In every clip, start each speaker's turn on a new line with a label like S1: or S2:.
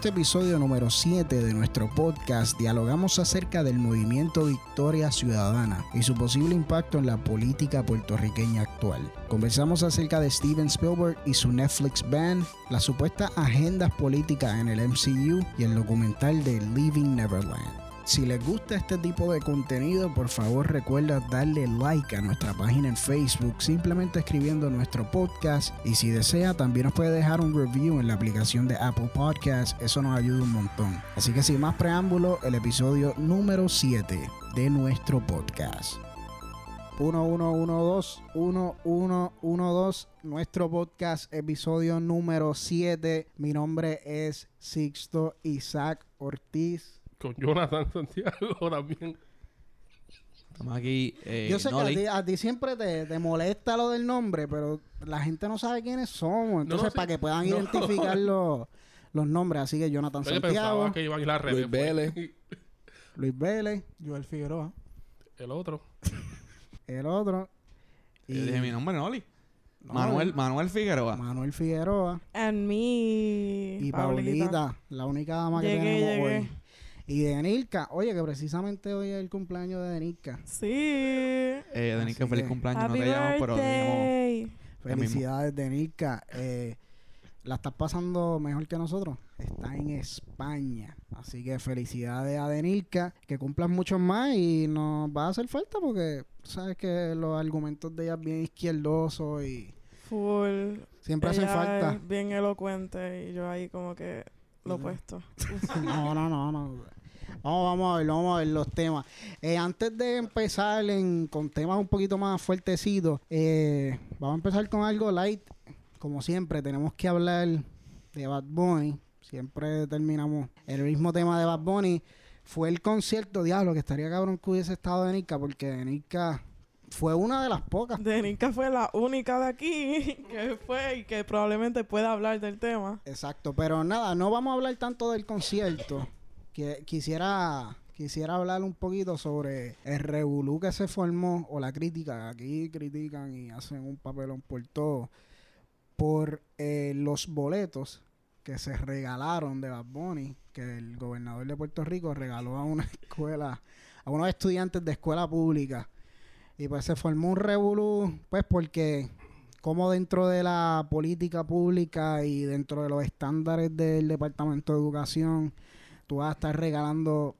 S1: este episodio número 7 de nuestro podcast dialogamos acerca del movimiento Victoria Ciudadana y su posible impacto en la política puertorriqueña actual. Conversamos acerca de Steven Spielberg y su Netflix ban, las supuestas agendas políticas en el MCU y el documental de Leaving Neverland. Si les gusta este tipo de contenido, por favor recuerda darle like a nuestra página en Facebook simplemente escribiendo nuestro podcast y si desea también nos puede dejar un review en la aplicación de Apple Podcast, eso nos ayuda un montón. Así que sin más preámbulo, el episodio número 7 de nuestro podcast. 1112 1112 nuestro podcast episodio número 7. Mi nombre es Sixto Isaac Ortiz
S2: con Jonathan Santiago también.
S3: Estamos aquí. Eh,
S1: Yo sé que a ti, siempre te, molesta lo del nombre, pero la gente no sabe quiénes somos. Entonces, para que puedan identificar los, nombres. Así que Jonathan Santiago.
S2: Que iban a Luis
S1: pues. Vélez. Luis Vélez.
S4: Joel Figueroa.
S2: El otro.
S1: el otro.
S3: Y... dije mi nombre, Noli. Manuel, Manuel Figueroa.
S1: Manuel Figueroa.
S5: And me.
S1: Y Paulita, la única dama que tenemos hoy. Y de Denilka, oye, que precisamente hoy es el cumpleaños de Denilka.
S5: Sí.
S3: Eh, Denilka, feliz cumpleaños. no te llamo, pero
S1: Felicidades, Denilka. Eh, la estás pasando mejor que nosotros. Está en España. Así que felicidades a Denilka. Que cumplan muchos más y nos va a hacer falta porque sabes que los argumentos de ella es bien izquierdosos y.
S5: Full.
S1: Siempre hacen falta.
S5: bien elocuente y yo ahí como que lo opuesto.
S1: no, no, no, no. Vamos, vamos a ver, vamos a ver los temas. Eh, antes de empezar con temas un poquito más fuertecitos, eh, vamos a empezar con algo light. Como siempre, tenemos que hablar de Bad Bunny. Siempre terminamos el mismo tema de Bad Bunny. Fue el concierto, diablo, que estaría cabrón que hubiese estado de Nika, porque de Nika fue una de las pocas.
S5: De Nika fue la única de aquí que fue y que probablemente pueda hablar del tema.
S1: Exacto, pero nada, no vamos a hablar tanto del concierto quisiera quisiera hablar un poquito sobre el revolú que se formó o la crítica. Aquí critican y hacen un papelón por todo. Por eh, los boletos que se regalaron de Bad Bunny, que el gobernador de Puerto Rico regaló a una escuela, a unos estudiantes de escuela pública. Y pues se formó un revolú, pues porque como dentro de la política pública y dentro de los estándares del Departamento de Educación, tú vas a estar regalando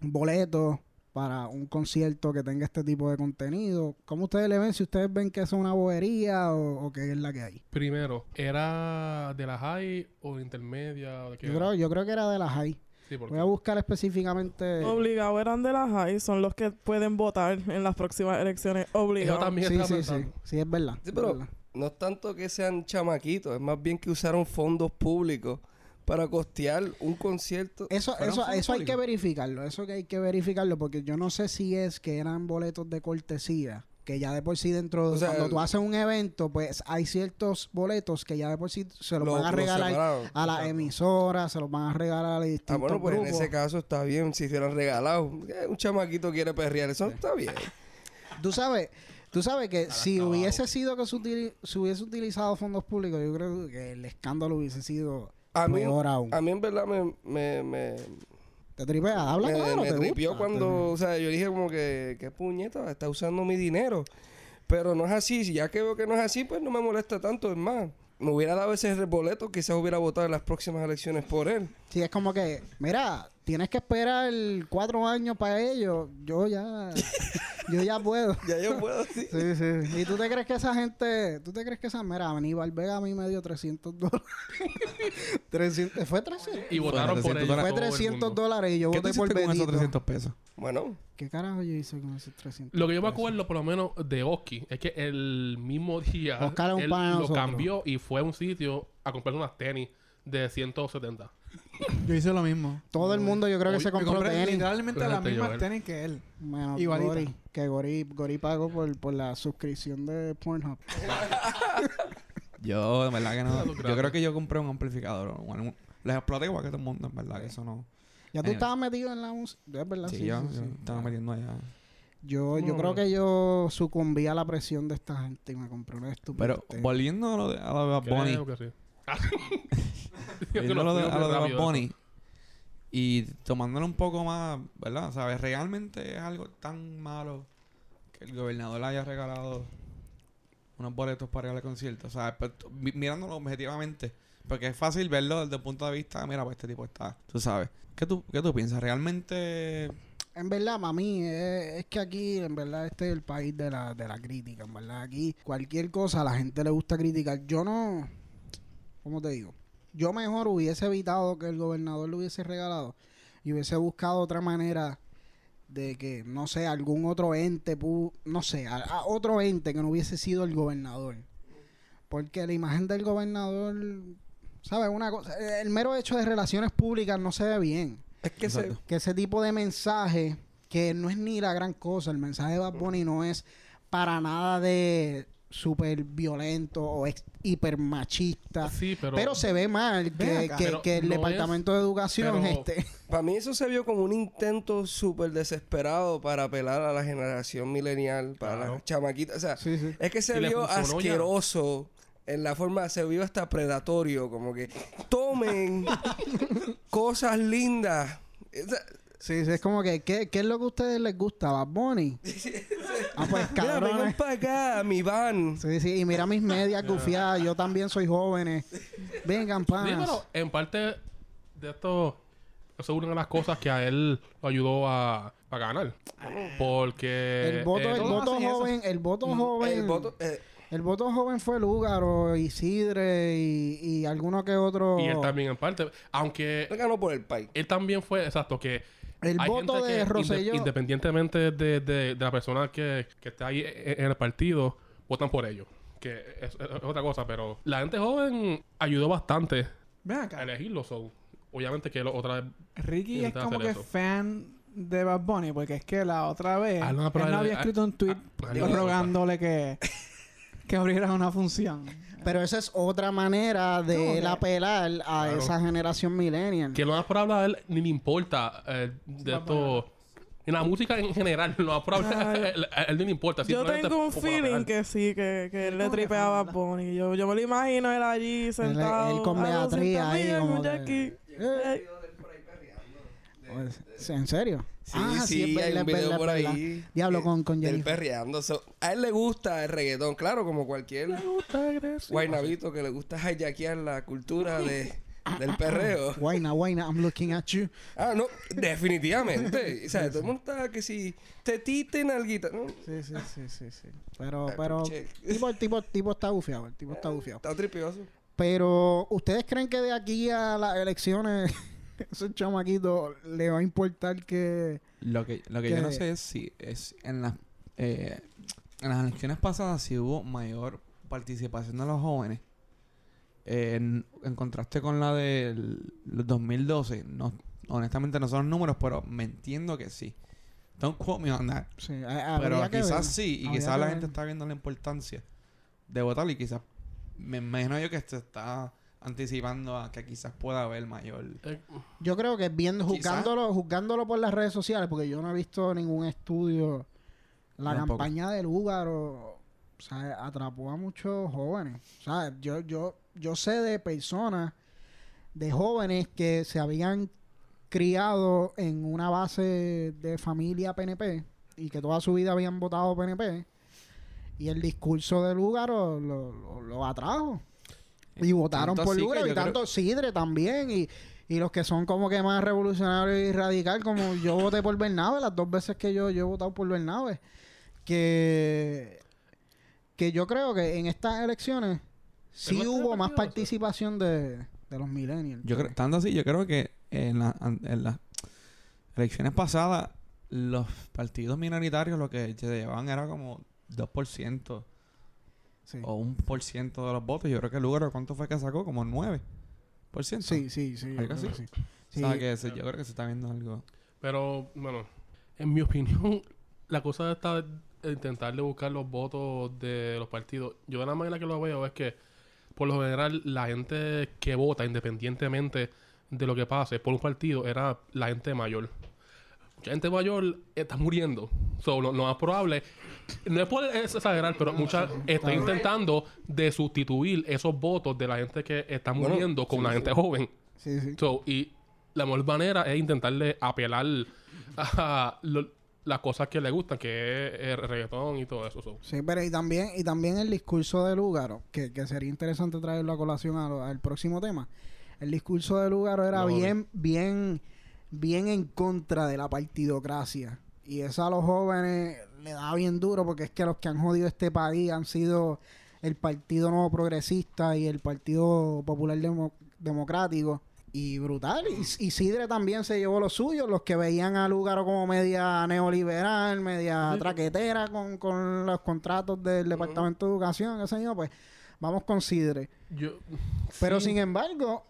S1: boletos para un concierto que tenga este tipo de contenido. ¿Cómo ustedes le ven? Si ustedes ven que es una bobería o, qué es la que hay.
S2: Primero, ¿era de la high o intermedia?
S1: yo, creo, yo creo que era de la high. Voy a buscar específicamente.
S5: Obligado eran de la high, son los que pueden votar en las próximas elecciones. Obligado.
S2: también
S1: sí, sí, sí, sí. es verdad.
S6: Sí, pero no es tanto que sean chamaquitos, es más bien que usaron fondos públicos para costear un concierto.
S1: Eso, eso, eso hay que verificarlo, eso que hay que verificarlo, porque yo no sé si es que eran boletos de cortesía, que ya de por sí dentro, de cuando tú haces un evento, pues hay ciertos boletos que ya de por sí se los van a regalar a la emisora, se los van a regalar a distintos Ah, bueno, pues en
S6: ese caso está bien si hicieran regalado. Eh, un chamaquito quiere perrear, eso está bien.
S1: tú sabes... Tú sabes que si hubiese sido que se, hubiese utilizado fondos públicos, yo creo que el escándalo hubiese sido
S6: a mí, A mí en verdad me... me, me
S1: ¿Te tripea? Habla
S6: me,
S1: claro,
S6: Me tripió cuando... O sea, yo dije como que... ¿Qué puñeta? Está usando mi dinero. Pero no es así. Si ya que veo que no es así, pues no me molesta tanto. Es más, me hubiera dado ese boleto, quizás hubiera votado en las próximas elecciones por él.
S1: Sí, es como que... Mira, tienes que esperar cuatro años para ello. Yo ya... yo ya puedo.
S6: ya yo puedo, sí.
S1: Sí, sí. ¿Y tú te crees que esa gente... ¿Tú te crees que esa... Mira, Aníbal Vega a mí me dio 300 dólares. 300... ¿Fue 300?
S2: Y votaron por él.
S1: Fue 300 dólares y yo voté por
S3: con esos 300 pesos?
S6: Bueno.
S1: ¿Qué carajo yo hice con esos 300
S2: Lo que yo me acuerdo, por lo menos, de Oski, es que el mismo día... Oscar él lo cambió y fue a un sitio a comprar unas tenis de 170.
S4: Yo hice lo mismo.
S1: Todo el mundo yo creo que se compró tenis.
S4: literalmente las mismas tenis que él.
S1: Bueno, Gori, que Gori, Gori pagó por, por la suscripción de Pornhub.
S3: yo, en verdad que no. yo creo que yo compré un amplificador. Bueno, les exploté igual que todo el mundo, en verdad, que eso no.
S1: Ya tú estabas metido en la música, es verdad.
S3: Sí, yo, estaba metiendo allá.
S1: Yo, yo creo que yo sucumbí a la presión de esta gente y me compré un estúpido.
S3: Pero volviendo a lo de, a lo de Bad Bunny, Viendo a lo de, a Bunny y tomándolo un poco más, ¿verdad? ¿Sabes? Realmente es algo tan malo que el gobernador le haya regalado unos boletos para ir al concierto. O sea, pues, mirándolo objetivamente. Porque es fácil verlo desde el punto de vista, mira, pues este tipo está, tú sabes. ¿Qué tú, qué tú piensas? ¿Realmente
S1: en verdad, para mí, es, que aquí, en verdad, este es el país de la, de la crítica, en verdad. Aquí, cualquier cosa a la gente le gusta criticar. Yo no, ¿cómo te digo? Yo mejor hubiese evitado que el gobernador lo hubiese regalado y hubiese buscado otra manera de que, no sé, algún otro ente, no sé, a, otro ente que no hubiese sido el gobernador. Porque la imagen del gobernador, ¿sabes? Una cosa, el mero hecho de relaciones públicas no se ve bien.
S6: Es que ese,
S1: que ese tipo de mensaje, que no es ni la gran cosa, el mensaje de Bad Bunny no es para nada de súper violento o hiper machista. pero, se ve mal que, el Departamento de Educación este.
S6: Para mí eso se vio como un intento súper desesperado para apelar a la generación milenial, para las chamaquitas. O sea, es que se vio asqueroso en la forma se vio hasta predatorio, como que tomen cosas lindas.
S1: Sí, es como que, ¿qué, ¿qué, es lo que a ustedes les gusta? ¿Bad Bunny? ah, pues cabrón.
S6: vengan para acá, mi van.
S1: Sí, sí, y mira mis medias gufiadas, yo también soy jóvenes. Vengan, pan.
S2: Sí, en parte de esto, eso es una de las cosas que a él lo ayudó a, a ganar. Porque...
S1: El voto, el voto joven, el voto joven... El voto... Eh, el voto joven fue Lúgaro, Isidre y, y alguno que otro.
S2: Y él también en parte. Aunque.
S6: Él ganó por el país.
S2: Él también fue, exacto, que.
S1: El voto de Rosselló.
S2: independientemente de, de, la persona que, que está ahí en el partido, votan por ellos. Que es, otra cosa, pero la gente joven ayudó bastante a elegirlo. obviamente que otra vez.
S4: Ricky es como que fan de Bad Bunny, porque es que la otra vez ah, no, él no había escrito un tweet ah, rogándole que que abrieran una función.
S1: Pero esa es otra manera de él apelar a esa generación millennial.
S2: Que lo más probable a él ni le importa eh, de esto. En la música en general, lo más probable a él ni le importa.
S5: Yo tengo un feeling que sí, que, que él le tripeaba a Bonnie. Yo, yo me lo imagino él allí sentado.
S1: Él, con Beatriz ahí. Como ¿En serio?
S6: Sí, ah, sí, hay un video por ahí.
S1: Diablo con, con
S6: Él perreando. a él le gusta el reggaetón, claro, como cualquier guaynabito que le gusta hijackear la cultura de, del perreo.
S1: Guayna, guayna, I'm looking at you.
S6: Ah, no, definitivamente. o sea, todo el mundo está que si te titen alguita, ¿no?
S1: Sí, sí, sí, sí, sí. Pero, pero, tipo, el tipo, tipo está bufiado, el tipo está bufiado.
S6: Está tripioso.
S1: Pero, ¿ustedes creen que de aquí a las elecciones ese chamaquito le va a importar que...
S3: Lo que, lo que, yo no sé es si es en las, eh, en las elecciones pasadas si hubo mayor participación de los jóvenes. en, contraste con la del 2012, no, honestamente no son los números, pero me entiendo que sí. Don't quote me on that. pero quizás sí, y quizás la gente está viendo la importancia de votar y quizás me imagino yo que esto está anticipando a que quizás pueda haber mayor.
S1: Eh, yo creo que viendo, juzgándolo, juzgándolo por las redes sociales, porque yo no he visto ningún estudio. La campaña del lugar o sea, atrapó a muchos jóvenes. O sea, yo, yo, yo sé de personas, de jóvenes que se habían criado en una base de familia PNP y que toda su vida habían votado PNP. Y el discurso del lugar lo, lo atrajo. Y votaron por Lugaro y tanto Sidre también. Y, y los que son como que más revolucionarios y radical, como yo voté por Bernabe, las dos veces que yo, yo he votado por Bernabe. Que, que yo creo que en estas elecciones sí hubo más participación de, de los millennials.
S3: Yo creo, tanto así, yo creo que en, la, en las elecciones pasadas los partidos minoritarios lo que se llevaban era como 2% o un por ciento de los votos. Yo creo que el lugar, ¿cuánto fue que sacó? Como 9 por ciento.
S1: Sí, sí, sí.
S3: Algo así. Sí. O sea, que yo creo que se está viendo algo.
S2: Pero, bueno, en mi opinión, la cosa está de intentar de buscar los votos de los partidos. Yo de la manera que lo veo es que, por lo general, la gente que vota, independientemente de lo que pase por un partido, era la gente mayor. Gente mayor está muriendo. Solo lo, más probable, no es por exagerar, pero muchas están intentando de sustituir esos votos de la gente que está muriendo con la gente joven. Sí, sí. y la mejor manera es intentarle apelar a las cosas que le gustan, que es el reggaetón y todo eso.
S1: Sí, pero y también, y también el discurso de Lugaro, que, sería interesante traerlo a colación al próximo tema. El discurso de Lugaro era bien, bien, bien en contra de la partidocracia. Y eso a los jóvenes le da bien duro porque es que los que han jodido este país han sido el Partido Nuevo Progresista y el Partido Popular Democrático y brutal. Y, Sidre también se llevó lo suyo. Los que veían a Lugaro como media neoliberal, media traquetera con, con, los contratos del Departamento de Educación, ese señor, pues vamos con Sidre. Yo, pero sin embargo,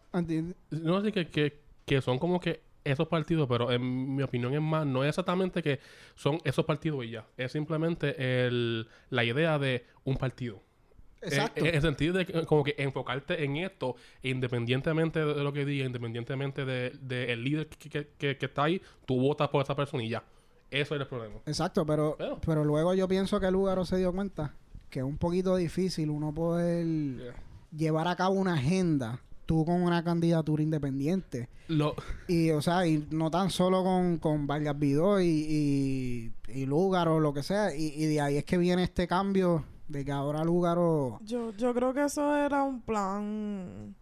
S2: no sé que, que, que son como que esos partidos, pero en mi opinión es más, no es exactamente que son esos partidos y ya. Es simplemente el, la idea de un partido. Exacto. En, el sentido de como que enfocarte en esto, independientemente de lo que diga, independientemente del de, el líder que, que, que, está ahí, tú votas por esa persona y ya. Eso es el problema.
S1: Exacto, pero, pero, luego yo pienso que el lugar se dio cuenta que es un poquito difícil uno poder llevar a cabo una agenda tú con una candidatura independiente. Lo... Y, o sea, y no tan solo con, con Vargas Vidó y, y, y Lugar o lo que sea. Y, y de ahí es que viene este cambio de que ahora Lugaro...
S5: Yo, yo creo que eso era un plan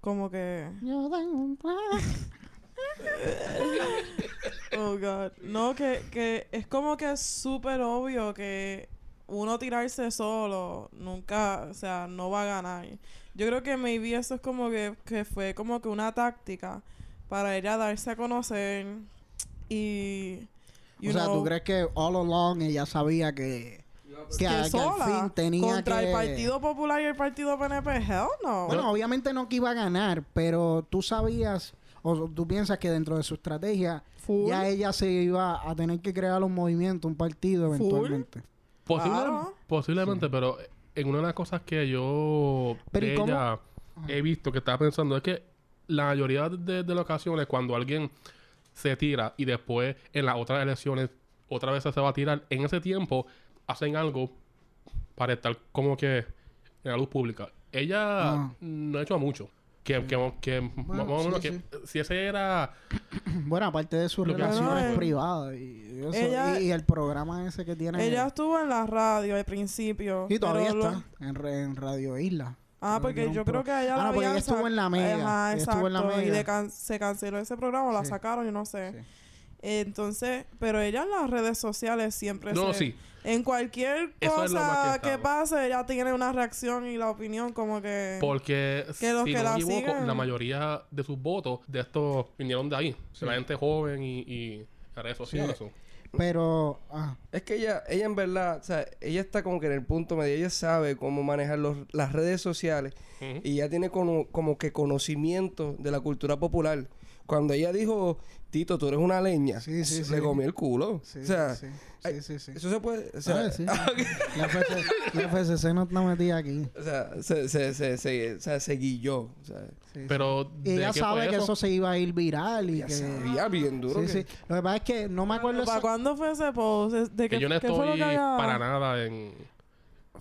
S5: como que... Yo tengo un plan. oh, God. No, que, que es como que es súper obvio que uno tirarse solo nunca, o sea, no va a ganar. Yo creo que maybe eso es como que, que fue como que una táctica para ella darse a conocer y...
S1: o sea, ¿tú crees que all along ella sabía que que, al fin tenía
S5: contra el Partido Popular y el Partido PNP, hell no.
S1: Bueno, obviamente no que iba a ganar, pero tú sabías o tú piensas que dentro de su estrategia ya ella se iba a tener que crear un movimiento, un partido eventualmente.
S2: Posiblemente, pero en una de las cosas que yo ella he visto que estaba pensando es que la mayoría de, de las ocasiones cuando alguien se tira y después en las otras elecciones otra vez se va a tirar, en ese tiempo hacen algo para estar como que en la luz pública. Ella ah. no ha hecho mucho. Que, que, que, si ese era...
S1: bueno, aparte de sus relaciones privadas y, y, el programa ese que tiene...
S5: Ella estuvo en la radio al principio.
S1: Y todavía está en, Radio Isla.
S5: Ah, porque yo creo que ella
S1: ah, la porque ella estuvo en la mega.
S5: estuvo en la mega. Y se canceló ese programa, la sacaron, yo no sé. Entonces, pero ella en las redes sociales siempre
S2: no, sí.
S5: En cualquier cosa que, pase, ella tiene una reacción y la opinión como que...
S2: Porque, si no me equivoco, la mayoría de sus votos de estos vinieron de ahí. La gente joven y, y las redes sociales.
S1: Pero... Ah.
S6: Es que ella, ella en verdad, o sea, ella está como que en el punto medio. Ella sabe cómo manejar los, las redes sociales. Y ya tiene como, como que conocimiento de la cultura popular. Cuando ella dijo Tito, tú eres una leña. Sí, sí, se comió el culo. Sí, o sea, sí, sí, sí, Eso se puede. O sea,
S1: ah, la, FCC, la, no está metida aquí.
S6: O sea, se, se, se, se, o sea, se guilló. O sea,
S2: Pero.
S1: Y ella sabe que eso? se iba a ir viral y que.
S6: Sabía bien duro.
S1: Sí, sí. Lo que pasa es que no me acuerdo.
S5: ¿Para cuándo fue ese post?
S2: ¿De que, yo no estoy para nada en.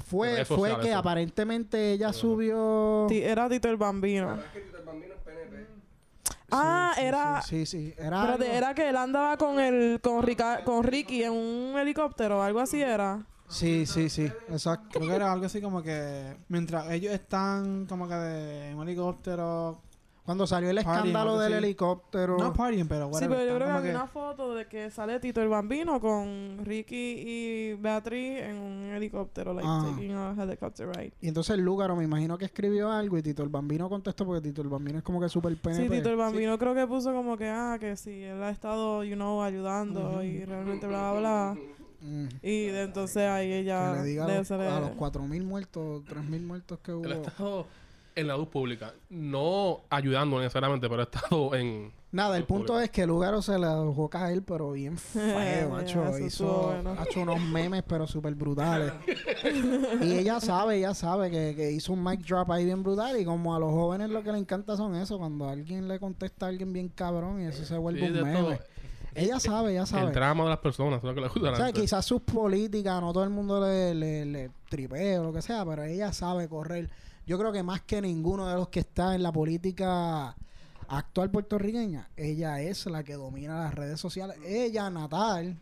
S1: Fue, fue que aparentemente ella subió.
S5: Era Tito el Bambino. Ah, era.
S1: Sí, sí, Era,
S5: era que él andaba con el con, con Ricky en un helicóptero, algo así era.
S1: Sí, sí, sí, exacto. Creo que era algo así como que mientras ellos están como que de, en un helicóptero cuando salió el escándalo del helicóptero. No partying, pero
S5: Sí, pero yo creo que hay una foto de que sale Tito el Bambino con Ricky y Beatriz en un helicóptero, like ah. taking a helicopter ride.
S1: Y entonces el Lúgaro me imagino que escribió algo y Tito el Bambino contestó porque Tito el Bambino es como que súper PNP.
S5: Sí, Tito el Bambino creo que puso como que, ah, que sí, él ha estado, you know, ayudando y realmente bla, bla, bla. Mm. Y de entonces ahí ella...
S1: Que le diga a los, a los 4.000 muertos, 3.000 muertos que hubo
S2: en la luz pública. No ayudando necesariamente, pero he estado en.
S1: Nada, el punto es que Lugaro se la dejó caer, pero bien feo, macho. Hizo, ha hecho unos memes, pero súper brutales. y ella sabe, ella sabe que, que, hizo un mic drop ahí bien brutal. Y como a los jóvenes lo que le encanta son eso, cuando alguien le contesta a alguien bien cabrón y eso se vuelve un meme. ella sabe, ella sabe.
S2: El drama de las personas, que le gusta.
S1: O sea, quizás sus políticas, no todo el mundo le, le, le tripea o lo que sea, pero ella sabe correr. Yo creo que más que ninguno de los que está en la política actual puertorriqueña, ella es la que domina las redes sociales. Ella, Natal,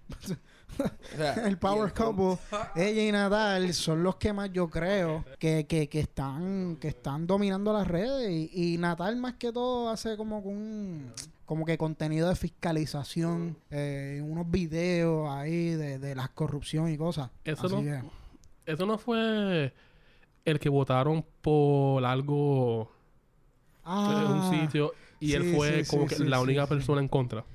S1: el Power Couple, ella y Natal son los que más yo creo que, que, que están que están dominando las redes y, y Natal más que todo hace como un como que contenido de fiscalización, eh, unos videos ahí de, de la corrupción y cosas.
S2: Eso no, eso no fue el que votaron por algo ah, en un sitio y él fue como que la única persona en contra.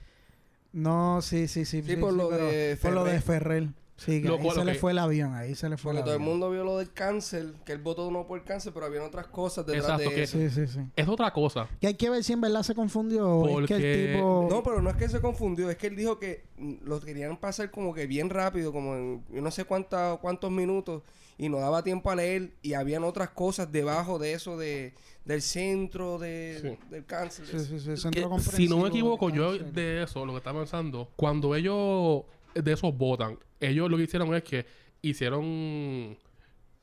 S1: No, sí, sí, sí. Sí, por, lo de por lo de Ferrer. Sí, que ahí se le fue el avión, ahí se le fue
S6: el avión. todo el mundo vio lo del cáncer, que él votó no por el cáncer, pero había otras cosas detrás Exacto,
S2: de
S6: Sí,
S2: sí, sí. Es otra cosa.
S1: Que hay que ver si en verdad se confundió Porque... es que el tipo...
S6: No, pero no es que se confundió, es que él dijo que lo querían pasar como que bien rápido, como en no sé cuánta, cuántos minutos, y no daba tiempo a leer, y habían otras cosas debajo de eso de del centro de, del cáncer. Sí, sí, sí.
S2: Centro si no me equivoco, yo de eso, lo que estaba pensando, cuando ellos de esos votan, ellos lo que hicieron es que hicieron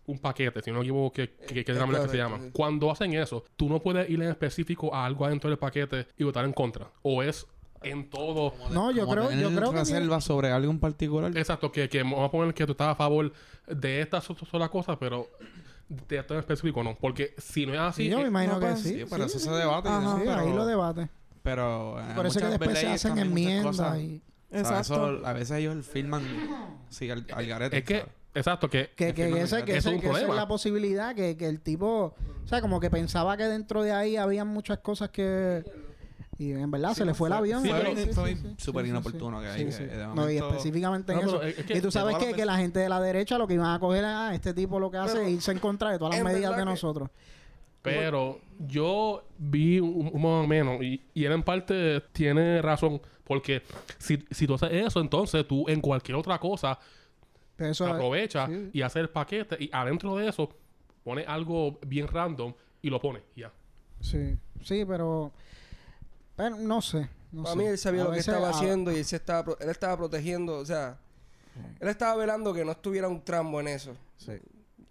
S2: un paquete, si no me equivoco, que, que, es la manera que se llama. Cuando hacen eso, tú no puedes ir en específico a algo adentro del paquete y votar en contra. O es en todo.
S1: No, yo creo, yo creo
S3: que reserva sobre algo en particular.
S2: Exacto, que, que vamos a poner que tú estás a favor de estas sola cosas, pero de esto en específico no. Porque si no es así...
S1: yo me imagino que
S3: sí. sí. pero eso se debate.
S1: Ajá, sí, ahí lo debate.
S3: Pero...
S1: Eh, Por eso que después se hacen enmiendas y...
S3: Exacto. a veces ellos filman sí, al, garete.
S2: Es que... Exacto, que,
S1: que, que, ese, que, ese, que esa es la posibilidad, que, que el tipo, o sea, como que pensaba que dentro de ahí había muchas cosas que, y en verdad se le fue, el avión.
S3: Sí, fue súper inoportuno que hay.
S1: no, y específicamente en eso. y tú sabes que, que, la gente de la derecha lo que iban a coger a este tipo lo que hace es irse en contra de todas las medidas de nosotros.
S2: Pero yo vi un, más o menos, y, y él en parte tiene razón, porque si, si tú haces eso, entonces tú en cualquier otra cosa aprovecha y haces el paquete, y adentro de eso pone algo bien random y lo pone, ya.
S1: Sí, sí, pero pero no sé. No
S6: Para mí él sabía lo que estaba haciendo y él, se estaba, él estaba protegiendo, o sea, él estaba velando que no estuviera un trambo en eso. Sí.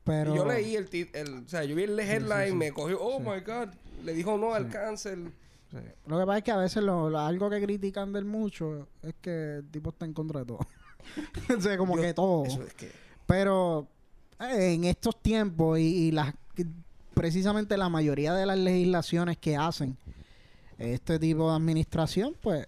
S6: Pero... Y yo leí el, el, o sea, yo vi el headline, me cogió, oh my God, le dijo no al cáncer.
S1: Lo que pasa es que a veces lo, algo que critican del mucho es que el tipo está en contra de todo. o sea, como que todo. Eso es que... Pero eh, en estos tiempos y, y las precisamente la mayoría de las legislaciones que hacen este tipo de administración, pues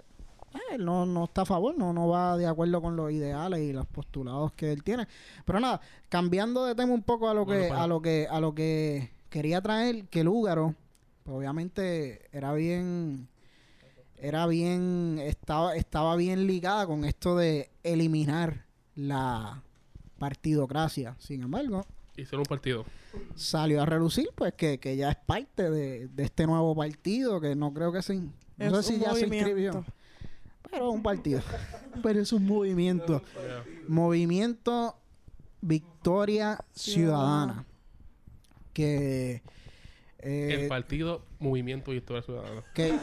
S1: él no, no está a favor, no, no va de acuerdo con los ideales y los postulados que él tiene. Pero nada, cambiando de tema un poco a lo que, a lo que, a lo que quería traer, que Lúgaro, pues obviamente era bien, era bien, estaba, estaba bien ligada con esto de eliminar la partidocracia. Sin embargo,
S2: Hicieron un partido.
S1: Salió a relucir, pues, que, que ya es parte de, este nuevo partido, que no creo que se... No sé si ya se inscribió. Pero un partido. pero es un movimiento. Movimiento Victoria Ciudadana. Que...
S2: Eh, el partido Movimiento Victoria Ciudadana.
S1: Que,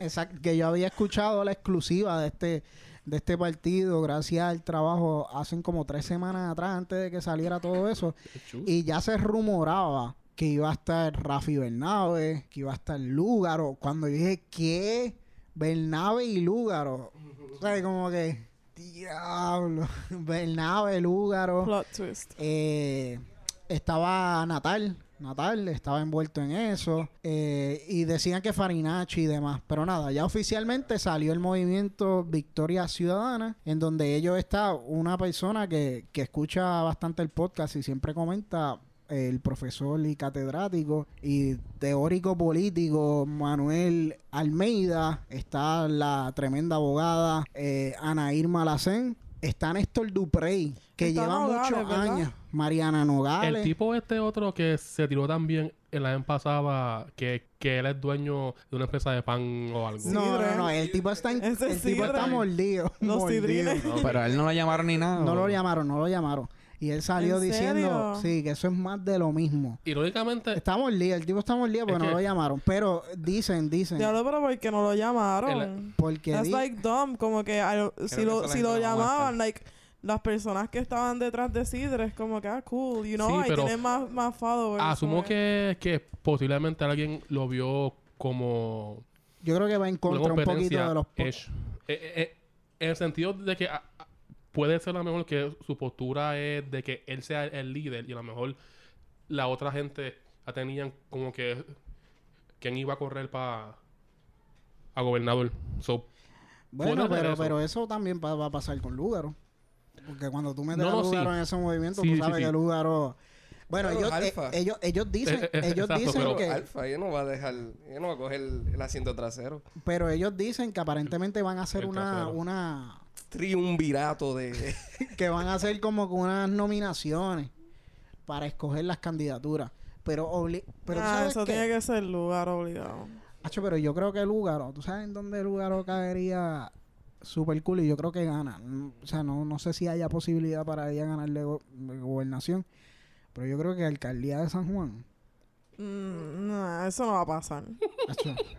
S1: exacto, que yo había escuchado la exclusiva de este de este partido, gracias al trabajo, hacen como tres semanas atrás, antes de que saliera todo eso, y ya se rumoraba que iba a estar Rafi Bernabe, que iba a estar Lúgaro. Cuando dije, ¿qué? Bernabe y Lúgaro. O sea, como que, diablo. Bernabe, Lúgaro.
S5: Plot twist.
S1: Eh, estaba Natal, Natal estaba envuelto en eso eh, y decían que Farinacci y demás. Pero nada, ya oficialmente salió el movimiento Victoria Ciudadana, en donde ellos está una persona que, que escucha bastante el podcast y siempre comenta el profesor y catedrático y teórico político Manuel Almeida, está la tremenda abogada eh, Ana Irma Lacén, está Néstor Duprey, que lleva muchos años. Mariana Nogales.
S2: El tipo este otro que se tiró también en la vez pasada, que, que él es dueño de una empresa de pan o algo.
S1: No, no, no. El tipo está, el tipo está mordido. Los
S3: mordido. No, pero a él no lo llamaron ni nada.
S1: No lo llamaron, no lo llamaron. Y él salió diciendo, sí, que eso es más de lo mismo.
S2: Irónicamente.
S1: Estamos lío, el tipo estamos lío porque no lo llamaron. Pero dicen, dicen.
S5: Ya lo, pero ¿por qué no lo llamaron? porque. That's like dumb. Como que si lo, si lo llamaban, like las personas que estaban detrás de Sidre es como que, ah, cool, you know, ahí tienen más, más followers.
S2: Asumo que, que posiblemente alguien lo vio como...
S1: Yo creo que va en contra un poquito de los...
S2: Eh, eh, eh, en el sentido de que ah, puede ser a lo mejor que su postura es de que él sea el líder y a lo mejor la otra gente la tenían como que quién iba a correr para a gobernador.
S1: bueno, pero, pero eso también va, a pasar con Lúgaro. Porque cuando tú metes a Lúgaro en ese movimiento, tú sabes que Lúgaro... Bueno, ellos, eh, ellos, ellos dicen, eh, eh, ellos dicen que...
S6: Alfa, ella no va a dejar, ella no va a coger el, asiento trasero.
S1: Pero ellos dicen que aparentemente van a hacer una, una...
S6: Triunvirato de...
S1: que van a hacer como con unas nominaciones para escoger las candidaturas. Pero, pero
S5: ah, eso tiene que ser lugar obligado.
S1: Hacho, pero yo creo que Lugaro, ¿tú sabes en dónde Lugaro caería super cool? Y yo creo que gana. O sea, no, no sé si haya posibilidad para ella ganarle gobernación. Pero yo creo que alcaldía de San Juan.
S5: Mm, no, eso no va a pasar.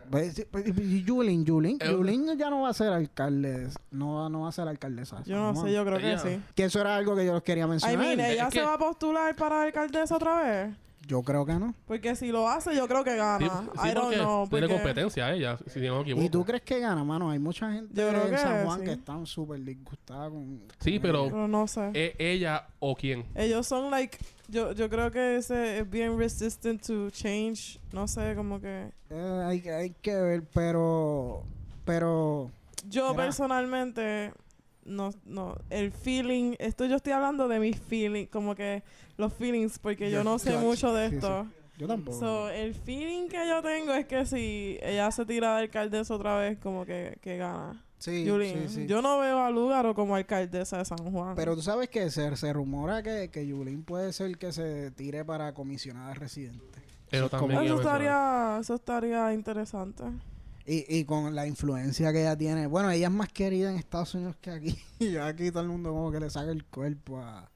S1: Pues, pues, y Julín, Julín, Julín ya no va a ser alcalde, no, no va a ser alcaldesa.
S5: Yo no sé, yo creo que sí.
S1: Que eso era algo que yo les quería mencionar.
S5: Ay, mire, ¿ella se va a postular para alcaldesa otra vez?
S1: Yo creo que no.
S5: Porque si lo hace, yo creo que gana. I don't know.
S2: Tiene competencia ella, si no me equivoco.
S1: ¿Y tú crees que gana, mano? Hay mucha gente en San Juan que están súper disgustada con...
S2: Sí, pero,
S5: no sé.
S2: ¿e ¿Ella o quién?
S5: Ellos son, like... Yo, yo creo que ese es bien resistant to change. No sé, como que...
S1: Eh, hay, hay que ver, pero... Pero...
S5: Yo personalmente no, no, el feeling, esto yo estoy hablando de mis feelings, como que los feelings, porque yo, no sé mucho de esto.
S1: Yo tampoco.
S5: So, el feeling que yo tengo es que si ella se tira de alcaldesa otra vez, como que, que gana. Sí, sí, Yo no veo a Lugaro como alcaldesa de San Juan.
S1: Pero tú sabes que se, se rumora que, que Yulín puede ser que se tire para comisionada residente.
S2: Eso, también
S5: eso estaría, eso estaría interesante.
S1: Y, y con la influencia que ella tiene. Bueno, ella es más querida en Estados Unidos que aquí. y aquí todo el mundo como que le saca el cuerpo a,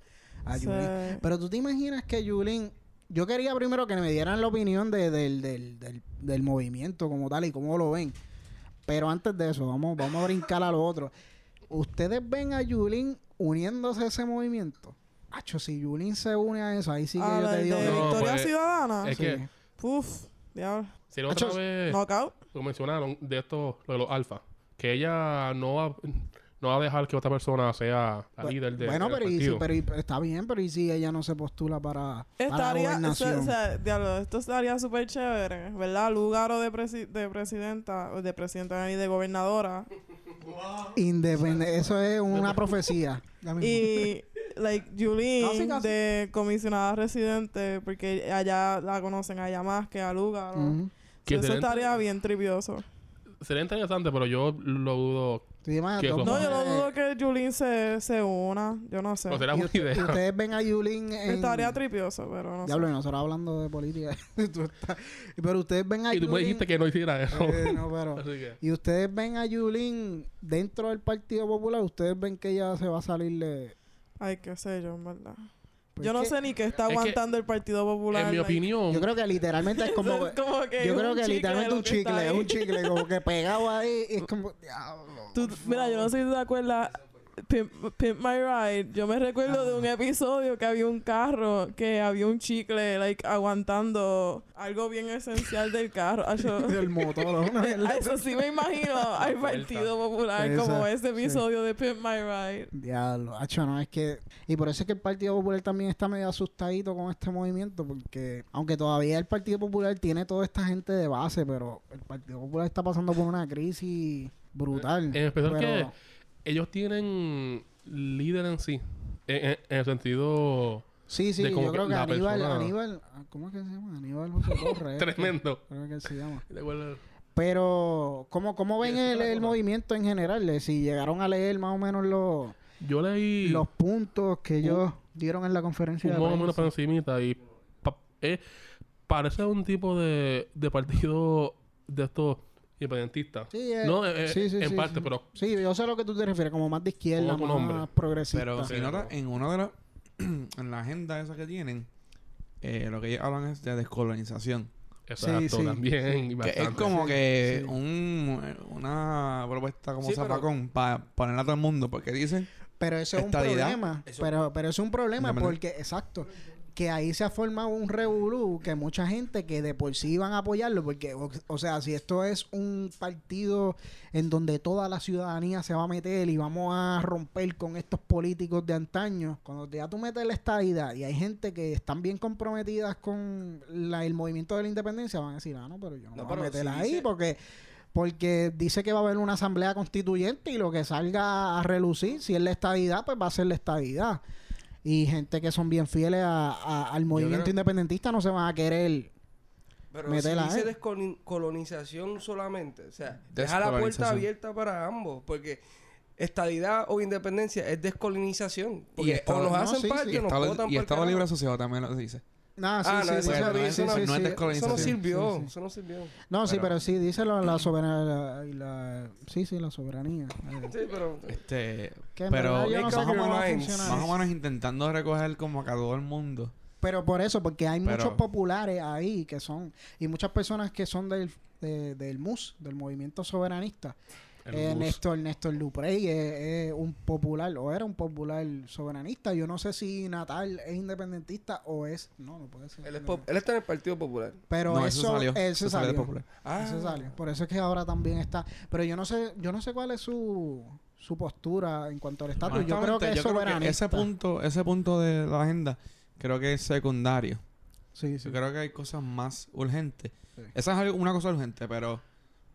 S1: a Yulín. Pero tú te imaginas que Yulín... Yo quería primero que me dieran la opinión de, del, del, del, del, movimiento como tal y cómo lo ven. Pero antes de eso, vamos, vamos a brincar a lo otro. ¿Ustedes ven a Yulín uniéndose a ese movimiento? Hacho, si Yulín se une a eso, ahí sí que yo te digo...
S5: De Victoria pues, Ciudadana.
S2: Es que...
S5: Puf, diablo.
S2: Si otra vez
S5: knockout.
S2: Lo mencionaron de esto, de los alfa, que ella no va, no va a dejar que otra persona sea la líder de
S1: Bueno, pero, y pero está bien, pero ¿y si ella no se postula para,
S5: estaría, para O sea, diablo, esto estaría súper chévere, ¿verdad? Lugar de, de presidenta, de presidenta y de gobernadora.
S1: Independiente, eso es una profecía.
S5: y like Julín de comisionada residente porque allá la conocen allá más que a lugar eso estaría bien trivioso.
S2: Sería interesante, pero yo lo dudo.
S5: no, yo lo dudo que Yulín se, se una. Yo no sé.
S2: O será muy idea.
S1: Ustedes ven a Yulín en...
S5: Estaría tripioso, pero no
S1: Diablo, sé. nosotros hablando de política. pero ustedes ven a
S2: Y tú me dijiste que no hiciera eso.
S1: Eh, no, pero... Y ustedes ven a Yulín dentro del Partido Popular. Ustedes ven que ella se va a salir de...
S5: Ay, qué sé yo, en verdad. Yo no sé ni qué está aguantando el Partido Popular.
S2: En mi opinión.
S1: Yo creo que literalmente es como. que yo creo que literalmente un chicle, un chicle, como que pegado ahí. Y es como. Diablo.
S5: mira, yo no sé si tú te acuerdas. Pimp, My Ride, yo me recuerdo de un episodio que había un carro que había un chicle like aguantando algo bien esencial del carro.
S1: del motor.
S5: eso sí me imagino al Partido Popular como ese episodio de Pimp My Ride.
S1: Diablo, Acho, no, es que y por eso es que el Partido Popular también está medio asustadito con este movimiento porque aunque todavía el Partido Popular tiene toda esta gente de base, pero el Partido Popular está pasando por una crisis brutal.
S2: En especial que ellos tienen líder en sí. En, el sentido.
S1: Sí, sí, yo creo que Aníbal, Aníbal. ¿Cómo es que se llama? Aníbal Torres.
S2: Tremendo.
S1: Creo que se llama. Pero, ¿cómo, cómo ven el, el movimiento en general? Si llegaron a leer más o menos los,
S2: yo leí
S1: los puntos que ellos dieron en la conferencia
S2: un
S1: de
S2: prensa. menos por encimita y eh, parece un tipo de, de partido de estos independentista.
S1: Sí, eh,
S2: no, eh, eh, en parte, pero...
S1: Sí, yo sé a lo que tú te refieres, como más de izquierda, más progresista.
S3: Pero si notas, en uno de los en la agenda esa que tienen, eh, lo que ellos hablan es de descolonización.
S2: Exacto, también.
S3: es como que un, una propuesta como zapacón para ponerla a todo el mundo, porque dicen.
S1: Pero eso es un problema. Pero, pero eso es un problema porque, exacto, que ahí se ha formado un revolú que mucha gente que de por sí iban a apoyarlo, porque, o, sea, si esto es un partido en donde toda la ciudadanía se va a meter y vamos a romper con estos políticos de antaño, cuando ya tú metes la estadidad y hay gente que están bien comprometidas con el movimiento de la independencia, van a decir, ah, no, pero yo no, voy a meterla ahí porque porque dice que va a haber una asamblea constituyente y lo que salga a relucir, si es la estadidad, pues va a ser la estadidad y gente que son bien fieles a, al movimiento independentista no se van a querer
S6: pero meter si dice descolonización solamente, o sea, deja la puerta abierta para ambos, porque estadidad o independencia es descolonización. Porque y o nos hacen parte o nos
S3: Y Estado Libre Asociado también lo dice.
S1: No, sí, ah, sí,
S6: no, eso, no, es descolonización. Eso no sirvió. Eso no sirvió.
S1: No, sí, pero sí, dice la, soberanía. La, sí, sí, la soberanía.
S6: Sí, pero.
S3: Este. Pero. más, o menos, más o menos intentando recoger como a todo el mundo.
S1: Pero por eso, porque hay muchos populares ahí que son. Y muchas personas que son del, del MUS, del movimiento soberanista. Eh, Néstor, Néstor Duprey es, un popular, o era un popular soberanista. Yo no sé si Natal es independentista o es. No, no puede ser.
S6: Él, está en el Partido Popular.
S1: Pero eso, salió. Eso salió. Ah. Eso salió. Por eso es que ahora también está. Pero yo no sé, yo no sé cuál es su, su postura en cuanto al estatus. Yo creo que es soberanista.
S3: ese punto, ese punto de la agenda creo que es secundario.
S1: Sí, sí.
S3: Yo creo que hay cosas más urgentes. Esa es una cosa urgente, pero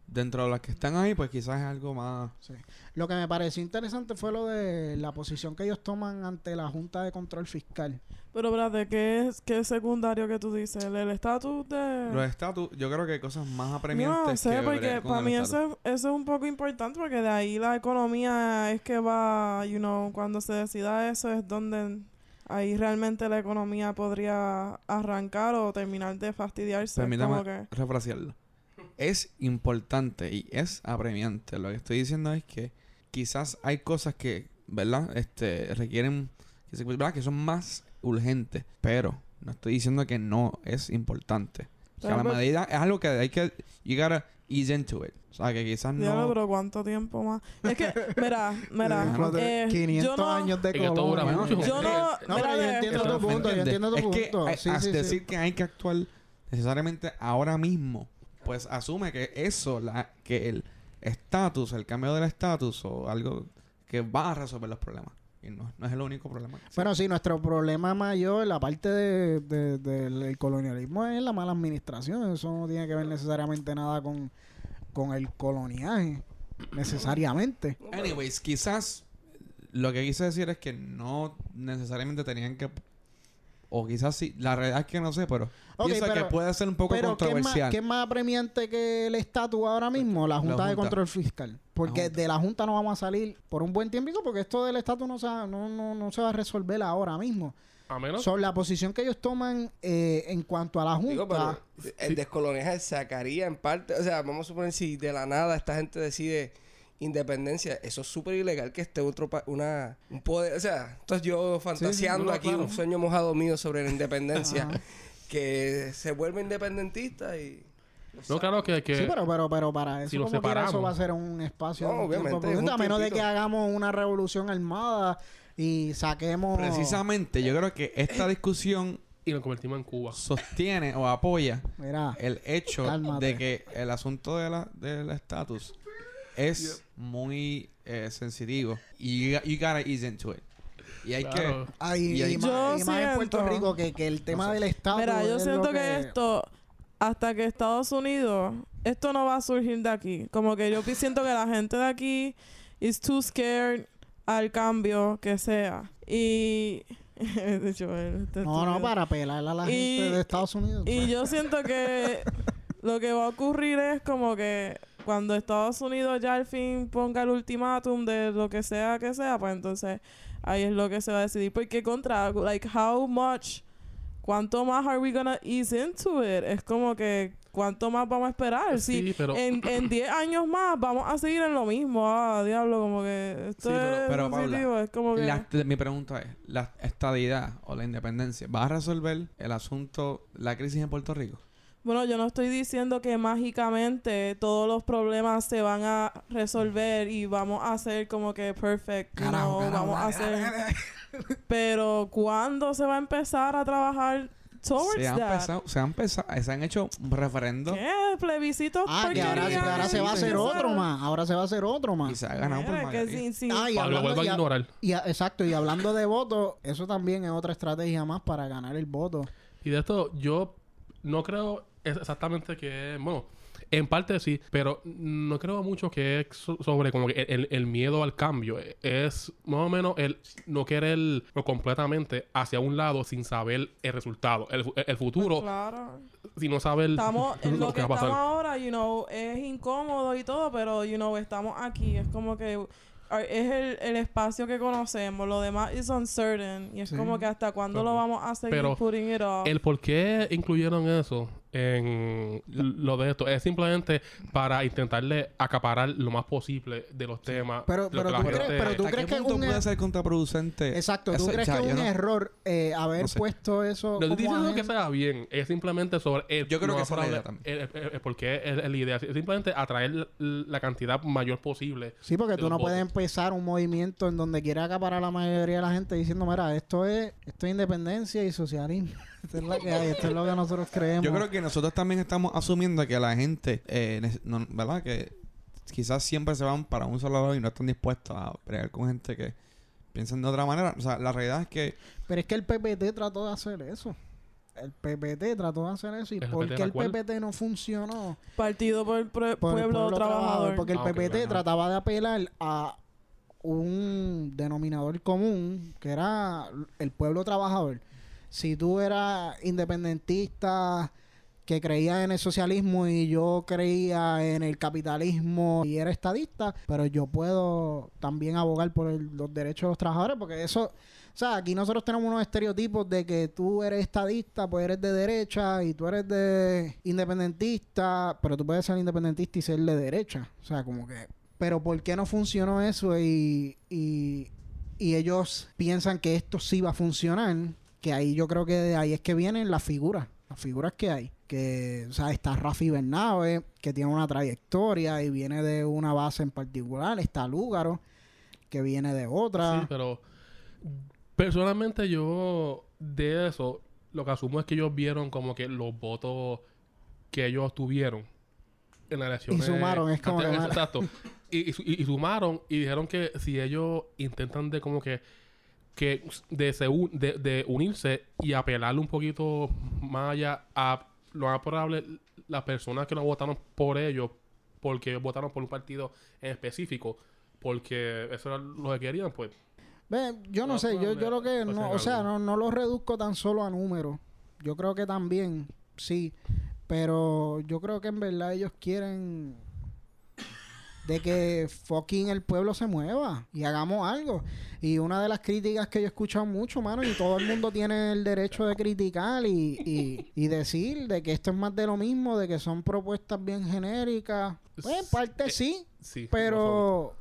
S3: dentro de las que están ahí, pues quizás es algo más...
S1: Sí. Lo que me pareció interesante fue lo de la posición que ellos toman ante la Junta de Control Fiscal.
S5: Pero, ¿verdad? ¿qué es, qué secundario que tú dices? ¿El estatus de...?
S3: Los estatus, yo creo que hay cosas más apremiantes No
S5: sé, porque para mí eso, eso es un poco importante porque de ahí la economía es que va, you know, cuando se decida eso es donde ahí realmente la economía podría arrancar o terminar de fastidiarse.
S3: Permítame que... refrasearlo es importante y es apremiante. Lo que estoy diciendo es que quizás hay cosas que, ¿verdad? Este, requieren, ¿verdad? Que son más urgentes, pero no estoy diciendo que no es importante. O sea, la medida es algo que hay que llegar a ease into it. O sea, que quizás no...
S5: pero ¿cuánto tiempo más? Es que, mira, mira...
S1: 500 eh, años de colonia.
S5: Yo no...
S1: no pero yo entiendo tu punto, yo entiendo tu
S3: es
S1: punto.
S3: Que, sí, decir que hay que actuar necesariamente ahora mismo pues asume que eso, la, que el estatus, el cambio del estatus o algo que va a resolver los problemas. Y no, es el único problema.
S1: Bueno, sí, nuestro problema mayor, la parte de, del colonialismo, es la mala administración. Eso no tiene que ver necesariamente nada con, con el coloniaje, necesariamente.
S3: Anyways, quizás lo que quise decir es que no necesariamente tenían que o quizás sí, la realidad es que no sé, pero pienso que puede ser un poco controversial.
S1: ¿qué es, más, apremiante que el estatus ahora mismo? La Junta, de Control Fiscal. Porque de la Junta no vamos a salir por un buen tiempo porque esto del estatus no se, no, no, se va a resolver ahora mismo. A menos. Son la posición que ellos toman eh, en cuanto a la Junta.
S6: el descoloniaje sacaría en parte. O sea, vamos a suponer si de la nada esta gente decide independencia, eso es súper ilegal que esté otro una un poder, o sea, entonces yo fantaseando aquí un sueño mojado mío sobre la independencia, que se vuelve independentista y
S2: no, claro que,
S1: Sí, pero, pero, pero para eso, como eso va a ser un espacio.
S6: No, obviamente.
S1: a menos de que hagamos una revolución armada y saquemos.
S3: Precisamente, yo creo que esta discusión.
S2: Y lo convertimos en Cuba.
S3: Sostiene o apoya el hecho de que el asunto de la, del estatus es muy eh, sensitivo. Y you, gotta ease into it. Y hay que...
S1: y, más, en Puerto Rico que, que el tema del Estado...
S5: Mira, yo siento que... esto... Hasta que Estados Unidos... Esto no va a surgir de aquí. Como que yo siento que la gente de aquí... Is too scared al cambio que sea. Y...
S1: no, no, para pelar a la gente de Estados Unidos.
S5: Y yo siento que lo que va a ocurrir es como que cuando Estados Unidos ya al fin ponga el ultimátum de lo que sea que sea, pues entonces ahí es lo que se va a decidir. Porque contra, like, how much, ¿cuánto más are we gonna ease into it? Es como que, ¿cuánto más vamos a esperar?
S2: Sí, pero...
S5: En 10 años más vamos a seguir en lo mismo. Ah, diablo, como que... Esto es pero, Paula, es como que...
S3: mi pregunta es, ¿la estadidad o la independencia va a resolver el asunto, la crisis en Puerto Rico?
S5: Bueno, yo no estoy diciendo que mágicamente todos los problemas se van a resolver y vamos a ser como que perfect. no, vamos a hacer. Pero ¿cuándo se va a empezar a trabajar towards
S3: se han Empezado, se han empezado, se han hecho referendos.
S5: ¿Qué? Plebiscitos.
S1: Ah, que ahora, ahora se va a hacer otro más. Ahora se va a hacer otro más.
S3: Y se ha ganado por
S5: más. Sí, sí.
S1: Ah, y hablando, a ignorar. Y exacto, y hablando de votos, eso también es otra estrategia más para ganar el voto.
S2: Y de esto, yo no creo exactamente que, bueno, en parte sí, pero no creo mucho que es sobre como que el, miedo al cambio. Es más o menos el no querer completamente hacia un lado sin saber el resultado. El, el futuro,
S5: claro.
S2: si no saber
S5: estamos, lo, lo que, estamos ahora, you know, es incómodo y todo, pero, you know, estamos aquí. Es como que es el, el, espacio que conocemos, lo demás es uncertain y es como que hasta cuándo lo vamos a seguir putting it off.
S2: El por qué incluyeron eso en lo de esto es simplemente para intentarle acaparar lo más posible de los temas.
S1: Pero, pero, tú, crees, pero tú crees que
S3: un puede er- ser contraproducente.
S1: Exacto, tú crees que es un error eh, haber puesto eso.
S2: No estoy diciendo que sea bien, es simplemente sobre el,
S3: Yo creo que es la
S2: también. porque es, la idea, es simplemente atraer la cantidad mayor posible.
S1: Sí, porque tú no puedes empezar un movimiento en donde quiera acaparar a la mayoría de la gente diciendo, mira, esto es, esto es independencia y socialismo. Esto es lo que hay, esto es lo que nosotros creemos.
S3: Yo creo que nosotros también estamos asumiendo que la gente, eh, ¿verdad? Que quizás siempre se van para un solo lado y no están dispuestos a pelear con gente que piensan de otra manera. O sea, la realidad es que...
S1: Pero es que el PPT trató de hacer eso. El PPT trató de hacer eso. ¿Y por qué el PPT no funcionó?
S5: Partido por el, pueblo, trabajador.
S1: Porque el ah, PPT trataba de apelar a un denominador común que era el pueblo trabajador. Si tú eras independentista que creía en el socialismo y yo creía en el capitalismo y era estadista, pero yo puedo también abogar por los derechos de los trabajadores, porque eso, o sea, aquí nosotros tenemos unos estereotipos de que tú eres estadista, pues eres de derecha y tú eres de independentista, pero tú puedes ser independentista y ser de derecha, o sea, como que, pero ¿por qué no funcionó eso y, y, y ellos piensan que esto sí va a funcionar? Que ahí yo creo que de ahí es que vienen las figuras, las figuras que hay que, o sea, está Rafi Bernabe, que tiene una trayectoria y viene de una base en particular, está Lúgaro, que viene de otra.
S2: Sí, pero personalmente yo de eso, lo que asumo es que ellos vieron como que los votos que ellos tuvieron en la elección.
S1: Y sumaron, es como...
S2: Exacto. y, y, sumaron y dijeron que si ellos intentan de como que que de, de, de unirse y apelarle un poquito más allá a lo más probable, las personas que no votaron por ellos, porque votaron por un partido en específico, porque eso era lo que querían, pues.
S1: Ve, yo no sé, yo, yo lo que no, o sea, no, no lo reduzco tan solo a números. Yo creo que también, sí. Pero yo creo que en verdad ellos quieren de que fucking el pueblo se mueva y hagamos algo. Y una de las críticas que yo he escuchado mucho, mano, y todo el mundo tiene el derecho de criticar y, y, decir de que esto es más de lo mismo, de que son propuestas bien genéricas. Pues en parte eh, sí, sí pero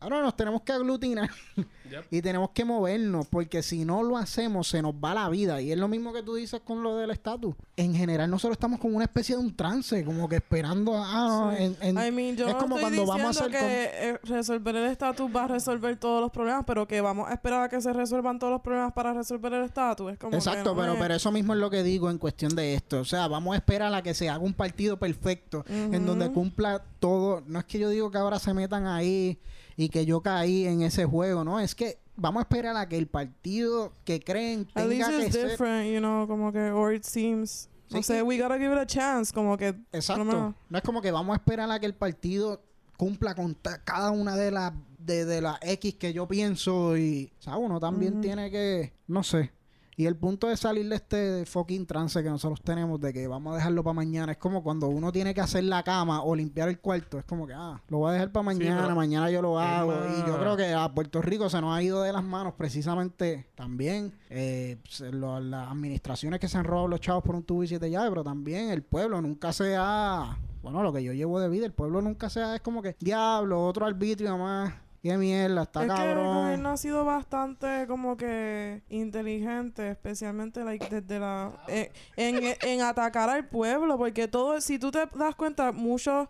S1: ahora nos tenemos que aglutinar y tenemos que movernos, porque si no lo hacemos, se nos va la vida. Y es lo mismo que tú dices con lo del estatus. En general, nosotros estamos como una especie de un trance, como que esperando a. en,
S5: es como cuando vamos a hacer. que eh, resolver el estatus va a resolver todos los problemas, pero que vamos a esperar a que se resuelvan todos los problemas para resolver el estatus.
S1: Exacto, pero, pero eso mismo es lo que digo en cuestión de esto. O sea, vamos a esperar a que se haga un partido perfecto en donde cumpla todo. No es que yo digo que ahora se metan ahí y que yo caí en ese juego, ¿no? Es que vamos a esperar a que el partido que creen tenga At least
S5: it's different, you know, como que or it seems no sé, we gotta give it a chance, como que
S1: Exacto. No, es como que vamos a esperar a que el partido cumpla con cada una de las de, de las X que yo pienso y, o sea, uno también tiene que, no sé, Y el punto de salir de este fucking trance que nosotros tenemos de que vamos a dejarlo para mañana es como cuando uno tiene que hacer la cama o limpiar el cuarto. Es como que, ah, lo voy a dejar para mañana, mañana yo lo hago. Y yo creo que a Puerto Rico se nos ha ido de las manos precisamente también eh, las administraciones que se han robado los chavos por un tubo y siete llaves, pero también el pueblo nunca se ha... Bueno, lo que yo llevo de vida, el pueblo nunca se ha... Es como que, diablo, otro arbitrio más Qué mierda, está es cabrón. Que el
S5: gobierno ha sido bastante como que inteligente, especialmente like, desde la eh, en, en, atacar al pueblo, porque todo, si tú te das cuenta, muchos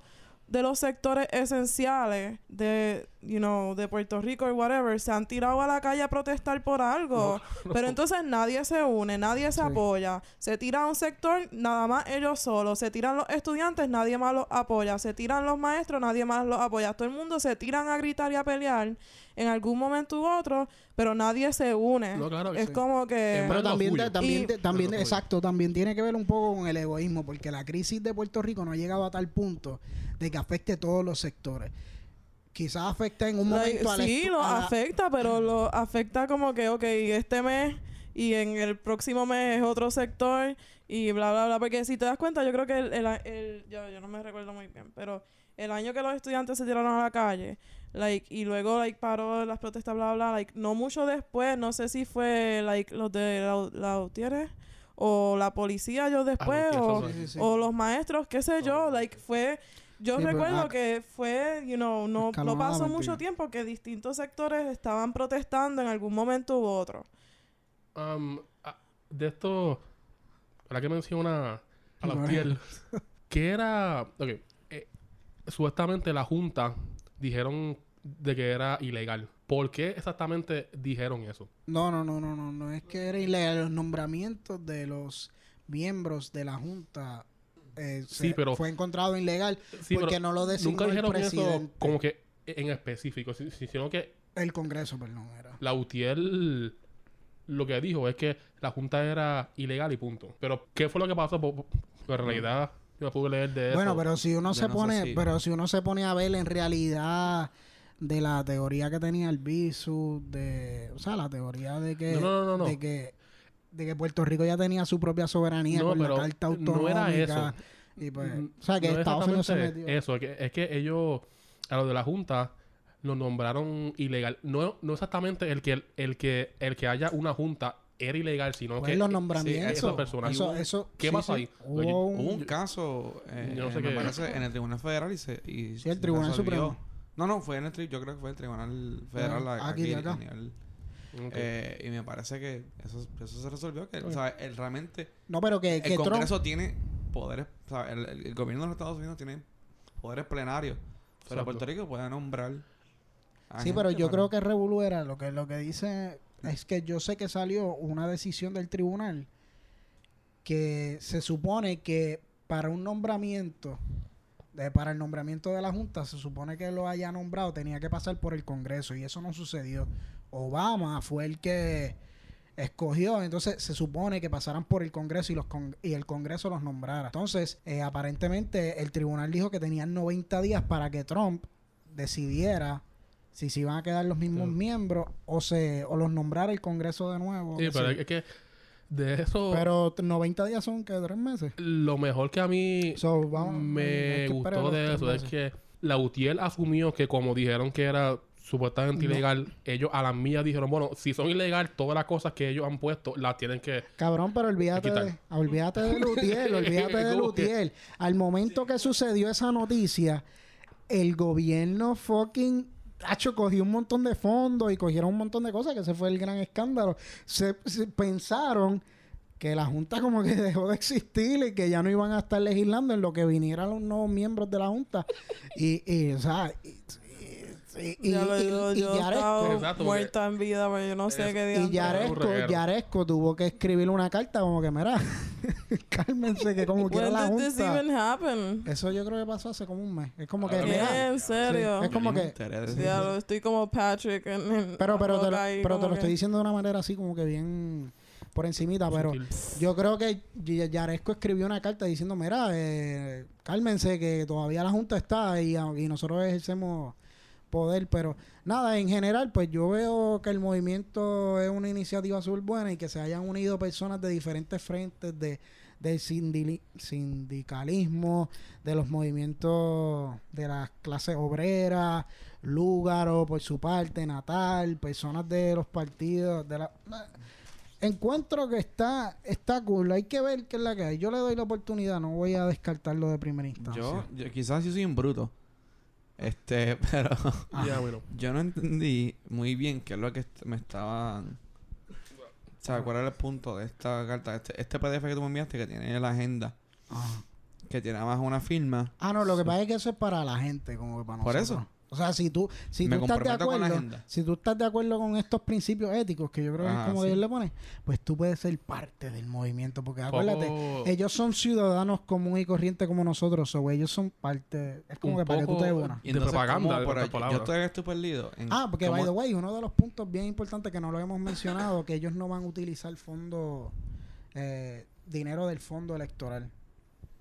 S5: de los sectores esenciales de, you know, de Puerto Rico o whatever, se han tirado a la calle a protestar por algo. Pero entonces nadie se une, nadie se apoya. Se tira a un sector, nada más ellos solos. Se tiran los estudiantes, nadie más los apoya. Se tiran los maestros, nadie más los apoya. Todo el mundo se tiran a gritar y a pelear en algún momento u otro, pero nadie se une. es como que...
S1: Pero también, también, también exacto, también tiene que ver un poco con el egoísmo, porque la crisis de Puerto Rico no ha llegado a tal punto de que afecte todos los sectores quizás afecta en un momento
S5: a la Sí, lo afecta, pero lo afecta como que, ok, este mes y en el próximo mes es otro sector y bla, bla, bla. Porque si te das cuenta, yo creo que el, el, yo, yo, no me recuerdo muy bien, pero el año que los estudiantes se tiraron a la calle, like, y luego, like, paró las protestas, bla, bla, like, no mucho después, no sé si fue, like, los de la, la o la policía yo después, o, o, los maestros, qué sé yo, like, fue yo recuerdo ah, que fue, you know, no, no pasó mucho tiempo que distintos sectores estaban protestando en algún momento u otro.
S2: Um, ah, de esto, para que menciona a la piel, que era, ok, eh, supuestamente la Junta dijeron de que era ilegal. ¿Por qué exactamente dijeron eso?
S1: No, no, no, no, no, no es que era ilegal. Los nombramientos de los miembros de la Junta eh, sí, pero, fue encontrado ilegal porque no lo designó nunca dijeron el presidente. Eso
S2: como que en específico, sino que
S1: el Congreso, perdón, era.
S2: La UTIEL lo que dijo es que la junta era ilegal y punto. Pero ¿qué fue lo que pasó? Pues, en realidad yo no pude leer de
S1: eso. Bueno, pero si uno se pone, pero si uno se pone a ver en realidad de la teoría que tenía el Bisu, de, o sea, la teoría de que, de que de que Puerto Rico ya tenía su propia soberanía con la carta autonómica. No era eso. Y pues, o sea, que Estados Unidos se metió.
S2: Eso, es que, es que ellos, a lo de la Junta, lo nombraron ilegal. No, no exactamente el que, el, que, el que haya una Junta era ilegal, sino pues que
S1: los nombramientos.
S2: esa persona.
S1: Eso, eso,
S2: ¿Qué pasó ahí?
S3: Hubo, un, caso eh, no sé me parece, en el Tribunal Federal y se... Y
S1: sí, el Tribunal Supremo.
S3: No, no, fue en el yo creo que fue el Tribunal Federal aquí, aquí, acá. Eh, y me parece que eso, eso se resolvió. Que, o sea, el, realmente.
S1: No, pero que.
S3: El Congreso tiene poderes. O sea, el, el, gobierno de los Estados Unidos tiene poderes plenarios. Pero Puerto Rico puede nombrar.
S1: Sí, pero yo creo que Revolu era lo que, lo que dice. Es que yo sé que salió una decisión del tribunal que se supone que para un nombramiento, de, para el nombramiento de la Junta, se supone que lo haya nombrado, tenía que pasar por el Congreso y eso no sucedió. Obama fue el que escogió, entonces se supone que pasaran por el Congreso y, los y el Congreso los nombrara. Entonces, eh, aparentemente el tribunal dijo que tenían 90 días para que Trump decidiera si se iban a quedar los mismos miembros o se o los nombrara el Congreso de nuevo.
S2: Sí, pero es que de eso...
S1: Pero 90 días son que tres meses.
S2: Lo mejor que a mí me gustó de eso es que la UTIEL asumió que como dijeron que era supuestamente ilegal, ellos a las mías dijeron, bueno, si son ilegal, todas las cosas que ellos han puesto las tienen que
S1: Cabrón, pero olvídate de, olvídate de Lutiel, olvídate de Lutiel. Al momento que sucedió esa noticia, el gobierno fucking Hacho cogió un montón de fondos y cogieron un montón de cosas, que ese fue el gran escándalo. se pensaron que la Junta como que dejó de existir y que ya no iban a estar legislando en lo que vinieran los nuevos miembros de la Junta. Y, y o sea,
S5: y, ya lo digo, yo Yaresco, muerta en vida, pero yo no sé qué día.
S1: Y Yaresco, Yaresco tuvo que escribirle una carta como que, mira, cálmense que como quiera la junta. This even happen? Eso yo creo que pasó hace como un mes. Es como que,
S5: mira. ¿En serio?
S1: es como que...
S5: Ya lo estoy como Patrick en,
S1: Pero, pero, te, lo, pero te lo estoy diciendo de una manera así como que bien por encimita, pero yo creo que Yaresco escribió una carta diciendo, mira, eh, cálmense que todavía la Junta está y, y nosotros ejercemos poder, pero nada, en general, pues yo veo que el movimiento es una iniciativa súper buena y que se hayan unido personas de diferentes frentes de del sindicalismo, de los movimientos de las clases obreras, Lúgaro por su parte, Natal, personas de los partidos, de la encuentro que está está cool. Hay que ver qué es la que hay. Yo le doy la oportunidad, no voy a descartarlo de primera instancia.
S3: Yo, yo quizás yo soy un bruto. Este, pero yo no entendí muy bien qué es lo que me estaban o sea, ¿cuál era el punto de esta carta? Este, este PDF que tú me enviaste que tiene la agenda. Que tiene más una firma.
S1: Ah, no, lo que pasa es que eso es para la gente, como que para nosotros. Por eso. O sea, si tú, si tú estás de acuerdo, si tú estás de acuerdo con estos principios éticos, que yo creo que es como ellos le ponen, pues tú puedes ser parte del movimiento. Porque acuérdate, ellos son ciudadanos comunes y corrientes como nosotros, o ellos son parte. Es como que para que tú te
S2: de Y de propaganda,
S3: yo estoy estupendo.
S1: ah, porque by the way, uno de los puntos bien importantes que no lo hemos mencionado, que ellos no van a utilizar fondo, eh, dinero del fondo electoral,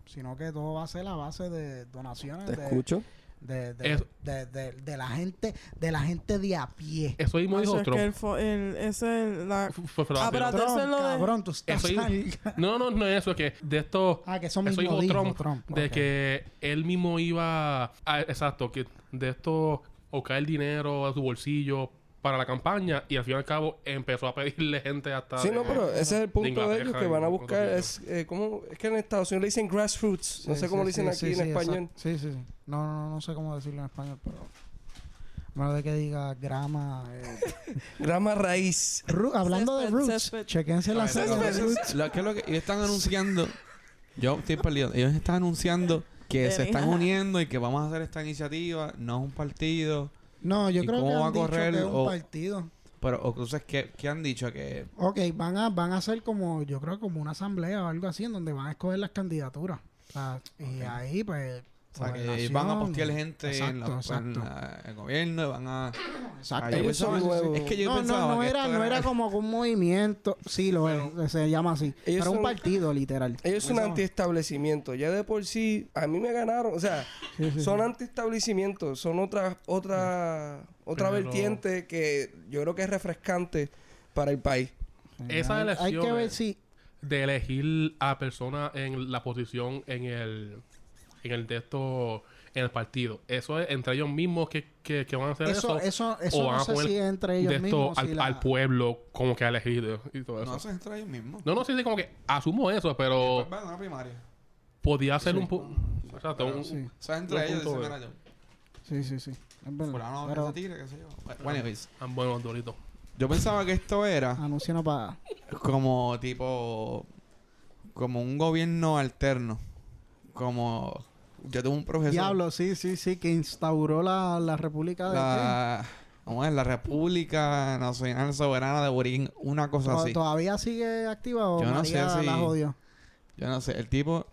S1: sino que todo va a ser la base de donaciones.
S6: Te escucho
S1: de, de, de, de, la gente de la gente de a pie.
S2: Eso mismo dijo
S5: otro. Es que el, ese la
S1: ah, cabrón, tú estás eso
S2: No, no, no es eso, es que de esto
S1: Ah, que eso mismo eso dijo Trump,
S2: Trump, de que él mismo iba a, exacto, que de esto o caer el dinero a su bolsillo para la campaña y al fin y al cabo empezó a pedirle gente hasta.
S6: Sí, no, pero ese es el punto de, ellos que van a buscar. Es, eh, ¿cómo? es que en Estados Unidos le dicen grassroots. no sé cómo lo dicen aquí en español.
S1: Sí, sí, sí. No, no, no sé cómo decirlo en español, pero. Menos de que diga grama.
S6: Eh. grama raíz.
S1: hablando de roots, chequense la serie de
S3: roots. Lo que es lo que ellos están anunciando. Yo estoy perdido. Ellos están anunciando que se están uniendo y que vamos a hacer esta iniciativa. No es un partido.
S1: No, yo creo que han dicho que es un partido.
S3: Pero, o entonces, ¿qué, ¿qué, han dicho? que
S1: Ok, van a, van a hacer como, yo creo como una asamblea o algo así, en donde van a escoger las candidaturas. O sea, y ahí, pues,
S3: o sea, que van a postear gente en, la, el gobierno y van a...
S1: Exacto. es que yo no, pensaba no, no, era, no era como un movimiento, sí lo es, se llama así, Era un partido literal.
S6: Ellos son antiestablecimiento, ya de por sí, a mí me ganaron, o sea, son antiestablecimiento, son otra, otra, otra vertiente que yo creo que es refrescante para el país.
S2: Esa elección Hay que ver si... de elegir a personas en la posición en el en el de esto en el partido. Eso es entre ellos mismos que, que, van a hacer eso.
S1: Eso, eso, no sé si entre ellos mismos.
S2: Al, al, pueblo como que ha elegido y todo eso.
S3: No, eso es entre ellos mismos.
S2: No, no, sí, sí, como que asumo eso, pero.
S3: Pues, una primaria.
S2: Podía ser un. punto
S3: Exacto, un, sí. Eso es entre ellos, dice,
S1: Sí, sí, sí. Es verdad.
S3: pero... tigre, qué sé yo. Bueno,
S2: ah, bueno, Dorito.
S3: Yo pensaba que esto era.
S1: Anuncio no paga.
S3: Como tipo. Como un gobierno alterno. Como yo tuve un profesor.
S1: Diablo, sí, sí, sí, que instauró la, la República de.
S3: La, ¿Cómo es? La República Nacional Soberana de Borín, una cosa así.
S1: ¿Todavía sigue activa o yo no sé si, la jodió?
S3: Yo no sé. El tipo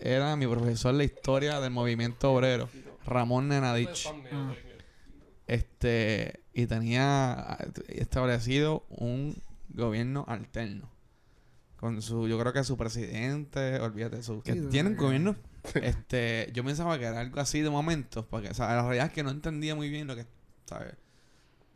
S3: era mi profesor de historia del movimiento obrero, Ramón Nenadich. Ah. Este, y tenía establecido un gobierno alterno. Con su, yo creo que su presidente, olvídate, su, que tienen gobierno este, yo pensaba que era algo así de momento, porque o sea, la realidad es que no entendía muy bien lo que, ¿sabes?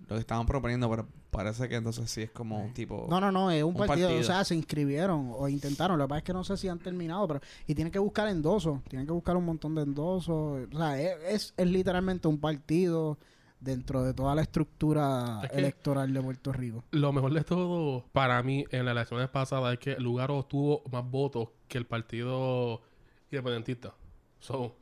S3: Lo que estaban proponiendo, pero parece que entonces sí es como un tipo.
S1: No, no, no, es un, partido, O sea, se inscribieron o intentaron. Lo que pasa es que no sé si han terminado, pero. Y tienen que buscar endosos. Tienen que buscar un montón de endosos. O sea, es, es, literalmente un partido dentro de toda la estructura electoral de Puerto Rico.
S2: Lo mejor de todo, para mí, en las elecciones pasadas, es que el lugar obtuvo más votos que el partido independentista. So.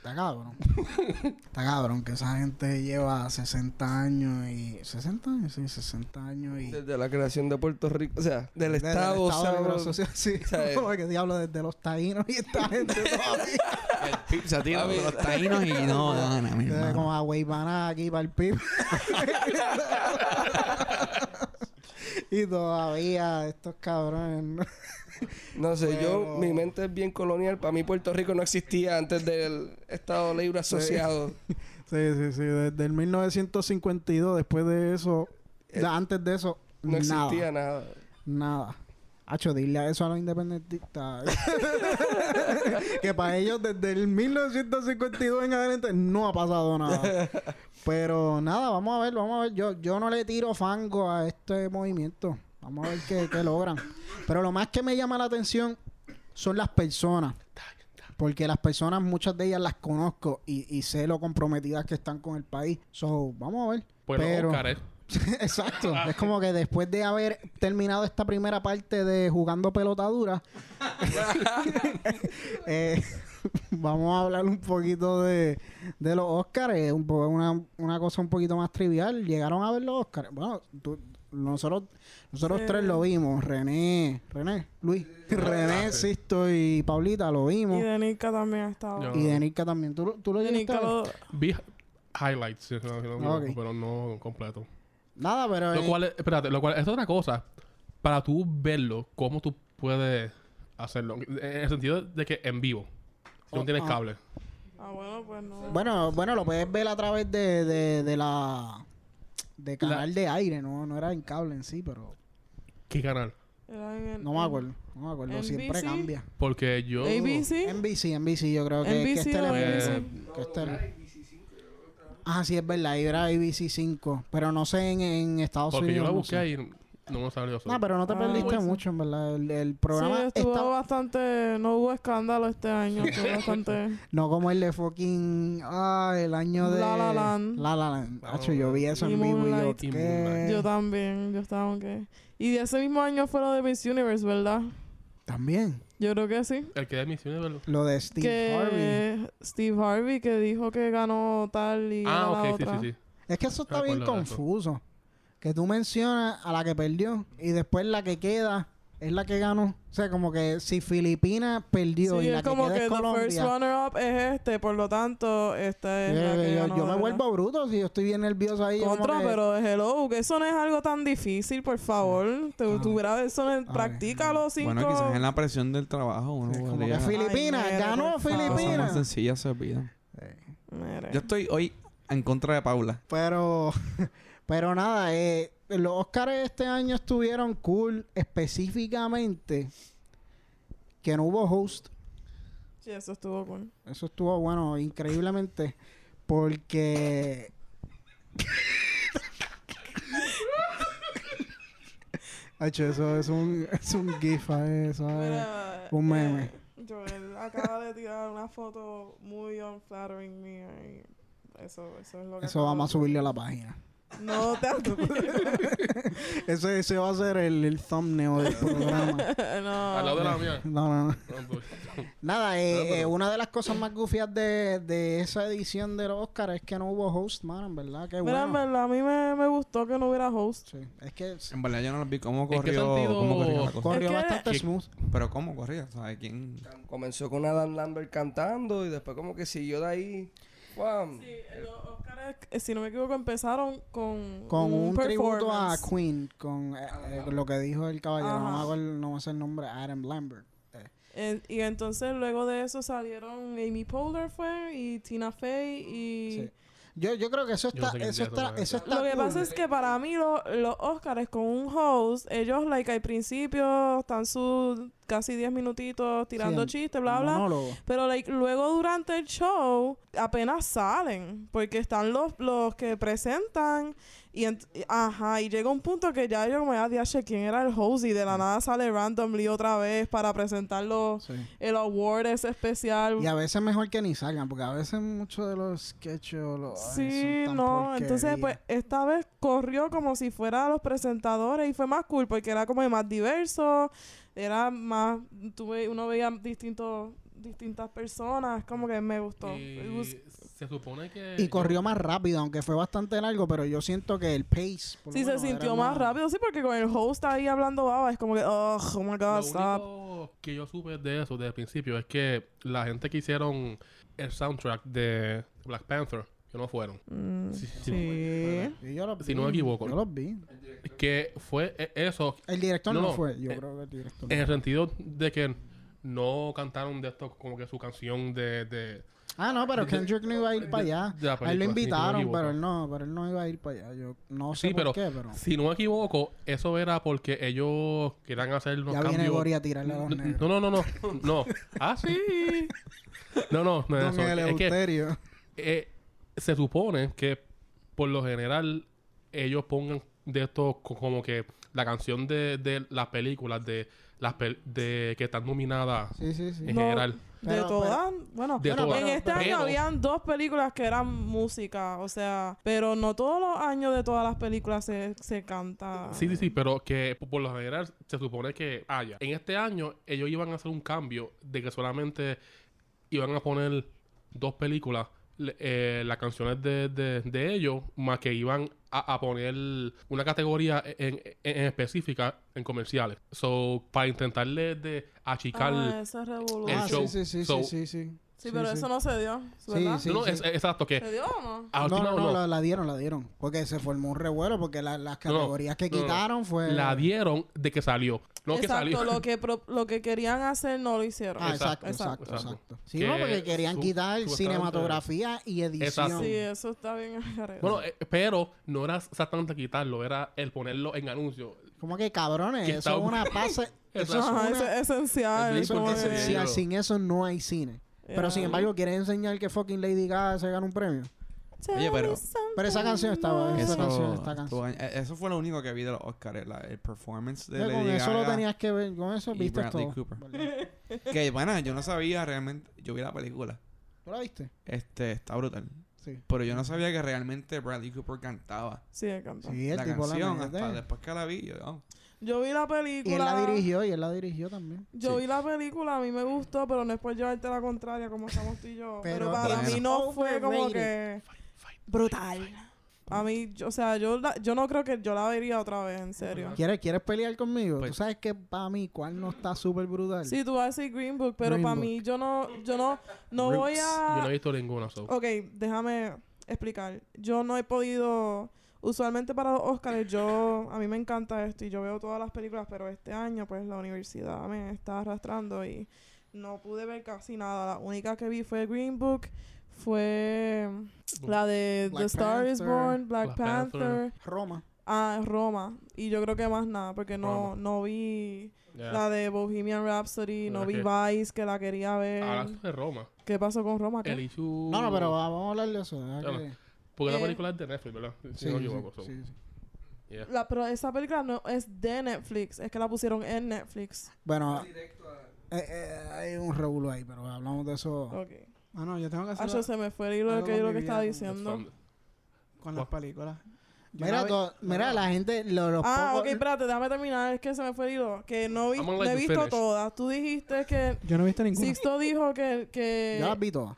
S1: Está cabrón. Está cabrón que esa gente lleva 60 años y... 60 años, sí, 60 años y...
S6: Desde la creación de Puerto Rico, o sea, del Estado...
S1: Del estado sí. como que diablo, desde los taínos y esta gente todavía.
S3: el PIB se tira de los taínos y no gana, mi
S1: hermano. Como a Weibana aquí para el PIB. y todavía estos cabrones...
S6: No sé, yo, mi mente es bien colonial. Para mí Puerto Rico no existía antes del Estado Libre Asociado.
S1: Sí, sí, sí. Desde el 1952, después de eso, antes de eso,
S6: no existía nada.
S1: Nada. Hacho, dile eso a los independentistas. que para ellos desde el 1952 en adelante no ha pasado nada. Pero nada, vamos a ver, vamos a ver. Yo, yo no le tiro fango a este movimiento. Vamos a ver qué, qué logran. Pero lo más que me llama la atención son las personas. Porque las personas, muchas de ellas las conozco y, y sé lo comprometidas que están con el país. So, vamos a ver.
S2: Pues Pero,
S1: Exacto. es como que después de haber terminado esta primera parte de jugando pelotadura, eh, vamos a hablar un poquito de, de los Oscars. Un una, una cosa un poquito más trivial. ¿Llegaron a ver los Oscars? Bueno, nosotros nosotros tres lo vimos. René, René, Luis, René, Sisto y Paulita lo vimos.
S5: Y Denica también estaba.
S1: Y Denica también. ¿Tú, tú lo
S2: viste? Lo... Vi highlights, pero no completo.
S1: Nada, pero...
S2: Lo cual, espérate, lo cual es otra cosa. Para tú verlo, ¿cómo tú puedes hacerlo? En el sentido de que en vivo. Si no oh, tienes ah. cable.
S5: Ah, bueno, pues no.
S1: Bueno, bueno, lo puedes ver a través de, de, de la... De canal de aire, no, no era en cable en sí, pero...
S2: ¿Qué canal?
S1: no me acuerdo, no me acuerdo, siempre cambia.
S2: Porque yo...
S5: ¿ABC?
S1: NBC, NBC, yo creo que, NBC que este, que este Ah, sí, es verdad. Era ABC 5. Pero no sé en, en Estados
S2: Unidos.
S1: Porque
S2: yo la busqué y no me salió
S1: eso. No, pero no te ah, perdiste pues mucho, en verdad. El, el programa
S5: sí, estuvo bastante... No hubo escándalo este año. Estuvo bastante...
S1: no como el de fucking... Ah, el año de...
S5: La La Land.
S1: La La Land. Hacho, yo vi eso en vivo y yo... ¿qué?
S5: Yo también. Yo estaba aunque... Y de ese mismo año fue lo de Miss Universe, ¿verdad?
S1: También.
S5: Yo creo que sí.
S2: El que de misiones, ¿verdad?
S1: Lo de Steve Harvey.
S5: Steve Harvey que dijo que ganó tal y
S2: ah, ok, sí, sí, sí.
S1: Es que eso está bien confuso. Que tú mencionas a la que perdió y después la que queda es la que ganó. O sea, como que si Filipinas perdió y la que queda es Colombia.
S5: first runner up es este, por lo tanto, esta es la que
S1: yo, yo me vuelvo bruto si yo estoy bien nervioso ahí.
S5: Contra, que... pero hello, que eso no es algo tan difícil, por favor. Te, ah. tuviera eso, en, practícalo cinco.
S3: Bueno, quizás en la presión del trabajo uno
S1: sí, como que Filipinas, ganó Filipinas.
S3: más sencilla se olvida. Yo estoy hoy en contra de Paula.
S1: Pero, pero nada, eh los Oscars este año estuvieron cool específicamente que no hubo host.
S5: Sí, eso estuvo cool.
S1: Eso estuvo bueno, increíblemente, porque... Hacho, eso es un, es un gif, eso es un meme. Eh,
S5: Joel acaba de tirar una foto muy unflattering mía eso, eso es lo que...
S1: Eso vamos a subirle a la página.
S5: No te
S1: ese, ese va a ser el, el thumbnail del programa.
S5: no.
S2: Al lado de la mía.
S1: No, no, no. Pues, Nada, eh, eh, una de las cosas más gufias de, de esa edición de los Oscars es que no hubo host, man, en verdad. Qué
S5: Mira, en verdad, a mí me, me, gustó que no hubiera host.
S1: Sí. Es que...
S3: En verdad yo no lo vi cómo corrió, cómo corrió la cosa.
S1: Corrió bastante smooth.
S3: Pero ¿cómo corría? ¿Sabes quién?
S6: Comenzó con Adam Lambert cantando y después como que siguió de ahí... Wow.
S5: Sí, eh, si no me equivoco, empezaron con,
S1: con un, tributo a Queen, con eh, eh, lo que dijo el caballero, no me, no el nombre, Adam Lambert.
S5: y entonces luego de eso salieron Amy Poehler fue y Tina Fey y
S1: yo, yo creo que eso está, eso está, eso está
S5: Lo que pasa es que para mí los Oscars con un host, ellos like al principio están sus casi 10 minutitos tirando chistes, bla bla. Pero like luego durante el show apenas salen, porque están los los que presentan y, ajá, y llega un punto que ya yo me había dicho quién era el host y de la nada sale randomly otra vez para presentarlo el award ese especial.
S1: Y a veces mejor que ni salgan, porque a veces muchos de los sketches los
S5: Sí, no, entonces pues esta vez corrió como si fuera los presentadores y fue más cool porque era como más diverso, era más tuve uno veía distintos distintas personas, como que me gustó.
S2: Se supone que.
S1: Y corrió más rápido, aunque fue bastante largo, pero yo siento que el pace.
S5: sí, se sintió más, rápido, sí, porque con el host ahí hablando baba, es como que, oh, oh my god,
S2: Lo stop. que yo supe de eso desde el principio es que la gente que hicieron el soundtrack de Black Panther, que no fueron.
S5: Mm, sí.
S2: si no me equivoco.
S1: Yo los vi.
S2: Que fue e, eso.
S1: El director no, fue, yo eh, creo que el director. En
S2: el sentido de que no cantaron de esto como que su canción de, de
S1: Ah, no, pero Kendrick no iba a ir para allá. a él lo invitaron, pero él no, pero él no iba a ir para allá. Yo no sé por qué, pero...
S2: Si no me equivoco, eso era porque ellos querían hacer unos
S1: ya
S2: cambios...
S1: viene Gori a tirarle a los
S2: negros. No, no, no, no. no. Ah, sí. No, no, no es eso. Es que, eh, se supone que por lo general ellos pongan de esto como que la canción de, de las películas de las de que están nominadas en general.
S5: de todas, bueno, en este año habían dos películas que eran música, o sea, pero no todos los años de todas las películas se, se canta.
S2: Sí, sí, sí, pero que por lo general se supone que haya. En este año ellos iban a hacer un cambio de que solamente iban a poner dos películas eh, las canciones de, de, ellos, más que iban a, poner una categoría en, en, específica en comerciales. So, para intentarle de achicar
S5: ah, el
S1: show. sí, sí, sí, sí, sí.
S5: Sí, pero eso no se dio, ¿verdad?
S2: Sí, no, es, exacto. Que
S5: ¿Se dio o no?
S1: no, no, La, dieron, la dieron. Porque se formó un revuelo, porque las categorías que quitaron fue...
S2: La dieron de que salió. No
S5: exacto,
S2: que salió.
S5: Lo que, lo que querían hacer no lo hicieron.
S1: Ah, exacto, exacto, exacto. Sí, no, porque querían quitar cinematografía y edición. Exacto.
S5: Sí, eso está bien
S2: Bueno, eh, pero no era exactamente quitarlo, era el ponerlo en anuncio.
S1: Como que cabrones, eso es una base...
S5: eso es, esencial.
S1: Es esencial. Sin eso no hay cine. Pero sin embargo, ¿quieres enseñar que fucking Lady Gaga se gana un premio?
S3: Oye, pero...
S1: Pero esa canción estaba... Esa canción está canción.
S3: Eh, eso fue lo único que vi de los Oscars, el performance de
S1: Lady
S3: Gaga.
S1: Con eso lo tenías que ver. Con eso viste todo.
S3: Cooper. que, bueno, yo no sabía realmente... Yo vi la película.
S1: ¿Tú la viste?
S3: Este, está brutal. Sí. Pero yo no sabía que realmente Bradley Cooper cantaba.
S5: Sí, él cantaba.
S1: Sí,
S3: la canción, hasta después que la vi, yo... Oh.
S5: Yo vi la película.
S1: Y él la dirigió, y él la dirigió también.
S5: Yo vi la película, a mí me gustó, pero no es por llevarte la contraria como estamos tú y yo. Pero, para mí no fue como que brutal. A mí, o sea, yo, yo no creo que yo la vería otra vez, en serio.
S1: ¿Quieres, ¿quieres pelear conmigo? Pues, tú sabes que para mí, ¿cuál no está súper brutal?
S5: Sí, tú vas a decir Green Book, pero para mí, yo no, yo no, no voy a...
S2: Yo no he visto ninguna, so.
S5: Ok, déjame explicar. Yo no he podido usualmente para los Oscars yo a mí me encanta esto y yo veo todas las películas pero este año pues la universidad me está arrastrando y no pude ver casi nada. La única que vi fue Green Book fue la de The Star is Born Black, Panther,
S1: Roma.
S5: Ah Roma. Y yo creo que más nada porque no no vi La de Bohemian Rhapsody, no vi Vice, que la quería ver.
S2: Ah, de Roma.
S5: ¿Qué pasó con Roma?
S1: No, no, pero vamos a hablar de eso.
S2: Porque la eh, película es de Netflix, ¿verdad? Si no me Sí,
S5: sí. La, pero esa película no es de Netflix, es que la pusieron en Netflix.
S1: Bueno, eh, eh, hay un regulo ahí, pero hablamos de eso.
S5: Ok.
S1: Ah, no, yo tengo que hacer.
S5: Ah, se me fue el hilo de que yo lo que estaba diciendo.
S1: Con las películas. Mira, mira, la gente. Lo,
S5: ah, ok, espérate, déjame terminar. Es que se me fue el hilo. Que no, vi, no he visto todas. Tú dijiste que.
S1: Yo no he visto ninguna.
S5: Sixto dijo que. que...
S1: Yo las vi todas.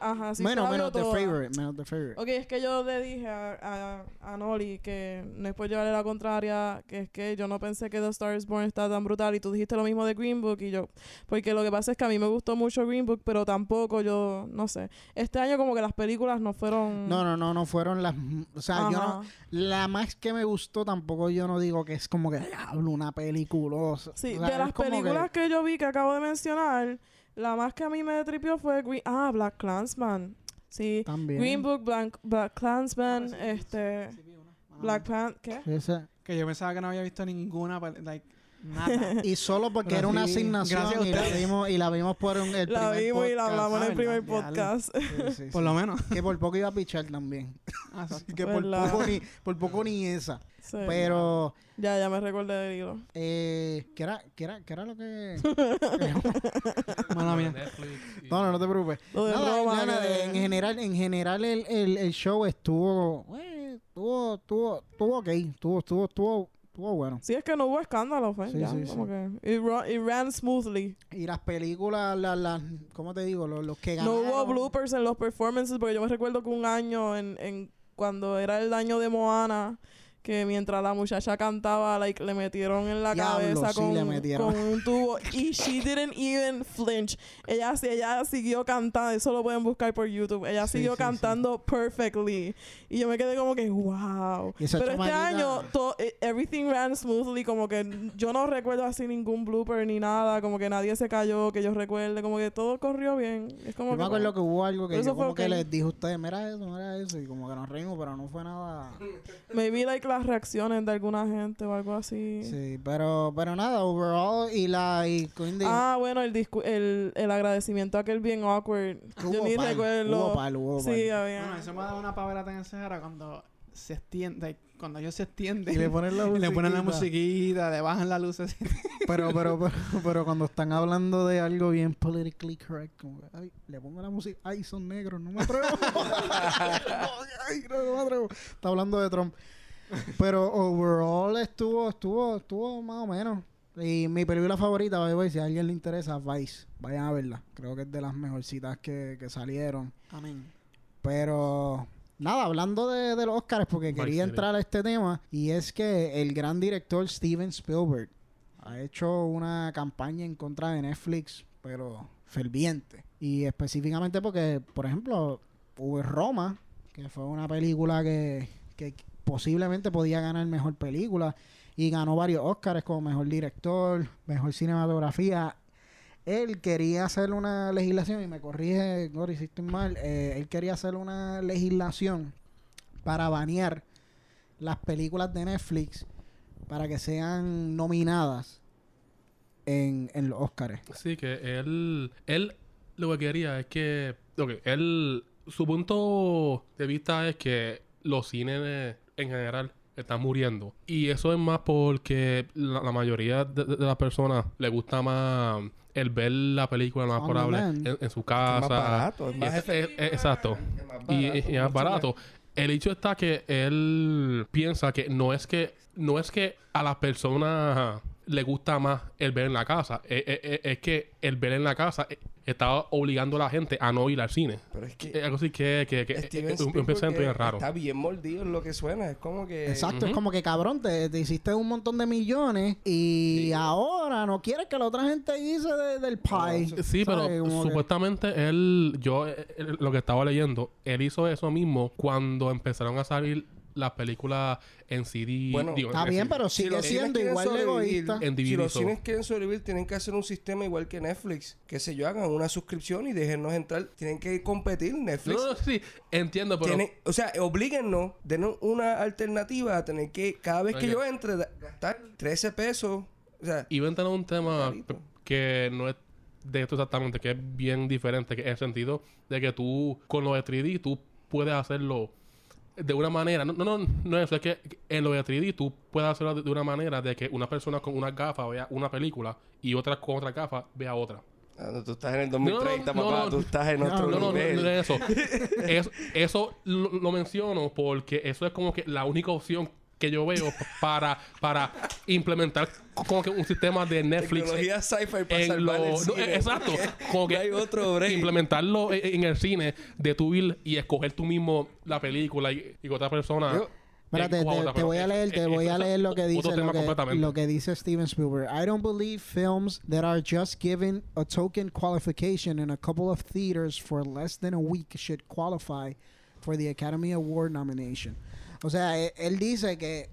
S5: Ajá, sí.
S1: Menos, menos the favorite, menos the favorite.
S5: Ok, es que yo le dije a, a, a Noli que no es por llevarle la contraria, que es que yo no pensé que The Star is Born está tan brutal y tú dijiste lo mismo de Green Book y yo, porque lo que pasa es que a mí me gustó mucho Green Book, pero tampoco yo, no sé. Este año como que las películas no fueron...
S1: No, no, no, no fueron las... O sea, yo no... La más que me gustó tampoco yo no digo que es como que hablo una película.
S5: Sí, de las películas que... que yo vi que acabo de mencionar la más que a mí me tripió fue Green, ah, Black Clansman. Sí. También. Green Book, Black, Black Clansman, ah, este... Black Panther, ¿qué?
S1: Ese.
S4: Que yo pensaba que no había visto ninguna, like, nada.
S1: y solo porque era una asignación y la, vimos, y la vimos por un, el
S5: la
S1: primer
S5: vimos y la hablamos en el primer podcast.
S1: por lo menos. Que por poco iba a pichar también. Así ah, que por poco, ni, por poco ni esa. Pero...
S5: Ya, ya me recordé del hilo.
S1: Eh, ¿qué era, qué era, qué era lo que...? Mala mía. No, no, no te preocupes. nada, en general, en general el, el, el show estuvo... Eh, estuvo, estuvo, estuvo ok. Estuvo, estuvo, estuvo... Estuvo bueno.
S5: Sí, es que no hubo escándalo, fue. Sí, ya, sí, como que it, ran smoothly.
S1: Y las películas, las, las ¿cómo te digo? Los, los que
S5: ganaron. No hubo bloopers en los performances, porque yo me recuerdo que un año, en, en cuando era el año de Moana, que mientras la muchacha cantaba, like, le metieron en la cabeza con, con, un tubo. y she didn't even flinch. Ella, ella siguió cantando, eso lo pueden buscar por YouTube. Ella siguió cantando perfectly. Y yo me quedé como que, wow. Pero este año, eh, everything ran smoothly, como que yo no recuerdo así ningún blooper ni nada, como que nadie se cayó, que yo recuerde, como que todo corrió bien. Es como
S1: yo me acuerdo que hubo algo que yo como que les dijo a ustedes, mira eso, mira eso, y como que nos reímos, pero no fue nada...
S5: Maybe like la reacciones de alguna gente o algo así.
S1: Sí, pero, pero nada, overall y la... Y
S5: ah, bueno, el, el, el agradecimiento a aquel bien awkward. Yo ni recuerdo. Sí, había.
S4: Bueno, eso me da una pavera tan encerrada cuando se extiende, cuando ellos se extienden
S1: y le ponen la, y
S4: le ponen la musiquita, le bajan las luces.
S1: pero, pero, pero, pero, cuando están hablando de algo bien politically correct, como ay, le pongo la música, ay, son negros, no me atrevo. ay, no me atrevo. Está hablando de Trump. Pero overall estuvo, estuvo, estuvo más o menos. Y mi película favorita, si a alguien le interesa, Vice, vayan a verla. Creo que es de las mejorcitas que, que salieron.
S4: Amén.
S1: Pero nada, hablando de, de los Oscars, porque quería entrar a este tema, y es que el gran director Steven Spielberg ha hecho una campaña en contra de Netflix, pero ferviente. Y específicamente porque, por ejemplo, hubo Roma, que fue una película que, que posiblemente podía ganar mejor película y ganó varios Oscars como mejor director, mejor cinematografía. Él quería hacer una legislación, y me corrige, Gori, si estoy mal, eh, él quería hacer una legislación para banear las películas de Netflix para que sean nominadas en, en los Oscars.
S2: Sí, que él, él lo que quería es que, él, su punto de vista es que los cines en general están muriendo. Y eso es más porque la, mayoría de, las personas le gusta más el ver la película más probable en, su casa. Es más barato, es más exacto. y, es más barato. El hecho está que él piensa que no es que no es que a las personas le gusta más el ver en la casa. Es, eh, eh, eh, es, que el ver en la casa estaba obligando a la gente a no ir al cine. Pero es que... Es algo así que, que, es un, pensamiento bien raro.
S6: Está bien mordido en lo que suena. Es como que...
S1: Exacto. Es como que, cabrón, te, hiciste un montón de millones y ahora no quieres que la otra gente hice del pie.
S2: sí, pero supuestamente él... Yo, lo que estaba leyendo, él hizo eso mismo cuando empezaron a salir las películas en CD.
S1: Bueno, está bien, pero sigue siendo igual de egoísta.
S6: si los cines quieren sobrevivir, tienen que hacer un sistema igual que Netflix. Que se yo, hagan una suscripción y déjennos entrar. Tienen que competir Netflix.
S2: No, sí, entiendo, pero...
S6: o sea, oblíguennos, denos una alternativa a tener que, cada vez que yo entre, gastar 13 pesos. O sea...
S2: Y voy a entrar un tema que no es de esto exactamente, que es bien diferente, que es el sentido de que tú, con lo de 3D, tú puedes hacerlo de una manera, no, no, no, es que en lo de 3D tú puedes hacerlo de, una manera de que una persona con una gafa vea una película y otra con otra gafa vea otra.
S6: Ah, tú estás en el 2030, papá. tú estás en otro no, nivel. No, no,
S2: eso. eso, eso lo, menciono porque eso es como que la única opción que yo veo para, para implementar como que un sistema de Netflix.
S6: Tecnología sci-fi para salvar el cine.
S2: Exacto. Como que hay otro implementarlo en, el cine de tu ir y escoger tú mismo la película y, y otra persona.
S1: Espérate, te, voy a leer, te voy a leer lo que dice lo que, lo que, dice Steven Spielberg. I don't believe films that are just given a token qualification in a couple of theaters for less than a week should qualify for the Academy Award nomination. O sea, e, él, dice que,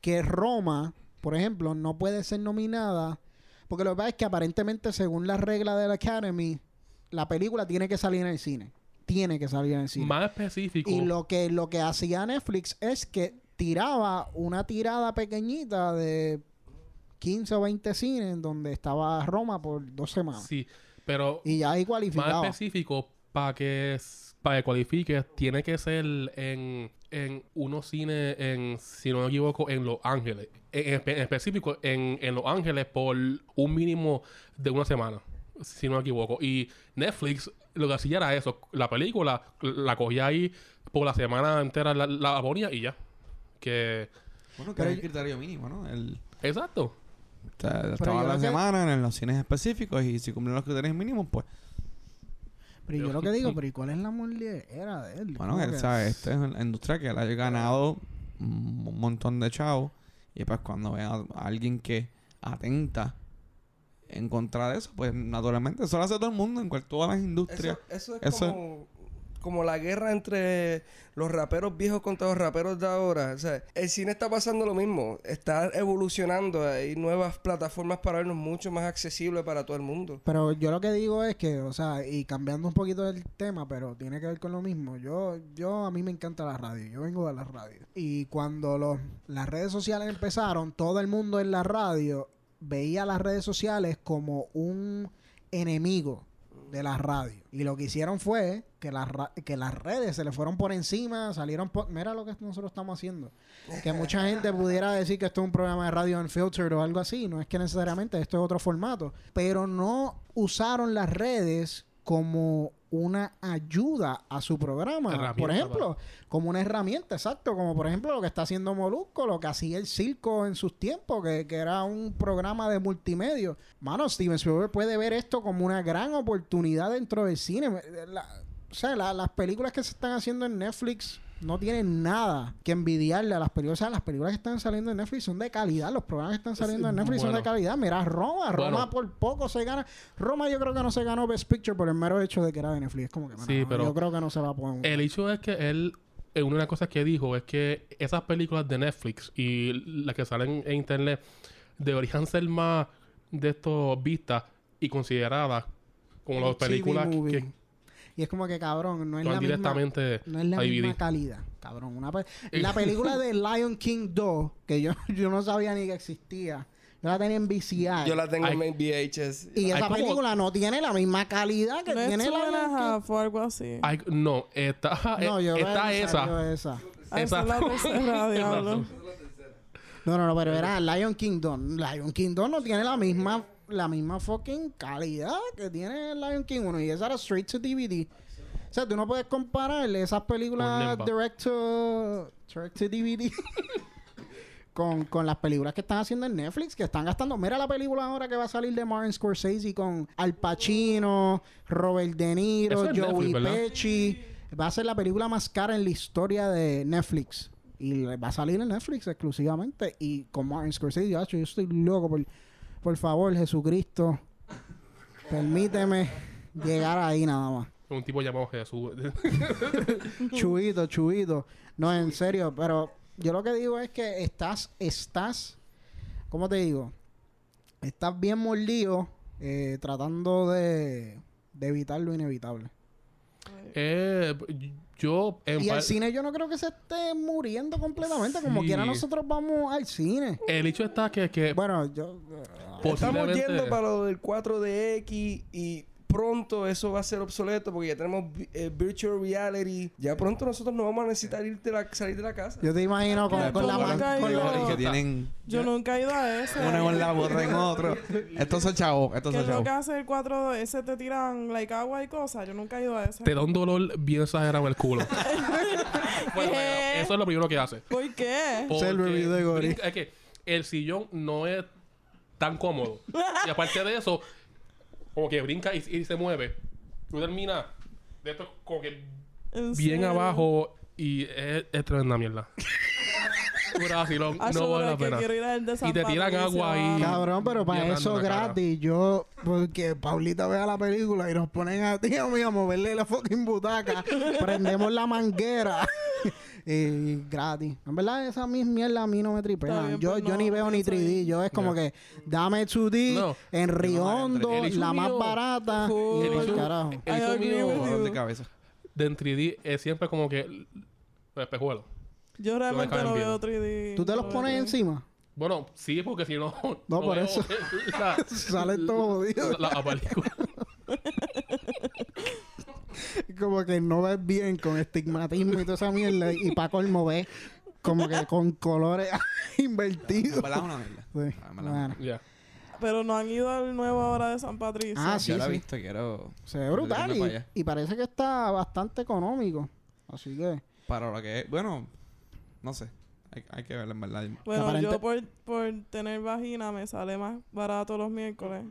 S1: que Roma, por ejemplo, no puede ser nominada porque lo que pasa es que aparentemente, según la regla de la Academy, la película tiene que salir en el cine. Tiene que salir en el cine.
S2: Más específico.
S1: Y lo que, lo que hacía Netflix es que tiraba una tirada pequeñita de 15 o 20 cines en donde estaba Roma por dos semanas.
S2: Sí, pero...
S1: Y ya ahí cualificado.
S2: Más específico para que, para que cualifique tiene que ser en en unos cines, en, si no me equivoco, en Los Ángeles. En, específico, en, en, Los Ángeles por un mínimo de una semana, si no me equivoco. Y Netflix lo que hacía era eso. La película la cogía ahí por la semana entera, la, la ponía y ya. Que...
S3: Bueno, que es el criterio mínimo, ¿no? El...
S2: Exacto.
S3: estaba la semana en los cines específicos y si cumplen los criterios mínimos, pues
S1: pero yo lo que digo, pero ¿y cuál es la era de él?
S3: Bueno, él sabe, esta es una industria que él ha ganado un montón de chavos. Y pues cuando ven a, alguien que atenta en contra de eso, pues naturalmente eso lo hace todo el mundo en cual, todas las industrias.
S6: Eso, es como como la guerra entre los raperos viejos contra los raperos de ahora. O sea, el cine está pasando lo mismo. Está evolucionando. Hay nuevas plataformas para vernos mucho más accesibles para todo el mundo.
S1: Pero yo lo que digo es que, o sea, y cambiando un poquito el tema, pero tiene que ver con lo mismo. Yo, yo a mí me encanta la radio. Yo vengo de la radio. Y cuando los, las redes sociales empezaron, todo el mundo en la radio veía las redes sociales como un enemigo de la radio. Y lo que hicieron fue que, las que las redes se le fueron por encima, salieron por... Mira lo que nosotros estamos haciendo. Que mucha gente pudiera decir que esto es un programa de radio unfiltered o algo así. No es que necesariamente esto es otro formato. Pero no usaron las redes como una ayuda a su programa. por ejemplo, como una herramienta, exacto. Como por ejemplo lo que está haciendo Molusco, lo que hacía el circo en sus tiempos, que, era un programa de multimedia. Mano, Steven Spielberg puede ver esto como una gran oportunidad dentro del cine. o sea, las películas que se están haciendo en Netflix no tienen nada que envidiarle a las películas. O sea, las películas que están saliendo en Netflix son de calidad. Los programas que están saliendo en Netflix son de calidad. Mira, Roma. Roma por poco se gana. Roma yo creo que no se ganó Best Picture por el mero hecho de que era de Netflix. Es como que,
S2: sí, pero
S1: yo creo que no se va a poner.
S2: El hecho es que él eh, una de las cosas que dijo es que esas películas de Netflix y las que salen en internet deberían ser más de estos vistas y consideradas como las películas que,
S1: y es como que, cabrón, no es la misma, no es la misma calidad. Cabrón, una la película de Lion King 2, que yo, yo no sabía ni que existía. Yo la tenía en VCR.
S6: Yo la tengo en VHS.
S1: Y esa película no tiene la misma calidad que tiene la
S5: o algo así.
S2: no, está, no, yo está esa.
S1: esa.
S5: Ah, esa. es la tercera, diablo.
S1: No, no, no, pero era Lion King 2. Lion King 2 no tiene la misma la misma fucking calidad que tiene Lion King 1 y esa era straight to DVD. O sea, tú no puedes compararle esas películas direct to, direct to DVD con, con las películas que están haciendo en Netflix, que están gastando. Mira la película ahora que va a salir de Martin Scorsese con Al Pacino, Robert De Niro, Joey Pesci. Va a ser la película más cara en la historia de Netflix. Y va a salir en Netflix exclusivamente. Y con Martin Scorsese, yo estoy loco por por favor, Jesucristo, permíteme llegar ahí nada más.
S2: Un tipo llamado Jesús.
S1: chuito, chuito. No, en serio, pero yo lo que digo es que estás, estás, ¿cómo te digo? Estás bien mordido eh, tratando de, de evitar lo inevitable.
S2: Eh, yo
S1: y el cine yo no creo que se esté muriendo completamente. Como quiera nosotros vamos al cine.
S2: El hecho está que... que
S1: bueno, yo...
S6: Estamos yendo para lo del 4DX y pronto eso va a ser obsoleto porque ya tenemos eh, virtual reality. Ya pronto nosotros no vamos a necesitar ir de la, salir de la casa.
S1: Yo te imagino con, con la
S3: mano. que tienen.
S5: Yo nunca he ido a eso.
S3: Uno en la borra en otro. Estos son chavos. Estos son chavos.
S5: ¿Qué hace el 4 ese te tiran like agua y cosas? Yo nunca he ido a eso.
S2: Te da un dolor bien exagerado en el culo. bueno, eso es lo primero que hace.
S5: ¿Por qué?
S2: Porque es que el sillón no es tan cómodo. y aparte de eso, como que brinca y, se mueve. Tú terminas de esto como que bien abajo y es, es tremenda mierda. no vale la pena. Y te tiran agua ahí.
S1: Cabrón, pero para eso gratis. Yo, porque Paulita vea la película y nos ponen a ti a mí a moverle la fucking butaca. prendemos la manguera. y gratis. En verdad, esa misma mierda a mí no me tripea. Yo, pues yo ni veo ni 3D. Yo es como que dame 2D en Riondo, la más barata. y el carajo.
S2: El mío de cabeza. De en 3D es siempre como que espejuelo.
S5: Yo realmente no, veo 3D.
S1: ¿Tú te los pones encima?
S2: Bueno, sí, porque si no.
S1: No, por eso. Sale todo jodido.
S2: La, la película.
S1: como que no ves bien con estigmatismo y toda esa mierda. Y para colmo ves como que con colores invertidos.
S3: una mierda.
S2: Sí.
S5: Pero no han ido al nuevo ahora de San Patricio.
S1: Ah, sí,
S3: Yo
S1: la
S3: he visto, quiero...
S1: Se ve brutal y, parece que está bastante económico. Así que...
S3: Para lo que es... Bueno, no sé. Hay, hay que verlo en verdad.
S5: Bueno, yo por, por tener vagina me sale más barato los miércoles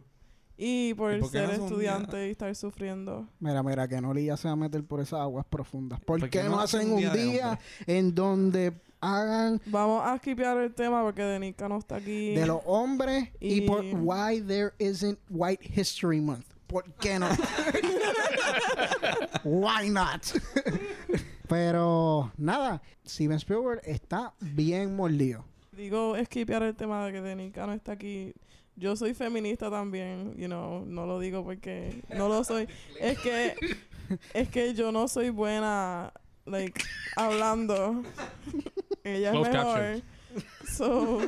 S5: Y por, ser estudiante y estar sufriendo.
S1: Mira, mira, que no le ya se va a meter por esas aguas profundas. ¿Por, qué no hacen un día, en donde hagan...
S5: Vamos a skipear el tema porque Denica no está aquí.
S1: De los hombres y, por why there isn't White History Month. ¿Por qué no? why not? Pero nada, Steven Spielberg está bien mordido.
S5: Digo, skipear el tema de que Denica no está aquí yo soy feminista también, you know, no lo digo porque no lo soy. Es que es que yo no soy buena like hablando. Ella es mejor. So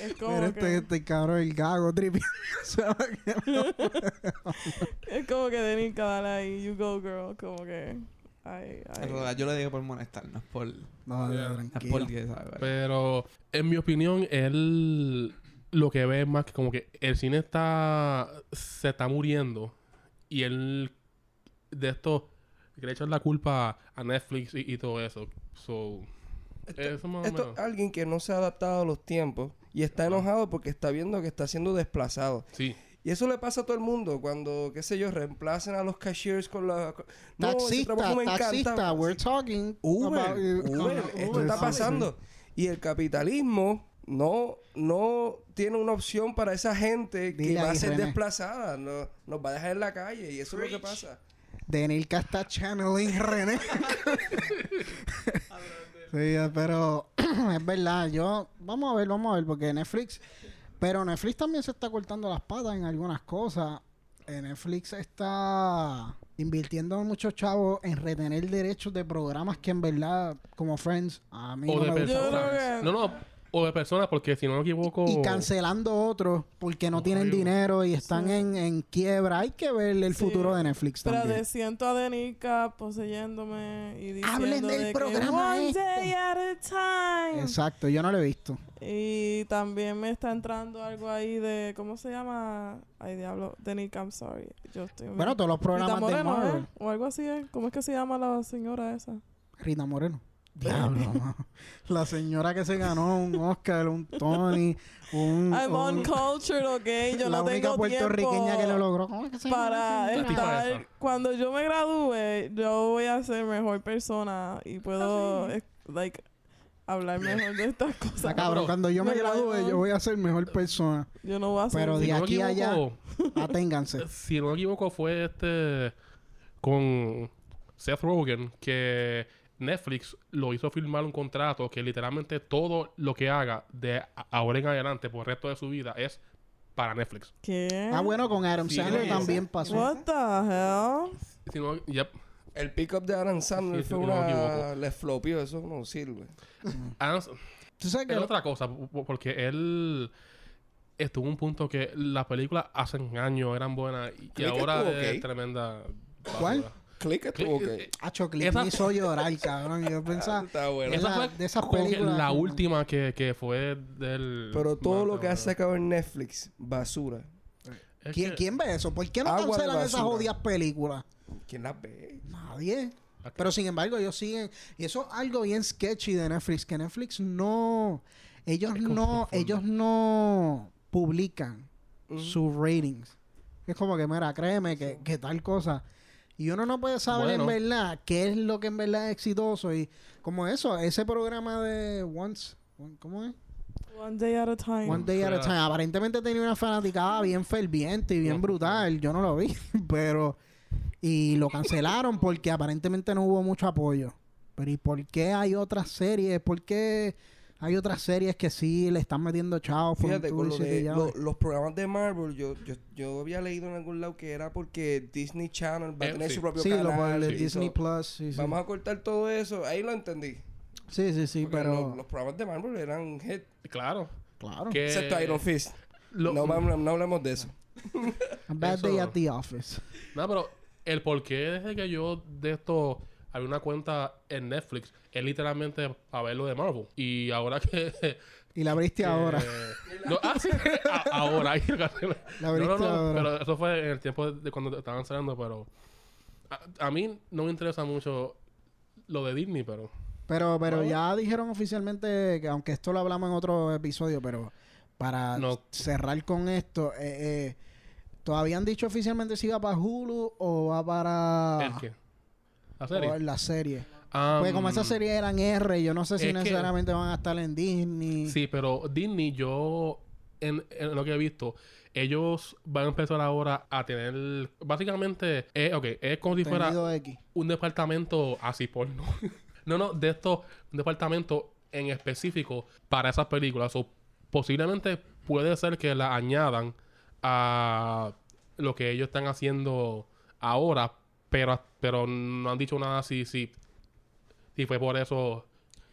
S5: es como
S1: Mira este, este cabrón el gago tripi.
S5: es como que Denica dale ahí, you go girl, como que Ay, ay.
S3: yo lo digo por molestar, no es por. No,
S2: no, por Pero, en mi opinión, él lo que ve es más que como que el cine está se está muriendo y él de esto le echar la culpa a Netflix y, todo eso. So,
S6: esto, es alguien que no se ha adaptado a los tiempos y está enojado porque está viendo que está siendo desplazado.
S2: Sí.
S6: Y eso le pasa a todo el mundo cuando, qué sé yo, reemplacen a los cashiers con la...
S1: No, taxista, taxista, we're talking
S6: Uber, Uber, esto está pasando. Y el capitalismo no, no tiene una opción para esa gente que va a ser desplazada. No, nos va a dejar en la calle y eso es lo que pasa.
S1: Denilka está channeling René. sí, pero es verdad. Yo, vamos a ver, vamos a ver, porque Netflix, pero Netflix también se está cortando las patas en algunas cosas. Eh, Netflix está invirtiendo muchos chavos en retener derechos de programas que en verdad, como Friends, a mí no me
S2: No, no, o de personas, porque si no me equivoco.
S1: Y cancelando otros porque no tienen dinero y están en, en, quiebra. Hay que ver el futuro de Netflix
S5: Pero
S1: también.
S5: de siento a Denica poseyéndome y diciendo
S1: Hablen del programa
S5: este. day at a time.
S1: Exacto, yo no lo he visto.
S5: Y también me está entrando algo ahí de. ¿Cómo se llama? Ay, diablo. Denica, I'm sorry. Yo estoy
S1: bueno, todos los programas de Marvel. ¿eh?
S5: O algo así, ¿eh? ¿Cómo es que se llama la señora esa?
S1: Rita Moreno. Diablo, La señora que se ganó un Oscar, un Tony, un...
S5: I'm un, uncultured, ok. Yo no tengo puertorriqueña
S1: que lo logró. ¿Cómo es que se
S5: Para estar... Cuando yo me gradúe, yo voy a ser mejor persona y puedo, ah, like, hablar mejor de estas cosas.
S1: cabrón, cuando yo me gradúe, yo voy a ser mejor persona.
S5: Yo no voy a ser...
S1: Pero de aquí a allá, aténganse.
S2: Si no me equivoco, fue este... Con Seth Rogen, que Netflix lo hizo firmar un contrato que literalmente todo lo que haga de ahora en adelante por el resto de su vida es para Netflix.
S5: ¿Qué?
S1: Ah, bueno, con Adam Sandler también pasó.
S5: What the hell?
S2: Si no, yep.
S6: El pick-up de Adam Sandler fue una... Le flopió, eso no sirve.
S2: Adam... ¿Tú sabes que es otra cosa, porque él estuvo en un punto que las películas hace años eran buenas y, ahora es tremenda.
S1: ¿Cuál?
S6: Click estuvo ok.
S1: Hacho, Click me hizo llorar, cabrón. Yo pensaba...
S6: Está bueno.
S2: Esa fue de esas películas... La última que, que fue del...
S6: Pero todo lo que ha sacado en Netflix, basura.
S1: ¿Quién, ¿Quién ve eso? ¿Por qué no cancelan esas jodidas películas?
S6: ¿Quién las ve?
S1: Nadie. Pero sin embargo, ellos siguen. Y eso es algo bien sketchy de Netflix. Que Netflix no. Ellos no. Ellos no publican sus ratings. Es como que, mira, créeme que, que tal cosa. Y uno no puede saber en verdad qué es lo que en verdad es exitoso. Y como eso, ese programa de Once, ¿cómo es?
S5: One Day at a Time.
S1: One Day at a Time. Aparentemente tenía una fanaticada bien ferviente y bien brutal. Yo no lo vi, pero... Y lo cancelaron porque aparentemente no hubo mucho apoyo. Pero ¿y por qué hay otras series? ¿Por qué hay otras series que sí le están metiendo chavos.
S6: Fíjate, con los programas de Marvel, yo, yo, yo había leído en algún lado que era porque Disney Channel va a eh, tener su propio canal.
S1: Sí, Disney Plus.
S6: Vamos a cortar todo eso. Ahí lo entendí.
S1: Sí, sí, sí, pero...
S6: Los, programas de Marvel eran hit.
S2: Claro.
S1: Claro.
S6: Que... Excepto Iron Fist. no, no, hablemos de eso.
S1: A bad day at the office.
S2: No, pero el porqué desde que yo de esto había una cuenta en Netflix, es literalmente a ver lo de Marvel. Y ahora que.
S1: Y la abriste ahora.
S2: No, ah, sí, ahora. la abriste ahora. Pero eso fue en el tiempo de, cuando estaban saliendo, pero. A, mí no me interesa mucho lo de Disney, pero.
S1: Pero, pero ya dijeron oficialmente que, aunque esto lo hablamos en otro episodio, pero para cerrar con esto, eh, eh ¿Todavía han dicho oficialmente si va para Hulu o va para...
S2: ¿El qué? ¿La serie?
S1: O la serie. Pues como esas series eran R, yo no sé si necesariamente van a estar en Disney.
S2: Sí, pero Disney, yo en, lo que he visto, ellos van a empezar ahora a tener. Básicamente, es, okay, es como si fuera un departamento así por no. no, no, de esto, un departamento en específico para esas películas. O posiblemente puede ser que la añadan a lo que ellos están haciendo ahora, pero, pero no han dicho nada si, si, si fue por eso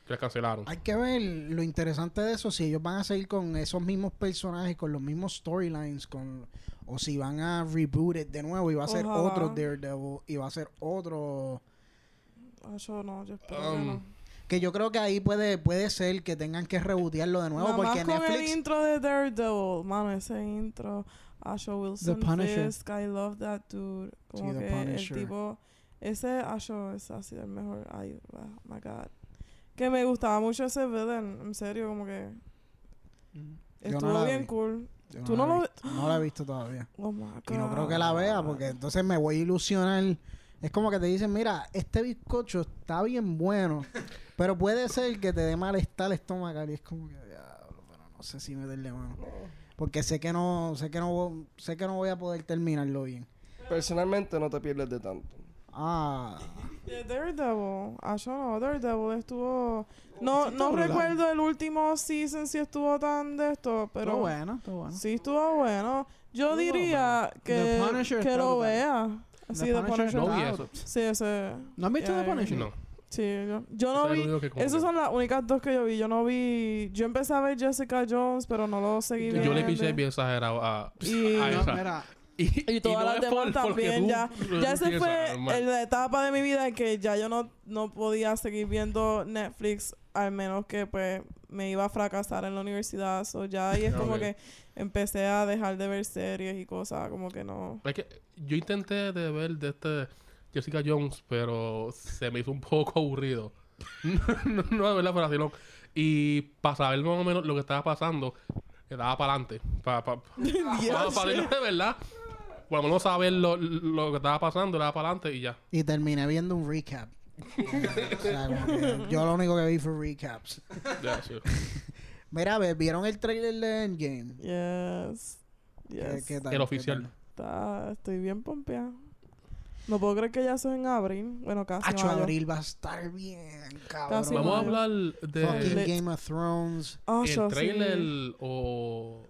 S2: que cancelaron.
S1: Hay que ver lo interesante de eso, si ellos van a seguir con esos mismos personajes, con los mismos storylines, con o si van a reboot it de nuevo y va a ser otro Daredevil y va a ser otro...
S5: Eso no, yo espero que um, no.
S1: Que yo creo que ahí puede, puede ser que tengan que rebootearlo de nuevo porque
S5: más con el intro de Daredevil, mano, ese intro. Asho Wilson Fisk, I love that dude. Como que el tipo... Ese Asho es así el mejor. Ay, oh my God. Que me gustaba mucho ese villain, en serio, como que... Mm. Estuvo bien cool. ¿Tú no, lo
S1: No la he visto todavía.
S5: Oh my God.
S1: Y no creo que la vea porque entonces me voy a ilusionar. Es como que te dicen, mira, este bizcocho está bien bueno, pero puede ser que te dé malestar el estómago. Y es como que, diablo, pero no sé si meterle mano. Porque sé que no, sé que no, sé que no voy a poder terminarlo bien.
S6: Personalmente no te pierdes de tanto.
S1: Ah.
S5: De Daredevil. Ah, yo no. Daredevil estuvo. No, no recuerdo el último season si estuvo tan de esto, pero.
S1: Estuvo bueno, estuvo bueno.
S5: Sí, estuvo bueno. Yo diría que, que lo vea. Así de Punisher.
S2: No vi eso.
S5: Sí, ese.
S1: ¿No has visto The Punisher?
S2: No.
S5: Sí, yo, yo no vi. Esas son las únicas dos que yo vi. Yo no vi. Yo empecé a ver Jessica Jones, pero no lo seguí
S2: viendo. Yo le piché bien exagerado a.
S5: Y, a esa. Y, todas las demás también ya. Ya ese fue la etapa de mi vida en que ya yo no, no podía seguir viendo Netflix al menos que pues me iba a fracasar en la universidad. O ya ahí es como que empecé a dejar de ver series y cosas como que no.
S2: Es que yo intenté de ver de este Jessica Jones pero se me hizo un poco aburrido. No, no de verdad pero así no y para saber más o menos lo que estaba pasando le daba para adelante para pa, pa, de verdad por lo saber lo, lo que estaba pasando, le daba para adelante y ya.
S1: Y terminé viendo un recap. yo lo único que vi fue recaps. Mira, ¿vieron el trailer de Endgame?
S5: Yes. yes.
S2: ¿Qué, tal? El oficial.
S5: Está, estoy bien pompeado. No puedo creer que ya son en abril. Bueno, casi.
S1: Acho, abril va a estar bien, cabrón.
S2: Vamos a hablar de...
S1: Fucking Game of Thrones.
S2: Oh, el trailer o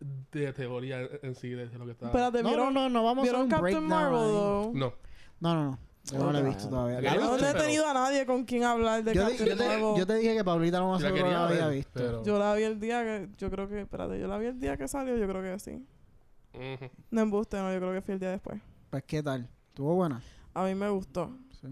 S2: de teoría en sí de lo que está.
S5: Espérate,
S1: no, no, no, no, vamos a un
S5: Captain Marvel,
S2: No.
S1: No, no, no. Yo no lo he visto todavía.
S5: no he tenido a nadie con quien hablar de Captain Marvel.
S1: Yo te dije que Paulita no lo había visto.
S5: Yo la vi el día que... Yo creo que... Espérate, yo la vi el día que salió. Yo creo que sí. No embuste, no. Yo creo que fue el día después.
S1: Pues, ¿qué tal? ¿Estuvo buena?
S5: A mí me gustó. Sí.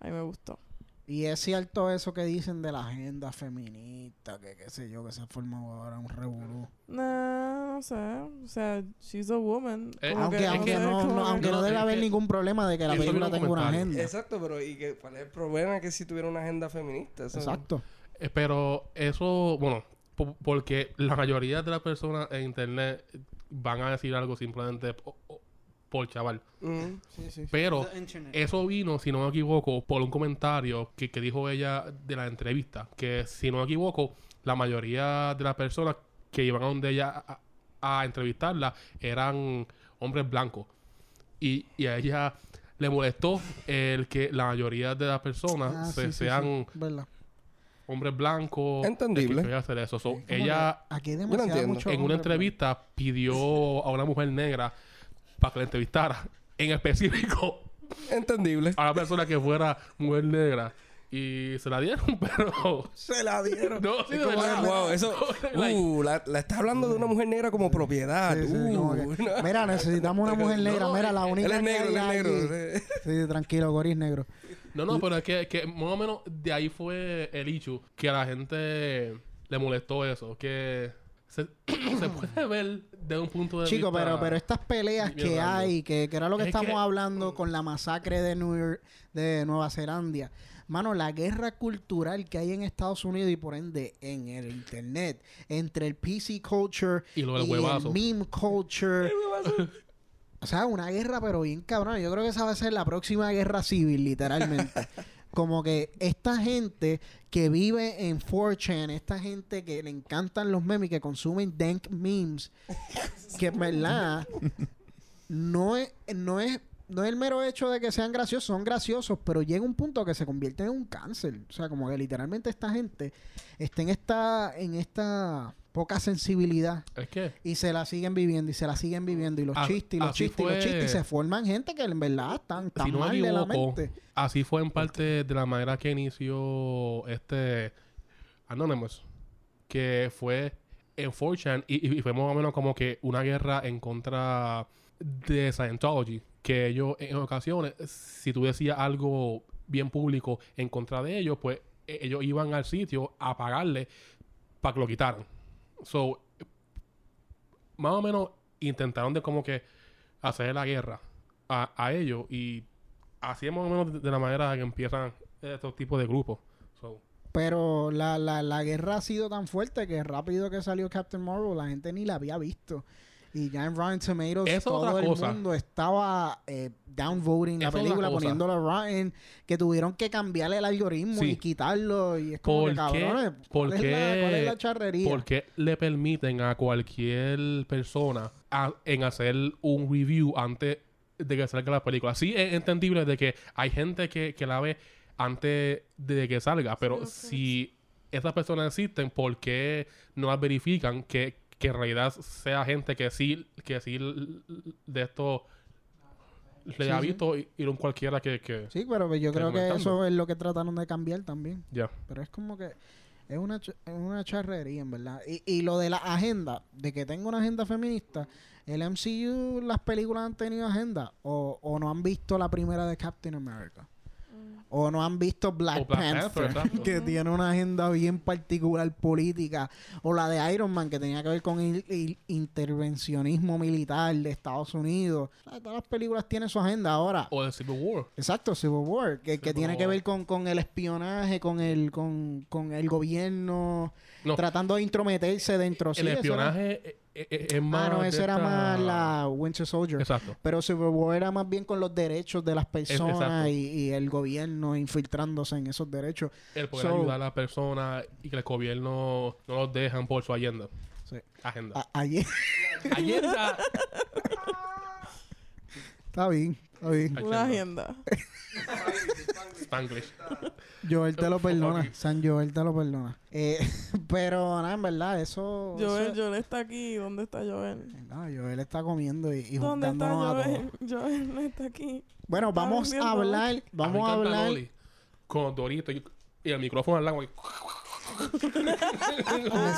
S5: A mí me gustó.
S1: Y es cierto eso que dicen de la agenda feminista, que qué sé yo, que se ha formado ahora un revolú.
S5: No, no sé. O sea, she's a woman.
S1: Eh, aunque, aunque, no, no, aunque no debe haber ningún problema de que la película tenga una agenda.
S6: Exacto, pero ¿y que, cuál es el problema que si tuviera una agenda feminista?
S1: Exacto.
S2: Eh, pero eso, bueno, porque la mayoría de las personas en internet van a decir algo simplemente por chaval. Mm. Pero eso vino, si no me equivoco, por un comentario que, dijo ella de la entrevista. Que si no me equivoco, la mayoría de las personas que iban a donde ella a, entrevistarla eran hombres blancos. Y, a ella le molestó el que la mayoría de las personas ah, sean hombres blancos.
S6: Entendible.
S2: hacer eso. ella en una entrevista pidió a una mujer negra para que la entrevistara. En específico.
S6: Entendible.
S2: A la persona que fuera mujer negra. Y se la dieron, pero.
S1: Se la dieron.
S2: no, sí, de verdad.
S6: Wow, eso. uh, la, la estás hablando de una mujer negra como propiedad. uh,
S1: Mira, necesitamos una mujer negra. Mira, la única.
S6: Él es negro, él es negro.
S1: Sí, tranquilo, Goris negro.
S2: No, no, pero es que, que más o menos de ahí fue el hecho que a la gente le molestó eso. Que se, puede ver de un punto de
S1: Chico,
S2: vista.
S1: pero, pero estas peleas que hay, que, que, era lo que estamos hablando con la masacre de, New de Nueva Zelanda. Mano, la guerra cultural que hay en Estados Unidos y por ende en el internet, entre el PC culture y, lo el meme culture. o sea, una guerra, pero bien cabrón. Yo creo que esa va a ser la próxima guerra civil, literalmente. como que esta gente que vive en 4chan, esta gente que le encantan los memes y que consumen dank memes, que en verdad no es, no es no es el mero hecho de que sean graciosos, son graciosos, pero llega un punto que se convierte en un cáncer. O sea, como que literalmente esta gente está en esta, en esta poca sensibilidad.
S2: ¿Es que?
S1: Y se la siguen viviendo y se la siguen viviendo. Y los chistes, y los chistes, y los chistes. Y se forman gente que en verdad están tan mal de la mente.
S2: Así fue en parte de la manera que inició este Anonymous. Que fue en 4chan y, y fue más o menos como que una guerra en contra de Scientology que ellos en ocasiones, si tú decías algo bien público en contra de ellos, pues e-, ellos iban al sitio a pagarle para que lo quitaran. So, más o menos intentaron de como que hacer la guerra a, ellos y así es más o menos de, la manera que empiezan estos tipos de grupos.
S1: Pero la, la, la guerra ha sido tan fuerte que rápido que salió Captain Marvel la gente ni la había visto. Y ya en Rotten Tomatoes todo el mundo estaba eh, downvoting la película, poniéndolo a Rotten, que tuvieron que cambiarle el algoritmo y quitarlo. Y es como que, cabrones, ¿cuál, es la, ¿cuál, es la, charrería?
S2: ¿Por qué le permiten a cualquier persona en hacer un review antes de que salga la película? Sí es entendible de que hay gente que, que la ve antes de que salga, pero si esas personas existen, ¿por qué no las verifican que que en realidad sea gente que sí, que sí de esto le ha visto y, un cualquiera que,
S1: Sí, pero yo creo que eso es lo que trataron de cambiar también.
S2: Ya.
S1: Pero es como que es una, es una charrería, en verdad. Y, y lo de la agenda, de que tengo una agenda feminista, el MCU, las películas han tenido agenda o, o no han visto la primera de Captain America o no han visto Black, Panther, que tiene una agenda bien particular política, o la de Iron Man, que tenía que ver con el, intervencionismo militar de Estados Unidos. todas las películas tienen su agenda ahora.
S2: O de Civil War.
S1: Exacto, Civil War, que, tiene que ver con, con el espionaje, con el, con, con el gobierno tratando de intrometerse dentro.
S2: El espionaje es, es, más.
S1: Ah, no, eso era más la Winter Soldier.
S2: Exacto.
S1: Pero Civil War era más bien con los derechos de las personas y, el gobierno infiltrándose en esos derechos.
S2: El poder ayudar a las personas y que el gobierno no los dejan por su agenda. Sí. Agenda.
S1: ayer.
S2: agenda.
S1: Está bien, está bien.
S5: Una agenda.
S2: Spanglish.
S1: Joel te lo perdona. San Joel te lo perdona. Eh, pero nada, en verdad, eso.
S5: Joel, Joel está aquí. ¿Dónde está Joel?
S1: No, Joel está comiendo y, y
S5: ¿Dónde está Joel? Joel no está aquí.
S1: Bueno, vamos a hablar. Vamos a, hablar.
S2: con Dorito y, el micrófono al lado.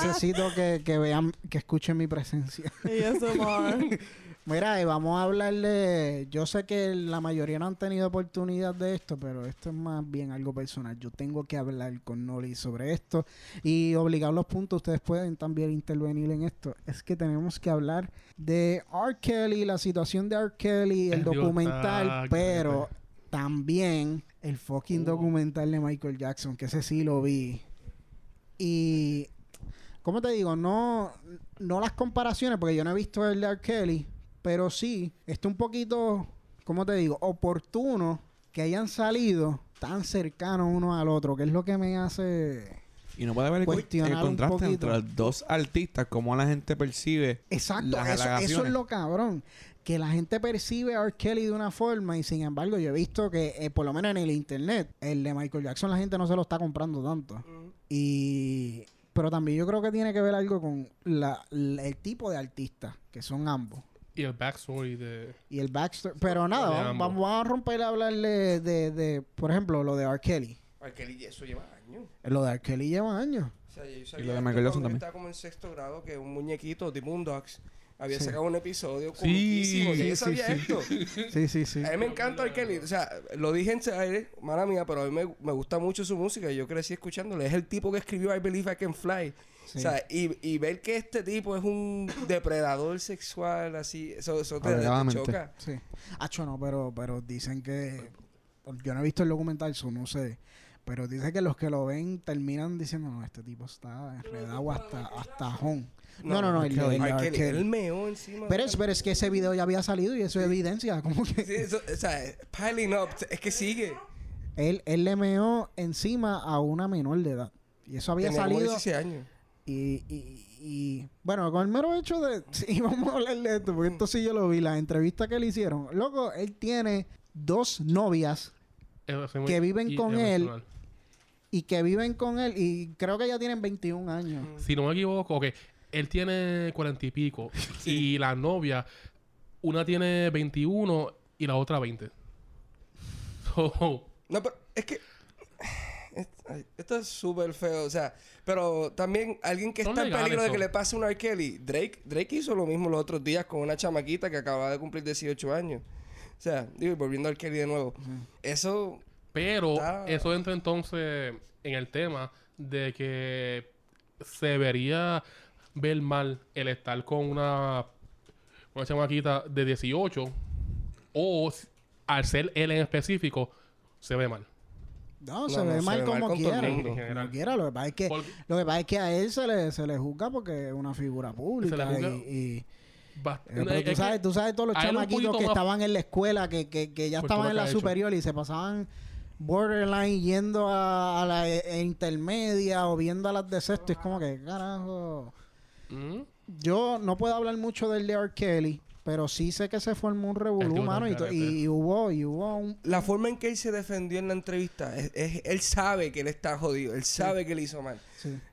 S1: Necesito que, que vean, que escuchen mi presencia.
S5: Y eso,
S1: Mira, y vamos a hablarle. Yo sé que la mayoría no han tenido oportunidad de esto, pero esto es más bien algo personal. Yo tengo que hablar con Noli sobre esto y obligar los puntos. Ustedes pueden también intervenir en esto. Es que tenemos que hablar de R. Kelly, la situación de R. Kelly, el, documental, pero también el fucking oh. documental de Michael Jackson, que ese sí lo vi. Y. ¿Cómo te digo? No, no las comparaciones, porque yo no he visto el de R. Kelly pero sí, está un poquito, ¿cómo te digo? Oportuno que hayan salido tan cercanos uno al otro, que es lo que me hace...
S3: Y no puede haber el, contraste entre los dos artistas, cómo la gente percibe.
S1: Exacto, eso, es lo cabrón. Que la gente percibe a R. Kelly de una forma y sin embargo yo he visto que, eh, por lo menos en el internet, el de Michael Jackson la gente no se lo está comprando tanto. Y pero también yo creo que tiene que ver algo con el tipo de artista que son ambos.
S2: Y el backstory de...
S1: Y el backstory... Pero nada, vamos, a romper a hablarle de, de, por ejemplo, lo de R. Kelly.
S6: R. Kelly, eso lleva años.
S1: Lo de R. Kelly lleva años.
S6: O sea, yo sabía y lo de Michael Jackson también. Estaba como en sexto grado que un muñequito de Moondogs había sacado un episodio sí, sí, sí, sabía esto.
S1: Sí, sí, sí.
S6: A mí me encanta el Kelly. O sea, lo dije en aire, mala mía, pero a mí me, me, gusta mucho su música y yo crecí escuchándole. Es el tipo que escribió I Believe I Can Fly. O sea, y, y, ver que este tipo es un depredador sexual, así, eso, eso te, choca.
S1: Sí. Hacho, no, pero, pero dicen que. Yo no he visto el documental, eso no sé. Pero dice que los que lo ven terminan diciendo, no, este tipo está enredado hasta, hasta home. No, no, no, el,
S6: el, el, meo encima.
S1: Pero es, pero es que ese video ya había salido y eso es evidencia. Como que...
S6: Sí, eso, o sea, piling up, es que sigue.
S1: Él, él le meó encima a una menor de edad. Y eso había salido.
S6: 16 años.
S1: Y, y, y, bueno, con el mero hecho de. Sí, vamos a hablar de esto, porque esto sí yo lo vi, la entrevista que le hicieron. Loco, él tiene dos novias que viven con él y que viven con él y creo que ya tienen 21 años.
S2: Si no me equivoco, que él tiene 40 y pico y la novia, una tiene 21 y la otra 20.
S6: no, pero es que esto es súper feo, o sea, pero también alguien que está en peligro de que le pase un R. Kelly, Drake, Drake hizo lo mismo los otros días con una chamaquita que acababa de cumplir 18 años. O sea, digo, volviendo al Kelly de nuevo. Eso
S2: pero eso entra entonces en el tema de que se debería ver mal el estar con una, una chamaquita de 18 o al ser él en específico se ve mal.
S1: No, se ve mal como quiera. Como quiera. Lo que pasa es que, lo que, pasa es que a él se le, se le juzga porque es una figura pública. y, eh, tú, sabes, tú sabes todos los chamaquitos que estaban en la escuela, que, que, que ya estaban en la superior y se pasaban borderline yendo a, la e, e intermedia o viendo a las de sexto. Es como que, carajo. Mm. Yo no puedo hablar mucho del de R. Kelly, pero sí sé que se formó un revolú, mano, y, hubo, y hubo un...
S6: La forma en que él se defendió en la entrevista, es, él sabe que él está jodido, él sabe que le hizo mal.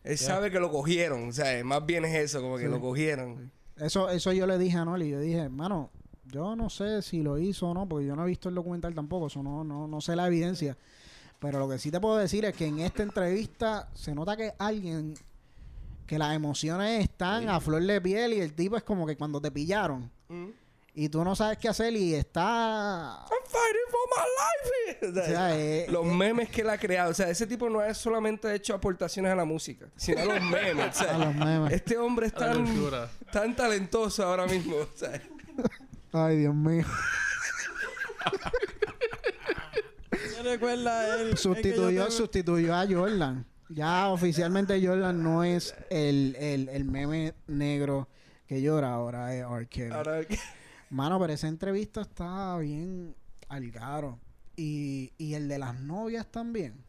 S6: Él sabe que lo cogieron, o sea, más bien es eso, como que lo cogieron.
S1: Eso, eso yo le dije a Noli, yo dije, mano, yo no sé si lo hizo o no, porque yo no he visto el documental tampoco, eso no, no, no sé la evidencia. Pero lo que sí te puedo decir es que en esta entrevista se nota que alguien que las emociones están a flor de piel y el tipo es como que cuando te pillaron mm. y tú no sabes qué hacer y está
S6: I'm fighting for my life. O sea, eh, los eh, memes que él ha creado, o sea, ese tipo no es solamente hecho aportaciones a la música, sino a los memes. a los memes. Este hombre es tan, tan talentoso ahora mismo. O sea.
S1: Ay, Dios mío.
S5: recuerda
S1: sustituyó, sustituyó a Jordan. Ya oficialmente Jordan no es el, el, el meme negro que llora ahora es R. Mano, pero esa entrevista está bien algaro. Y, y el de las novias también.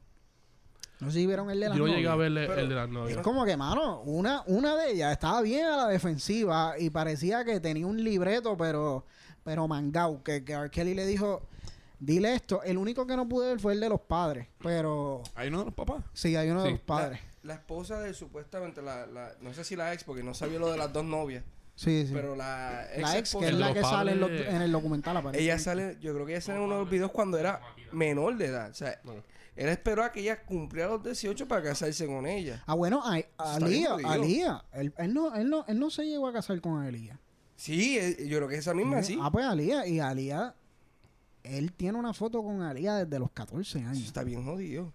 S1: No sé si vieron el de las
S2: Yo
S1: novias.
S2: llegué a ver el de las novias.
S1: Es como que, mano, una, una de ellas estaba bien a la defensiva y parecía que tenía un libreto, pero, pero mangao. Que, que R. Kelly le dijo, dile esto. El único que no pude ver fue el de los padres, pero...
S3: ¿Hay uno de los papás?
S1: Sí, hay uno de los padres.
S6: La, esposa de supuestamente, la, la, no sé si la ex, porque no sabía lo de las dos novias.
S1: Sí, sí.
S6: Pero la
S1: ex, la ex que es la que sale en, el documental, aparece.
S6: Ella sale, yo creo que ella sale en uno de los videos cuando era menor de edad. O sea, él esperó a que ella cumpliera los 18 para casarse con ella.
S1: Ah, bueno, Alía, Alía. Él, él, no, él, no, él no se llegó a casar con Alía.
S6: Sí, yo creo que esa misma sí.
S1: Ah, pues Alía. Y Alía él tiene una foto con Alía desde los 14 años.
S6: está bien jodido.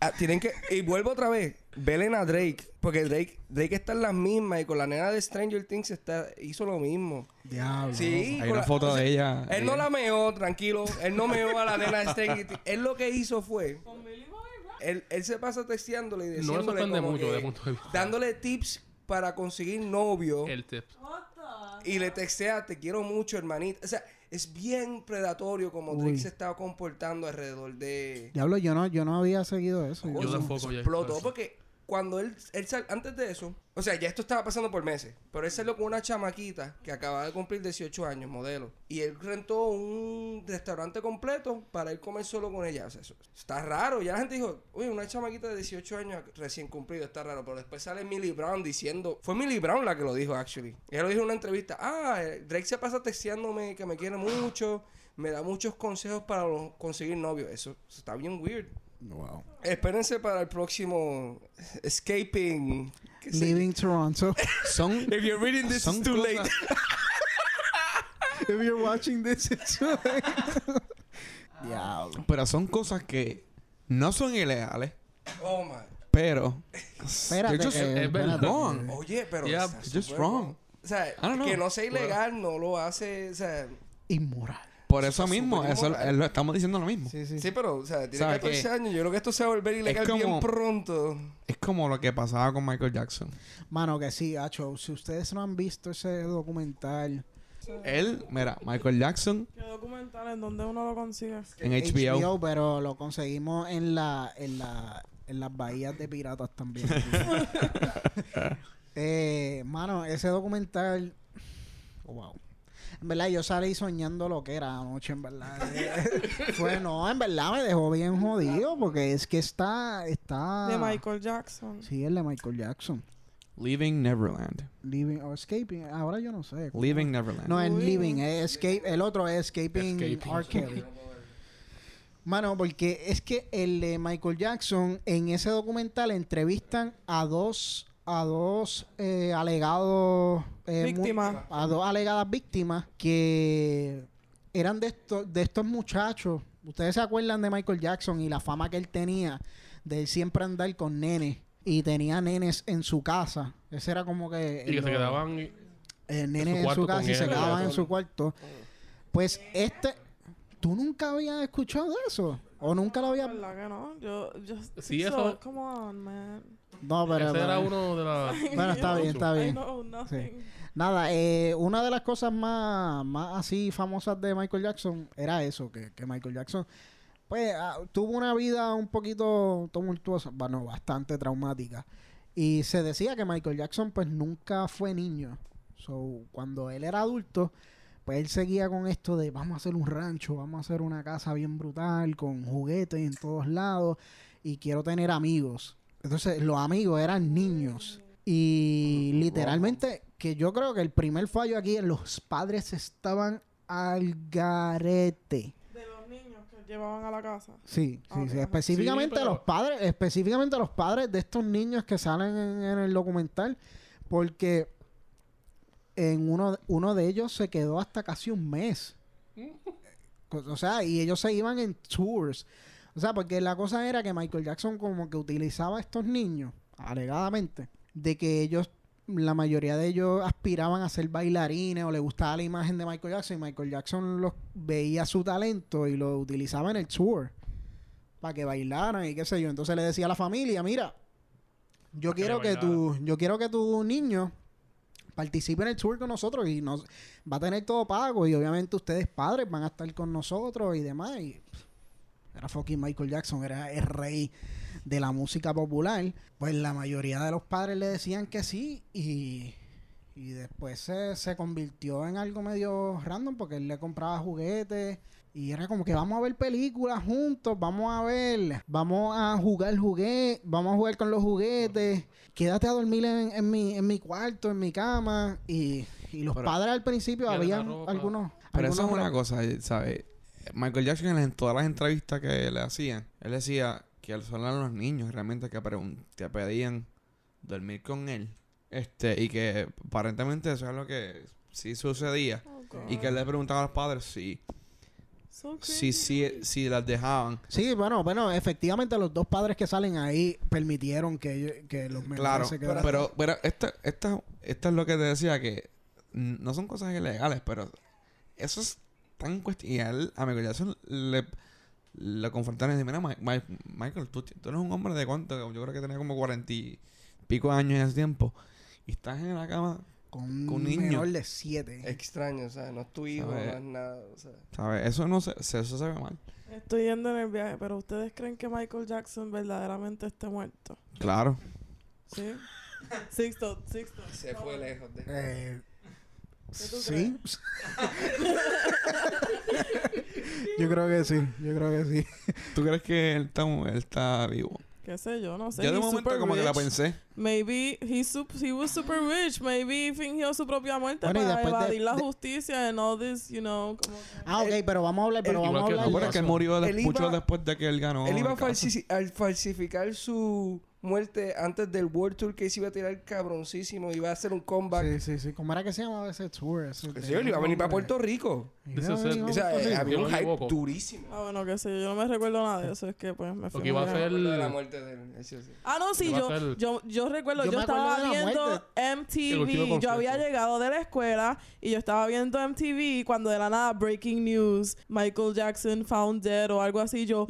S6: Ah, tienen que. Y vuelvo otra vez. Velen a Drake. Porque Drake, Drake está en las mismas. Y con la nena de Stranger Things está, hizo lo mismo.
S1: Diablo.
S6: Sí.
S3: Hay una foto de ella.
S6: Él no la meó, tranquilo. Él no meó a la nena de Stranger Things. Él lo que hizo fue. Él, él se pasa texteándole y diciéndole. No mucho de punto de vista. Dándole tips para conseguir novio.
S2: El tip.
S6: Y le textea, te quiero mucho, hermanita. O sea, es bien predatorio como Drake se estaba comportando alrededor de...
S1: Diablo, yo no, yo no había seguido eso.
S2: Yo tampoco.
S6: Explotó porque cuando él, él sal, antes de eso, o sea, ya esto estaba pasando por meses, pero él salió con una chamaquita que acababa de cumplir 18 años, modelo, y él rentó un restaurante completo para él comer solo con ella. O sea, eso está raro. Ya la gente dijo, uy, una chamaquita de 18 años recién cumplido, está raro, pero después sale Millie Brown diciendo, fue Millie Brown la que lo dijo, actually. Ella lo dijo en una entrevista, ah, Drake se pasa texteándome que me quiere mucho, me da muchos consejos para conseguir novio. Eso está bien weird. Wow. Espérense para el próximo Escaping.
S1: Leaving Toronto.
S6: son, If you're reading this, it's too late.
S1: If you're watching this, it's too late.
S3: Pero son cosas que no son ilegales.
S6: Oh my.
S3: Pero.
S1: Espérate, just,
S3: es wrong.
S6: Oye, pero.
S3: Yeah, just wrong.
S6: O sea, que no sea ilegal no lo hace. O sea,
S1: inmoral.
S3: Por eso mismo, eso lo estamos diciendo lo mismo.
S6: Sí, sí. sí pero, o sea, tiene 14 años. Yo creo que esto se va a volver ilegal bien pronto.
S3: Es como lo que pasaba con Michael Jackson.
S1: Mano, que sí, Hacho. Si ustedes no han visto ese documental.
S3: Él, mira, Michael Jackson.
S5: ¿Qué documental? ¿En dónde uno lo consigue?
S3: En HBO. HBO.
S1: pero lo conseguimos en la, en la, en las bahías de piratas también. eh, mano, ese documental. Wow. En verdad, yo salí soñando lo que era anoche, en verdad. Fue, no, en verdad me dejó bien jodido porque es que está, está...
S5: De Michael Jackson.
S1: Sí, el de Michael Jackson.
S3: Leaving Neverland.
S1: Leaving o Escaping. Ahora yo no sé.
S3: Leaving Neverland.
S1: No, es Leaving. Es escape, el otro es Escaping, Escaping. Mano, porque es que el de Michael Jackson en ese documental entrevistan a dos a dos eh, alegados
S5: eh, víctimas.
S1: a dos alegadas víctimas que eran de estos de estos muchachos. Ustedes se acuerdan de Michael Jackson y la fama que él tenía de siempre andar con nenes y tenía nenes en su casa. Ese era como que
S2: y que se quedaban
S1: eh, nenes en su, casa y se quedaban en su cuarto. Pues este tú nunca habías escuchado eso o nunca lo habías
S5: que no. Yo, yo
S2: sí eso
S5: come on man
S1: no, pero.
S2: Ese era uno de las.
S1: Bueno, está bien, está bien. Nada, eh, una de las cosas más, más así famosas de Michael Jackson era eso, que, que Michael Jackson, pues, ah, tuvo una vida un poquito tumultuosa, bueno, bastante traumática. Y se decía que Michael Jackson, pues, nunca fue niño. So, cuando él era adulto, pues él seguía con esto de vamos a hacer un rancho, vamos a hacer una casa bien brutal, con juguetes en todos lados, y quiero tener amigos. Entonces, los amigos eran niños. Y literalmente, que yo creo que el primer fallo aquí es los padres estaban al garete.
S5: De los niños que llevaban a la casa.
S1: Sí, sí, sí. Específicamente los padres, específicamente los padres de estos niños que salen en, el documental. Porque en uno, uno de ellos se quedó hasta casi un mes. o sea, y ellos se iban en tours. O sea, porque la cosa era que Michael Jackson como que utilizaba a estos niños, alegadamente, de que ellos, la mayoría de ellos aspiraban a ser bailarines o le gustaba la imagen de Michael Jackson y Michael Jackson los veía su talento y lo utilizaba en el tour para que bailaran y qué sé yo. Entonces le decía a la familia, mira, yo quiero que, tu, yo quiero que tu niño participe en el tour con nosotros y nos va a tener todo pago y obviamente ustedes padres van a estar con nosotros y demás y era fucking Michael Jackson, era el rey de la música popular, pues la mayoría de los padres le decían que sí y, y después se, se convirtió en algo medio random porque él le compraba juguetes y era como que vamos a ver películas juntos, vamos a ver, vamos a jugar juguetes, vamos a jugar con los juguetes, quédate a dormir en, mi, en mi cuarto, en mi cama. Y, y los padres al principio habían algunos...
S3: Pero eso es una cosa, ¿sabes? Michael Jackson en todas las entrevistas que le hacían, él decía que eran los niños realmente que te pedían dormir con él. Este, y que aparentemente eso es lo que sí sucedía. Oh, y que él le preguntaba a los padres si si, si, si las dejaban.
S1: Sí, bueno, bueno, efectivamente los dos padres que salen ahí permitieron que, que los
S3: menores claro, se quedaran. Pero, pero esto, esto, esto es lo que te decía que no son cosas ilegales, pero eso es tan y a él, a Michael Jackson le, le confrontaron y dijeron, mira, Michael, tú, tú, eres un hombre de cuánto, yo creo que tenía como cuarenta y pico años en ese tiempo, y estás en la cama
S1: con, un niño menor de siete.
S6: Extraño, o sea, no es tu hijo, no es nada, o sea.
S3: ¿Sabes? Eso no se, eso se ve mal.
S5: Estoy yendo en el viaje, pero ¿ustedes creen que Michael Jackson verdaderamente esté muerto?
S3: Claro.
S5: ¿Sí? Sixto, Sixto.
S6: Se fue lejos de...
S1: Eh, Sí. yo creo que sí, yo creo que sí.
S3: ¿Tú crees que él está, él está vivo?
S5: qué sé yo, no sé.
S3: Yo de momento como que la pensé.
S5: Maybe he, he was super rich. Maybe fingió su propia muerte para evadir la justicia and all this, you know. Como
S1: ah, ok, pero vamos a hablar, pero vamos a hablar.
S3: No, pero que él murió mucho después de que él ganó.
S6: Él iba a falsificar su muerte antes del World Tour que se iba a tirar cabroncísimo. Iba a hacer un comeback.
S1: Sí, sí, sí. ¿Cómo era que se llamaba ese tour?
S6: Ese sí, él iba a venir para Puerto Rico. o sea, eh, había un hype durísimo.
S5: Ah, bueno, qué sé yo. Yo no me recuerdo nada de eso. Es que pues me
S2: fui. iba a ser
S6: la muerte de él.
S5: Ah, no, sí. Yo, yo, yo recuerdo. Yo, estaba viendo MTV. Yo había llegado de la escuela y yo estaba viendo MTV cuando de la nada Breaking News, Michael Jackson found dead o algo así. Yo...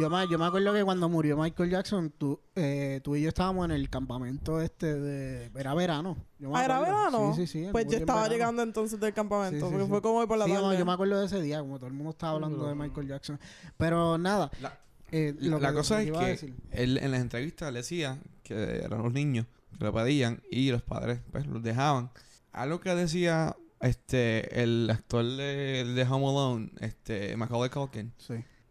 S1: Yo me, yo me acuerdo que cuando murió Michael Jackson, tú, eh, tú y yo estábamos en el campamento este de... Era verano.
S5: ¿Ah, era verano? Sí, sí, sí. Pues yo estaba llegando entonces del campamento, porque fue como por la tarde.
S1: yo me acuerdo de ese día, como todo el mundo estaba hablando de Michael Jackson. Pero nada...
S3: La, eh, cosa es que él en las entrevistas le decía que eran los niños que lo pedían y los padres pues los dejaban. Algo que decía este el actor de, de Home Alone, este Macaulay Culkin,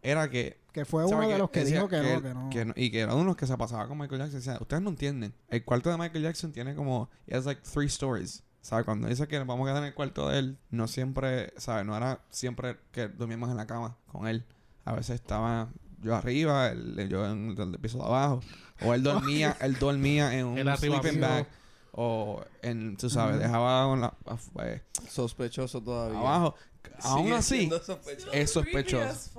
S3: era que
S1: que fue uno de los que, dijo que, no, que, no.
S3: Y que era uno de los que se pasaba con Michael Jackson. Decía, ustedes no entienden. El cuarto de Michael Jackson tiene como... Es like three stories. ¿Sabes? Cuando dice que vamos a quedar en el cuarto de él, no siempre... ¿Sabes? No era siempre que dormíamos en la cama con él. A veces estaba yo arriba, él, yo en el piso de abajo. O él dormía, él dormía en un sleeping bag. O en, tú sabes, dejaba una,
S6: eh, sospechoso todavía.
S3: Abajo. Aún así, es sospechoso.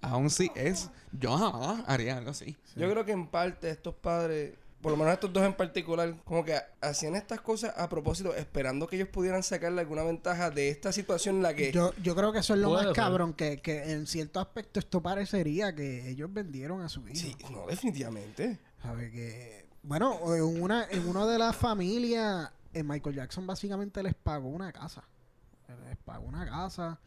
S3: Aún sí es. Yo jamás haría algo así.
S6: Yo creo que en parte estos padres, por lo menos estos dos en particular, como que hacían estas cosas a propósito, esperando que ellos pudieran sacarle alguna ventaja de esta situación en la que.
S1: Yo, yo creo que eso es lo más cabrón, que, que en cierto aspecto esto parecería que ellos vendieron a su hijo.
S6: Sí, no, definitivamente.
S1: Sabe que. Bueno, en una, en una de las familias, en Michael Jackson básicamente les pagó una casa les pagó una casa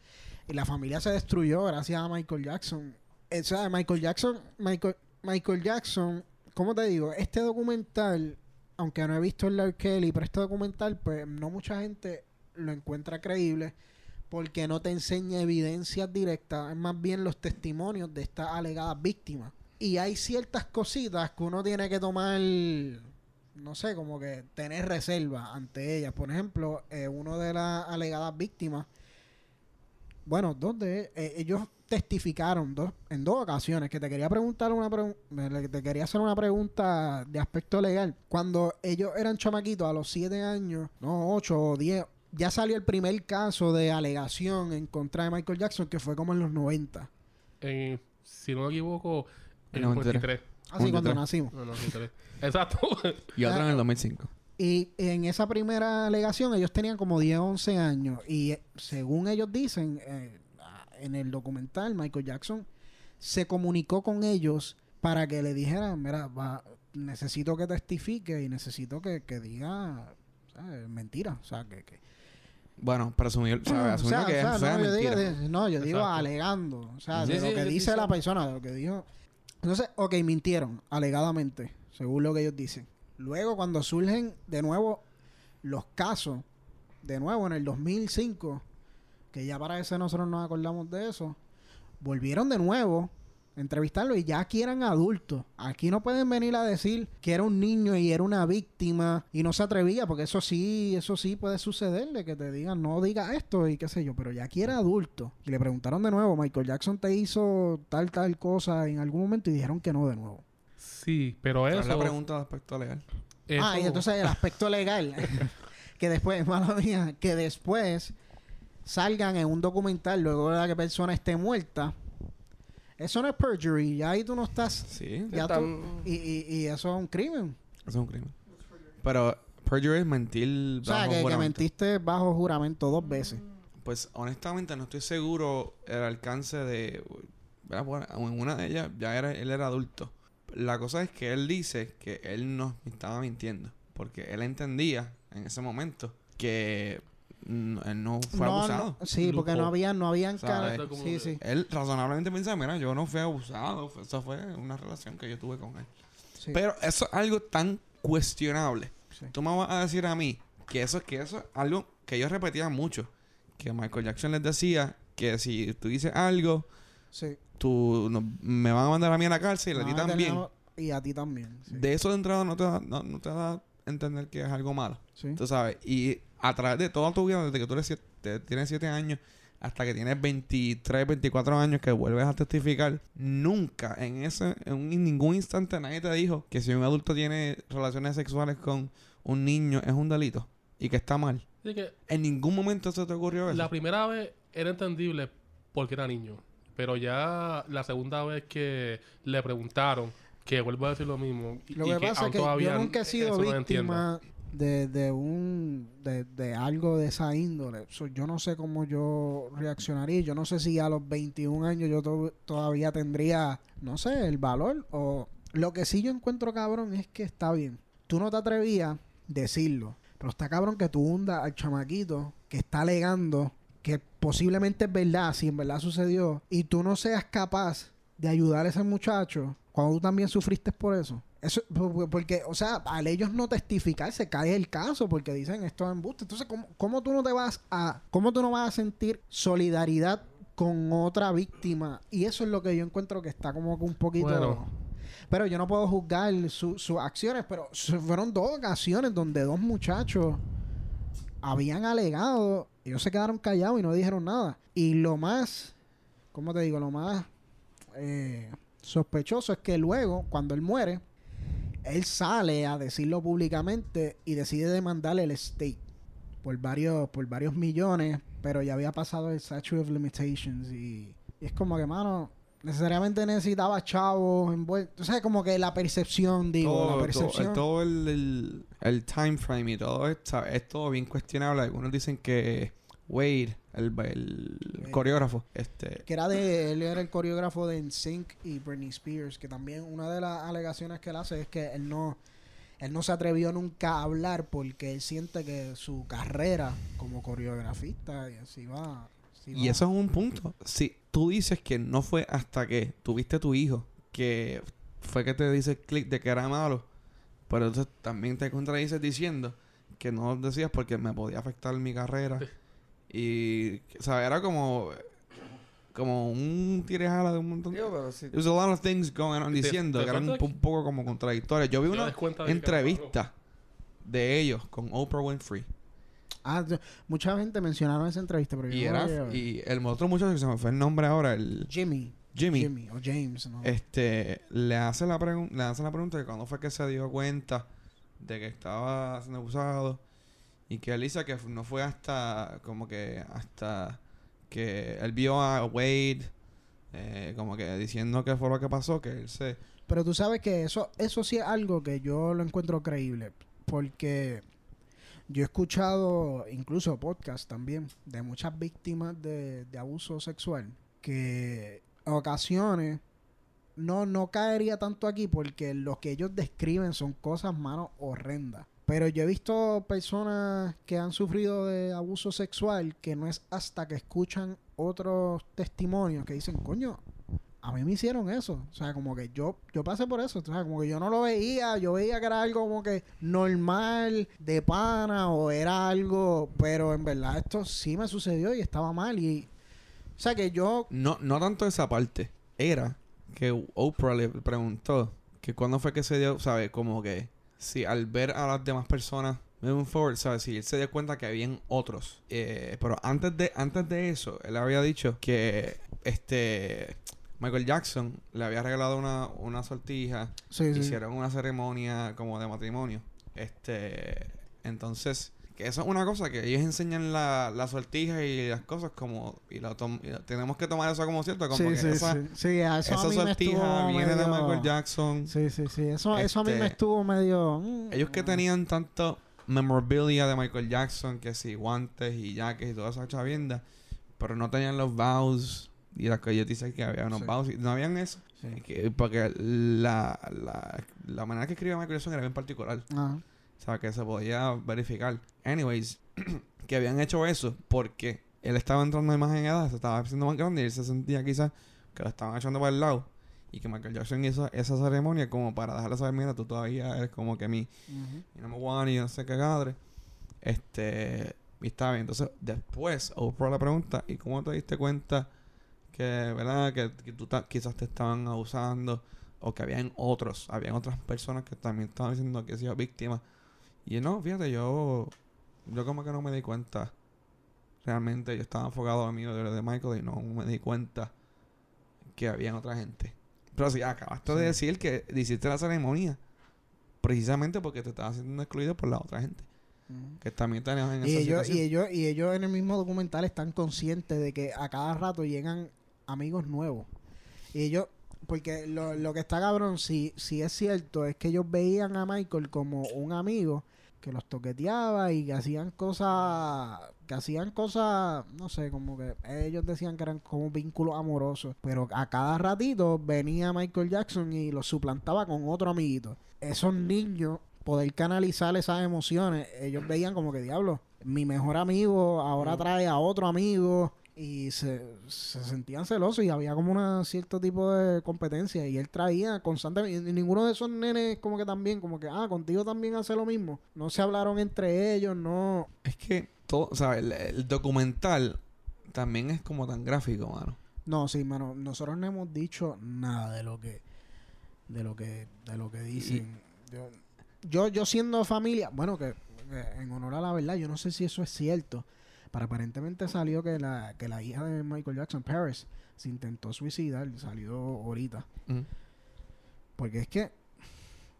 S1: y la familia se destruyó gracias a Michael Jackson. O sea, Michael Jackson, Michael, Michael Jackson, ¿cómo te digo? Este documental, aunque no he visto el R. Kelly, pero este documental, pues no mucha gente lo encuentra creíble porque no te enseña evidencias directas, es más bien los testimonios de estas alegadas víctimas. Y hay ciertas cositas que uno tiene que tomar no sé, como que tener reserva ante ellas. Por ejemplo, eh, uno de las alegadas víctimas, bueno, dos de eh, ellos testificaron en dos ocasiones que te quería preguntar una te quería hacer una pregunta de aspecto legal. Cuando ellos eran chamaquitos a los siete años, no, ocho o diez, ya salió el primer caso de alegación en contra de Michael Jackson que fue como en los 90.
S2: si no me equivoco, en el 93.
S1: Así cuando nacimos.
S2: Exacto.
S3: y otra en el 2005.
S1: Y en esa primera alegación ellos tenían como 10 o 11 años. Y eh, según ellos dicen, eh, en el documental, Michael Jackson se comunicó con ellos para que le dijeran, mira, va, necesito que testifique y necesito que, que diga mentira. O sea, que... que
S3: bueno, presumir, ¿sabes?
S1: o que o sea, no, yo digo, no, yo digo alegando. O sea, de lo que dice la persona, de lo que dijo... Entonces, ok, mintieron, alegadamente, según lo que ellos dicen. Luego, cuando surgen de nuevo los casos, de nuevo en el 2005, que ya para ese nosotros nos acordamos de eso, volvieron de nuevo entrevistarlo y ya aquí eran adultos. Aquí no pueden venir a decir que era un niño y era una víctima y no se atrevía, porque eso sí, eso sí puede sucederle, que te digan, no diga esto y qué sé yo, pero ya aquí era adulto. Y le preguntaron de nuevo, Michael Jackson te hizo tal, tal cosa en algún momento y dijeron que no de nuevo.
S2: Sí, pero eso... Es
S3: la pregunta de aspecto legal.
S1: Ah, y entonces el aspecto legal, que después, mala mía, que después salgan en un documental luego de la que persona esté muerta eso no es perjury. Ya ahí tú no estás.
S3: Sí.
S1: Ya y, y, eso es un crimen.
S3: Eso es un crimen. Pero perjury es mentir
S1: bajo o sea, que, mentiste bajo juramento dos veces.
S3: Pues honestamente no estoy seguro el alcance de... Bueno, en una de ellas ya era, él era adulto. La cosa es que él dice que él no estaba mintiendo. Porque él entendía en ese momento que él no fue abusado.
S1: sí, porque no había, no habían
S3: sí, sí. Él razonablemente pensaba, mira, yo no fui abusado, esa fue una relación que yo tuve con él. Pero eso es algo tan cuestionable. Tú me vas a decir a mí que eso, que eso es algo que ellos repetían mucho. Que Michael Jackson les decía que si tú dices algo, tú me van a mandar a mí a la cárcel y a ti también.
S1: Y a ti también.
S3: De eso de entrada no te da, no, te da a entender que es algo malo. Sí. Tú sabes. Y a través de toda tu vida, desde que tú eres tienes 7 años hasta que tienes 23, 24 años que vuelves a testificar, nunca en ese en ningún instante nadie te dijo que si un adulto tiene relaciones sexuales con un niño es un delito y que está mal. que en ningún momento se te ocurrió eso.
S2: La primera vez era entendible porque era niño, pero ya la segunda vez que le preguntaron que vuelvo a decir lo mismo.
S1: Lo que, pasa es que yo nunca he sido víctima de, de un de, de, algo de esa índole. yo no sé cómo yo reaccionaría. Yo no sé si a los 21 años yo todavía tendría, no sé, el valor. O lo que sí yo encuentro cabrón es que está bien. Tú no te atrevías a decirlo. Pero está cabrón que tú hundas al chamaquito que está alegando que posiblemente es verdad, si en verdad sucedió, y tú no seas capaz de ayudar a ese muchacho cuando tú también sufriste por eso. Eso, porque, o sea, al ellos no testificar se cae el caso porque dicen esto es embuste. Entonces, ¿cómo, ¿cómo, tú no te vas a, cómo tú no vas a sentir solidaridad con otra víctima? Y eso es lo que yo encuentro que está como un poquito. Pero yo no puedo juzgar sus acciones, pero fueron dos ocasiones donde dos muchachos habían alegado, ellos se quedaron callados y no dijeron nada. Y lo más, ¿cómo te digo? Lo más eh, sospechoso es que luego, cuando él muere, él sale a decirlo públicamente y decide demandarle el state por varios, por varios millones, pero ya había pasado el statute of limitations y, es como que, mano, necesariamente necesitaba chavos envueltos. O sea, como que la percepción, digo, la percepción.
S3: Todo, el, el, time frame y todo esto es todo bien cuestionable. Algunos dicen que Wade el, coreógrafo. Este.
S1: Que era de, él era el coreógrafo de NSYNC y Britney Spears, que también una de las alegaciones que él hace es que él no, él no se atrevió nunca a hablar porque él siente que su carrera como coreografista y así va.
S3: y eso es un punto. Si tú dices que no fue hasta que tuviste tu hijo que fue que te dice clic de que era malo, pero entonces también te contradices diciendo que no decías porque me podía afectar mi carrera. Y, o sea, era como como un tirejala de un montón de... There's a lot of things going on diciendo que eran un, poco como contradictorias. Yo vi una entrevista de ellos con Oprah Winfrey.
S1: Ah, mucha gente mencionaron esa entrevista, pero y, era,
S3: y el otro muchacho que se me fue el nombre ahora, el...
S1: Jimmy.
S3: Jimmy.
S1: Jimmy o James, ¿no?
S3: Este, le hace la, le hace la pregunta de cuándo fue que se dio cuenta de que estaba siendo abusado y que dice que no fue hasta, como que, hasta que él vio a Wade, eh, como que diciendo que fue lo que pasó, que él se...
S1: Pero tú sabes que eso, eso sí es algo que yo lo encuentro creíble, porque yo he escuchado incluso podcast también de muchas víctimas de, de abuso sexual, que ocasiones no, no caería tanto aquí porque lo que ellos describen son cosas, mano, horrendas. Pero yo he visto personas que han sufrido de abuso sexual que no es hasta que escuchan otros testimonios que dicen, coño, a mí me hicieron eso. O sea, como que yo, yo pasé por eso. O sea, como que yo no lo veía. Yo veía que era algo como que normal, de pana, o era algo. Pero en verdad esto sí me sucedió y estaba mal. Y. O sea, que yo.
S3: No, no tanto esa parte. Era que Oprah le preguntó que cuándo fue que se dio, ¿sabes? Como que si al ver a las demás personas moving forward, ¿sabes? Si él se dio cuenta que habían otros. Eh, pero antes de, antes de eso, él había dicho que este Michael Jackson le había regalado una, una sortija. hicieron una ceremonia como de matrimonio. Este, entonces, que eso es una cosa que ellos enseñan la, la sortija y las cosas como y, la tenemos que tomar eso como cierto como
S1: que esa, esa sortija
S3: viene de Michael Jackson.
S1: Sí sí sí eso, eso a mí me este, estuvo medio
S3: mm, ellos que tenían tanto memorabilia de Michael Jackson que si guantes y jackets y toda esa chavienda pero no tenían los vows y las que dicen que había unos vows y no habían eso. Porque la, la, la manera que escribía Michael Jackson era bien particular. Ajá. O sea, que se podía verificar. Anyways, que habían hecho eso porque él estaba entrando en más en edad, se estaba haciendo más grande y él se sentía quizás que lo estaban echando para el lado. Y que Michael Jackson hizo esa ceremonia como para dejarle saber, mira, tú todavía eres como que mi, uh -huh. one y no sé qué gadre. Este, y está bien. Entonces, después, Oprah la pregunta, ¿y cómo te diste cuenta que, verdad, que, tú quizás te estaban abusando o que habían otros, habían otras personas que también estaban diciendo que he sido víctima. Y no, fíjate, yo, yo como que no me di cuenta. Realmente yo estaba enfocado a mí de, de Michael y no me di cuenta que había otra gente. Pero sí, acabaste de decir que hiciste la ceremonia precisamente porque te estabas siendo excluido por la otra gente. Que también tenían en
S1: y ellos, y ellos Y ellos en el mismo documental están conscientes de que a cada rato llegan amigos nuevos. Y ellos, porque lo, lo que está cabrón, si, si es cierto, es que ellos veían a Michael como un amigo que los toqueteaba y que hacían cosas, que hacían cosas, no sé, como que ellos decían que eran como vínculos amorosos, pero a cada ratito venía Michael Jackson y los suplantaba con otro amiguito. Esos niños poder canalizar esas emociones, ellos veían como que diablo, mi mejor amigo ahora trae a otro amigo y se, se sentían celosos y había como un cierto tipo de competencia y él traía constantemente y ninguno de esos nenes como que también como que ah contigo también hace lo mismo no se hablaron entre ellos no.
S3: Es que todo o sea el, documental también es como tan gráfico mano.
S1: No sí mano nosotros no hemos dicho nada de lo que de lo que de lo que dicen. Yo, yo siendo familia bueno que en honor a la verdad yo no sé si eso es cierto pero aparentemente salió que la, que la hija de Michael Jackson, Paris, se intentó suicidar. Salió ahorita. Porque es que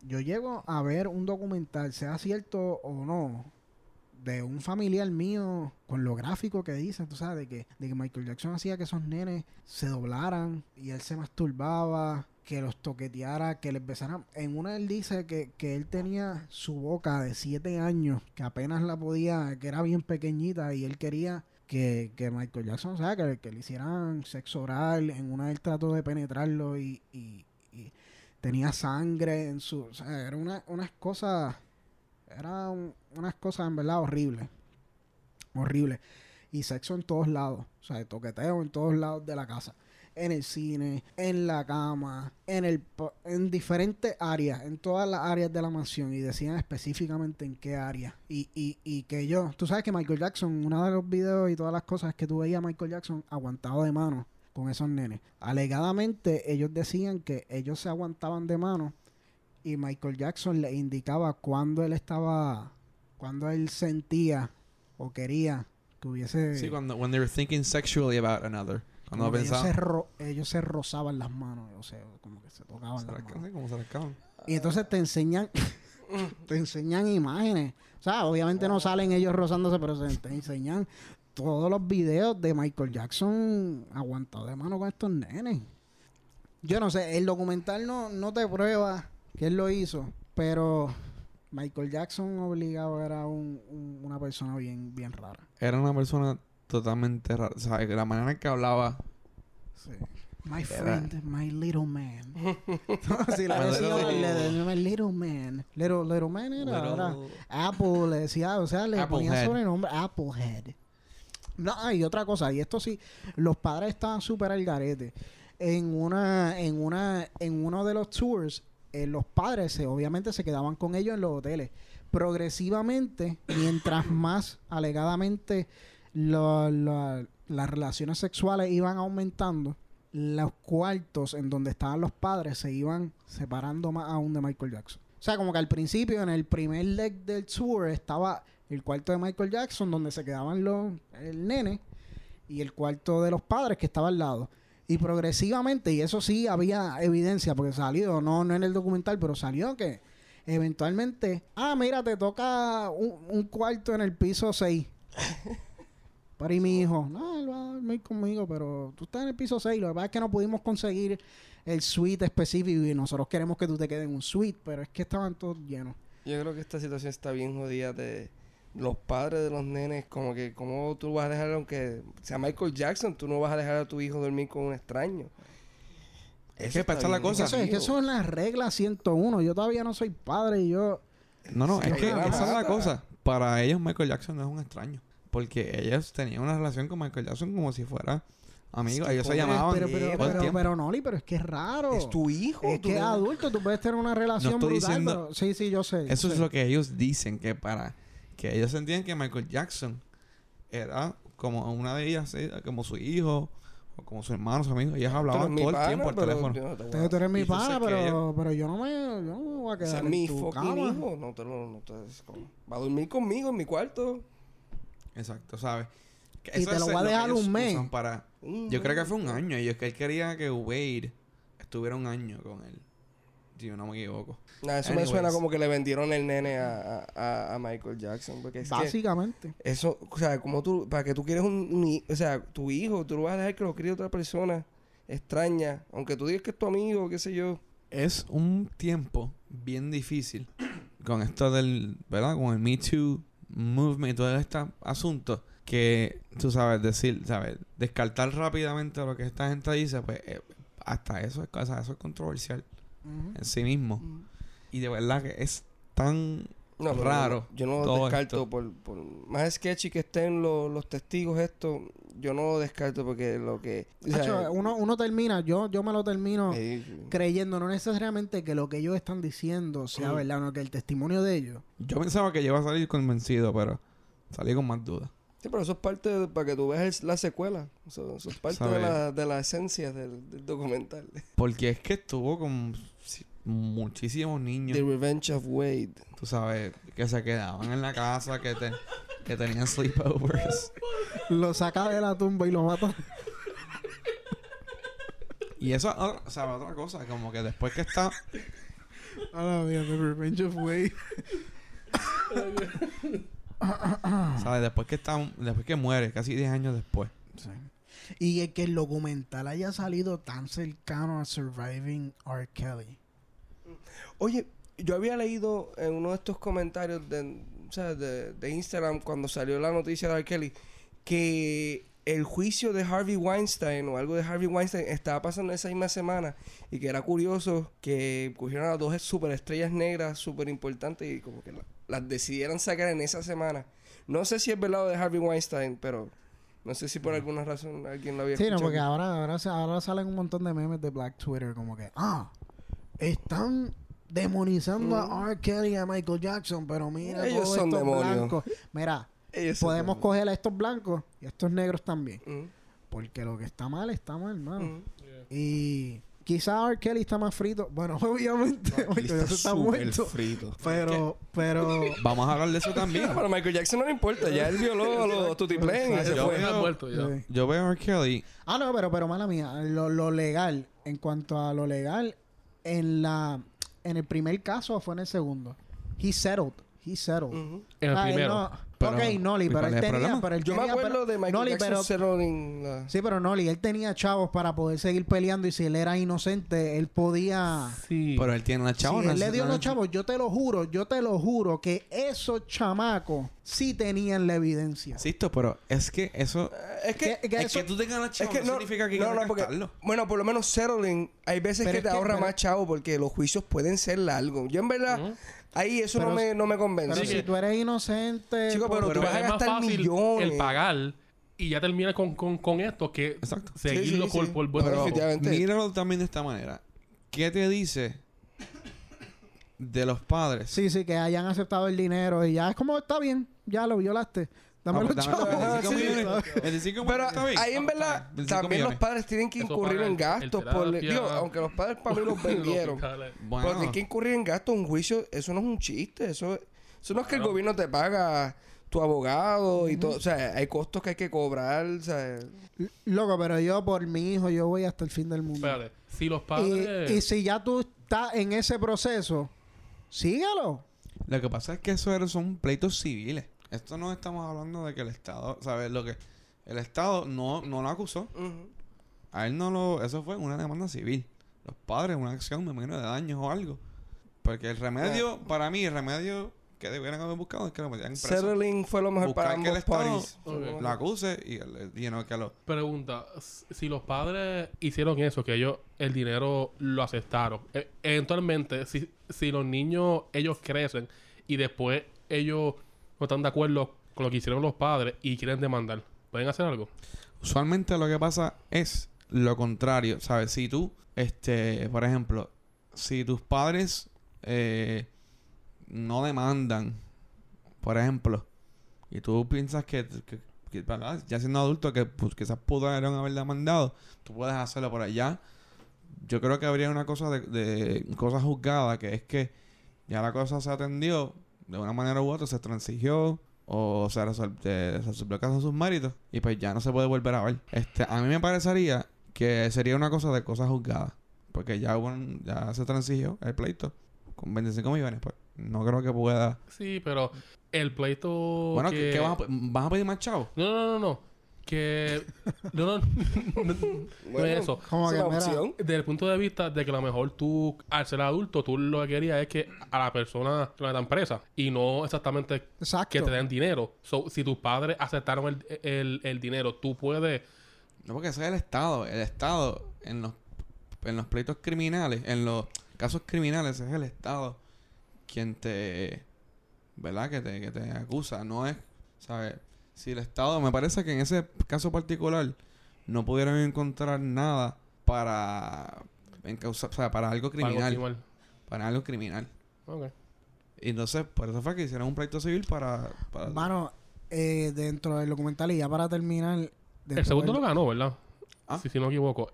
S1: yo llego a ver un documental, sea cierto o no, de un familiar mío con lo gráfico que dicen, tú sabes, de que, de que Michael Jackson hacía que esos nenes se doblaran y él se masturbaba que los toqueteara, que les besara. En una él dice que, él tenía su boca de siete años, que apenas la podía, que era bien pequeñita y él quería que, Michael Jackson, o sea, que, que, le hicieran sexo oral. En una él trató de penetrarlo y, y, tenía sangre en su... O sea, era una, unas cosas... Era unas cosas en verdad horribles. Horribles. Y sexo en todos lados. O sea, toqueteo en todos lados de la casa en el cine, en la cama, en el en diferentes áreas, en todas las áreas de la mansión y decían específicamente en qué área. Y, y, y que yo, tú sabes que Michael Jackson, uno de los videos y todas las cosas que tú veías a Michael Jackson aguantado de mano con esos nenes. Alegadamente ellos decían que ellos se aguantaban de mano y Michael Jackson le indicaba cuando él estaba, cuando él sentía o quería que hubiese...
S3: Sí, cuando when they were thinking sexually about another.
S1: Ellos, se ellos se rozaban las manos, o sea, como que se tocaban las manos.
S3: Como se
S1: y entonces te enseñan, te enseñan imágenes. O sea, obviamente no salen ellos rozándose, pero te enseñan todos los videos de Michael Jackson aguantado de mano con estos nenes. Yo no sé, el documental no, no te prueba que él lo hizo, pero Michael Jackson obligado era un, una persona bien, bien rara.
S3: Era una persona totalmente raro. O sea, la manera en que hablaba.
S1: Sí. My friend, my little man. si la decía, my little man. Little, little man era, Apple, le decía, o sea, le ponía sobrenombre Applehead. No, y otra cosa, y esto sí, los padres estaban súper al garete. En una, en una, en uno de los tours, eh, los padres se, obviamente se quedaban con ellos en los hoteles. Progresivamente, mientras más alegadamente las relaciones sexuales iban aumentando, los cuartos en donde estaban los padres se iban separando más aún de Michael Jackson. O sea, como que al principio, en el primer leg del tour, estaba el cuarto de Michael Jackson, donde se quedaban los, el nene, y el cuarto de los padres que estaba al lado. Y progresivamente, y eso sí había evidencia, porque salió, no, no en el documental, pero salió que eventualmente, ah, mira, te toca un, un cuarto en el piso 6. Para y mi hijo, no, él va a dormir conmigo, pero tú estás en el piso 6. Lo que pasa es que no pudimos conseguir el suite específico y nosotros queremos que tú te quedes en un suite, pero es que estaban todos llenos.
S6: Yo creo que esta situación está bien jodida de los padres de los nenes, como que, ¿cómo tú vas a dejar, aunque sea Michael Jackson, tú no vas a dejar a tu hijo dormir con un extraño?
S3: Es que pasa la cosa.
S1: Eso, es que son las reglas 101. Yo todavía no soy padre y yo.
S3: No, no, es que esa es la cosa. Para ellos, Michael Jackson no es un extraño. Porque ellas tenían una relación con Michael Jackson como si fuera amigo. ellos se llamaban.
S1: Pero, pero, pero, pero, Noli, pero es que es raro.
S6: Es tu hijo.
S1: Es que es adulto, tú puedes tener una relación no brutal, diciendo, Sí, sí, yo sé.
S3: Eso es lo que ellos dicen, que para que ellos sentían que Michael Jackson era como una de ellas, como su hijo, como su hermano, su amigo. Ellos hablaban todo el tiempo por teléfono.
S1: Yo tú eres mi pana, pero, pero yo no me, yo no me voy a quedar en
S6: mi
S1: tu
S6: cama. hijo. No te lo, no te, va a dormir conmigo en mi cuarto.
S3: Exacto, ¿sabes?
S1: y te lo va a dejar un mes.
S3: Para, yo creo que fue un año. Y es que él quería que Wade estuviera un año con él. Si yo no me equivoco.
S6: eso me suena como que le vendieron el nene a, a, a Michael Jackson. Porque es
S1: Básicamente.
S6: eso, o sea, como tú, para que tú quieres un, o sea, tu hijo, tú lo vas a dejar que lo críe otra persona extraña, aunque tú digas que es tu amigo, qué sé yo.
S3: Es un tiempo bien difícil con esto del, ¿verdad? Con el Me Too movement y todo este asunto que tú sabes decir, sabes, descartar rápidamente lo que esta gente dice, pues eh, hasta eso es, cosa eso es controversial en sí mismo. Y de verdad que es tan raro.
S6: yo no lo descarto por, por, más sketchy que estén los, los testigos esto, yo no lo descarto porque lo que
S1: uno, uno termina, yo yo me lo termino creyendo no necesariamente que lo que ellos están diciendo sea verdad, no que el testimonio de ellos.
S3: Yo pensaba que iba a salir convencido, pero salí con más dudas.
S6: Sí, pero eso es parte de, para que tú veas la secuela. Eso, es parte de la, de la esencia del, documental.
S3: Porque es que estuvo con muchísimos niños.
S6: The Revenge of Wade.
S3: Tú sabes, que se quedaban en la casa, que, te, que tenían sleepovers.
S1: lo saca de la tumba y lo mata.
S3: y eso, o sea, otra cosa, como que después que está...
S1: Ah, mira, The Revenge of Wade.
S3: ¿Sabes? Después que está, después que muere, casi 10 años después.
S1: Y que el documental haya salido tan cercano a Surviving R. Kelly.
S6: Oye, yo había leído en uno de estos comentarios de, de, Instagram cuando salió la noticia de R. Kelly que el juicio de Harvey Weinstein o algo de Harvey Weinstein estaba pasando esa misma semana y que era curioso que cogieron a dos superestrellas negras súper importantes y como que las decidieran sacar en esa semana. No sé si es verdad de Harvey Weinstein, pero no sé si por alguna razón alguien lo había
S1: Sí, no, porque ahora, ahora, ahora salen un montón de memes de Black Twitter como que, ah, están demonizando a R. Kelly y a Michael Jackson, pero mira,
S6: ellos son demonios.
S1: Mira, podemos coger a estos blancos y a estos negros también. Porque lo que está mal está mal, hermano. Y Quizá R. Kelly está más frito. Bueno, obviamente, Michael Jackson está muerto.
S3: frito.
S1: Pero, pero...
S3: Vamos a hablar de eso también.
S6: Para Michael Jackson no le importa. Ya él violó a los Tutiplen y se
S3: yo Veo, muerto ya. Yo veo a R. Kelly...
S1: Ah, no, pero, pero mala mía. Lo, lo legal, en cuanto a lo legal, en la... En el primer caso fue en el segundo. He settled. He settled.
S2: En el primero.
S1: Pero, ok, Noli, pero él tenía... Pero él
S6: Yo me acuerdo de Michael Noli,
S1: Jackson pero, Sí, pero Noli, él tenía chavos para poder seguir peleando y si él era inocente, él podía...
S3: Sí. Pero él tiene la chavos.
S1: Si él le dio los chavos, yo te lo juro, yo te lo juro que esos chamacos sí tenían la evidencia.
S3: Sisto, pero es que eso...
S6: Es que,
S3: es que tú tengas la chavos es que no, significa que no, no, porque,
S6: Bueno, por lo menos settling, hay veces que te ahorra más chavo porque los juicios pueden ser largos. Yo en verdad... Ahí eso no, me, no me convence.
S1: Pero si tú eres inocente...
S6: Chico, pero, tú vas a gastar millones.
S2: el pagar y ya termina con, con, con esto que Exacto. seguirlo sí, por, por
S3: pero, Míralo también de esta manera. ¿Qué te dice de los padres?
S1: Sí, sí, que hayan aceptado el dinero y ya es como está bien, ya lo violaste. Dame los chavos.
S6: Pero ahí en verdad también los padres tienen que incurrir en gastos. Por, digo, aunque los padres para mí los vendieron. Pero tienen que incurrir en gastos. Un juicio, eso no es un chiste. Eso, eso no es que el gobierno te paga tu abogado y todo. O sea, hay costos que hay que cobrar. O sea.
S1: Loco, pero yo por mi hijo, yo voy hasta el fin del mundo.
S2: Espérate. Si los padres...
S1: Y, si ya tú estás en ese proceso, síguelo.
S3: Lo que pasa es que eso son pleitos civiles. Esto no estamos hablando de que el Estado, ¿sabes? Lo que el Estado no, no lo acusó. A él no lo... Eso fue una demanda civil. Los padres, una acción, me imagino, de daños o algo. Porque el remedio, para mí, el remedio que debieran haber buscado es que lo metieran
S6: preso. Settling fue lo mejor para ambos
S3: parties. Lo acuse y you que lo...
S2: Pregunta, si los padres hicieron eso, que ellos el dinero lo aceptaron, e, eventualmente, si, si los niños, ellos crecen y después ellos no están de acuerdo con lo que hicieron los padres y quieren demandar, ¿pueden hacer algo?
S3: Usualmente lo que pasa es lo contrario, ¿sabes? Si tú, este, por ejemplo, si tus padres eh, no demandan, por ejemplo, y tú piensas que, ya siendo adulto que pues, quizás pudieron haber demandado, tú puedes hacerlo por allá. Yo creo que habría una cosa de, de cosa juzgada, que es que ya la cosa se atendió de una manera u otra, se transigió o se resolvió el caso de sus méritos y pues ya no se puede volver a ver. Este, a mí me parecería que sería una cosa de cosas juzgadas, porque ya, ya se transigió el pleito con 25 millones, pues no creo que pueda.
S2: Sí, pero el pleito.
S3: Bueno, que... ¿qué vas, a, vas a pedir más chavo?
S2: No, no, no, no. Que. No, no. no, es eso. ¿Cómo que opción? Desde el punto de vista de que a lo mejor tú, al ser adulto, tú lo que querías es que a la persona le dan presa y no exactamente que te den dinero. si tus padres aceptaron el, el, el dinero, tú puedes.
S3: No, porque eso es el Estado. El Estado, en los, en los pleitos criminales, en los casos criminales, es el Estado quien te, ¿verdad? Que te, que te acusa. No es, ¿sabes? Si el Estado, me parece que en ese caso particular no pudieron encontrar nada para, o sea, para algo criminal. Para algo, criminal. Ok. Y entonces, por eso fue que hicieron un pleito civil para... para
S1: Mano, eh, dentro del documental y ya para terminar...
S2: El segundo lo ganó, ¿verdad? Ah. Si, si no me equivoco.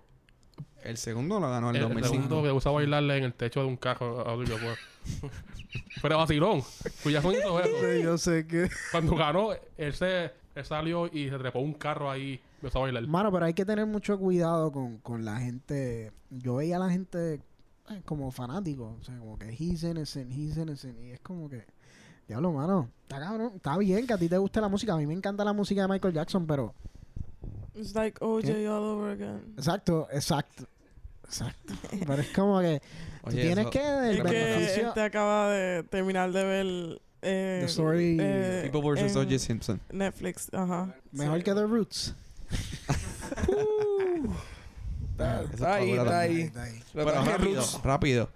S3: El segundo lo ganó en el, 2005.
S2: El segundo que usa bailarle en el techo de un carro a pues. Pero vacilón. Cuya son hizo
S1: eso. yo sé que.
S2: Cuando ganó, él se salió y se trepó un carro ahí. Empezó a bailar.
S1: Mano, pero hay que tener mucho cuidado con, con la gente. Yo veía a la gente eh, como fanático. O sea, como que he's innocent, he's innocent. Y es como que. Diablo, mano. Está cabrón. Está bien que a ti te guste la música. A mí me encanta la música de Michael Jackson, pero.
S5: It's like OJ all over again.
S1: Exacto, exacto. Exacto. Pero es como que tienes que el
S5: beneficio. te acaba de terminar de ver eh,
S1: The Story
S3: eh, People vs. O.J. Simpson.
S5: Netflix, ajá.
S1: Mejor que The Roots.
S6: está ahí, está ahí.
S3: Pero rápido, rápido.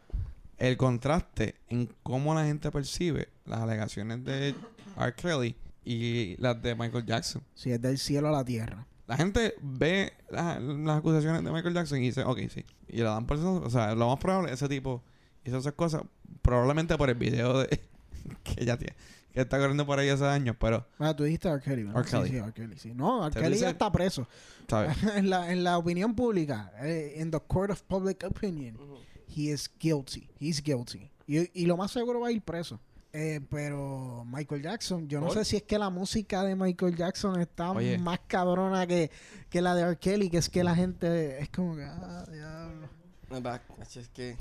S3: El contraste en cómo la gente percibe las alegaciones de R. Kelly y las de Michael Jackson.
S1: Si es del cielo a la tierra.
S3: La gente ve las, acusaciones de Michael Jackson y dice, ok, sí. Y le dan por eso. O sea, lo más probable, ese tipo hizo esas cosas, probablemente por el video de que ya tiene. Que está corriendo por ahí hace años, pero...
S1: Ah, tú dijiste R. Kelly, ¿no? R. Kelly. Sí, R. Kelly, sí. No, R. Kelly ya está preso. en, la, en la opinión pública, eh, en the court of public opinion, he is guilty. He's guilty. Y, y lo más seguro va a ir preso. Eh, pero Michael Jackson, yo no sé si es que la música de Michael Jackson está más cabrona que, que, la de R. Kelly, que es que la gente es como que, ah, diablo.
S6: Es que...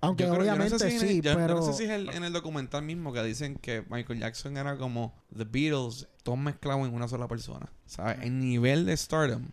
S1: Aunque obviamente sí, pero...
S3: no sé si es en el documental mismo que dicen que Michael Jackson era como The Beatles, todos mezclados en una sola persona. ¿Sabes? El nivel de stardom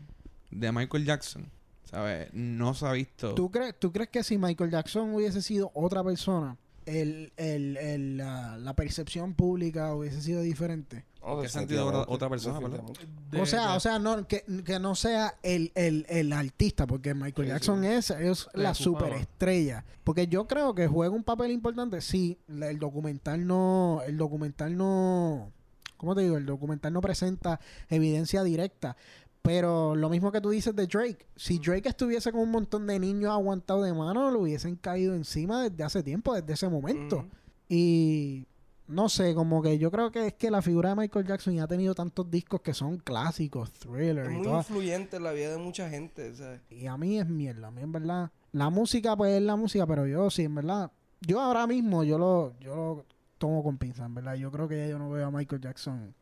S3: de Michael Jackson, ¿sabes? No se ha visto...
S1: ¿Tú crees, ¿Tú crees que si Michael Jackson hubiese sido otra persona, el, el, el la, percepción pública hubiese sido diferente.
S3: Oh, ¿Qué sentido otra, persona?
S1: o sea, o sea no, que, que no sea el, el, el artista, porque Michael Jackson es, es la superestrella. Porque yo creo que juega un papel importante. Sí, el documental no, el documental no, ¿cómo te digo? El documental no presenta evidencia directa. Pero lo mismo que tú dices de Drake, si Drake estuviese con un montón de niños aguantados de mano, lo hubiesen caído encima desde hace tiempo, desde ese momento. Y no sé, como que yo creo que es que la figura de Michael Jackson ya ha tenido tantos discos que son clásicos, thriller
S6: es muy influyente en la vida de mucha gente, ¿sabes?
S1: Y a mí es mierda, a mí en verdad. La música, pues es la música, pero yo sí, en verdad. Yo ahora mismo, yo lo, yo lo tomo con pinza, en verdad. Yo creo que ya yo no veo a Michael Jackson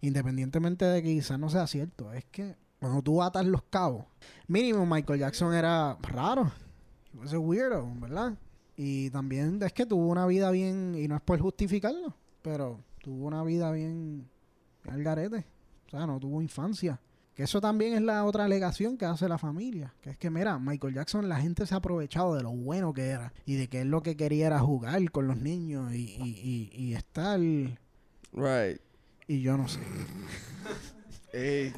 S1: Independientemente de que quizás no sea cierto, es que cuando tú atas los cabos, mínimo Michael Jackson era raro. He weirdo, ¿verdad? Y también es que tuvo una vida bien, y no es por justificarlo, pero tuvo una vida bien al garete. O sea, no tuvo infancia. Que eso también es la otra alegación que hace la familia. Que es que, mira, Michael Jackson, la gente se ha aprovechado de lo bueno que era. Y de que lo que quería era jugar con los niños y, y, y, y estar...
S6: Right.
S1: Y yo no sé.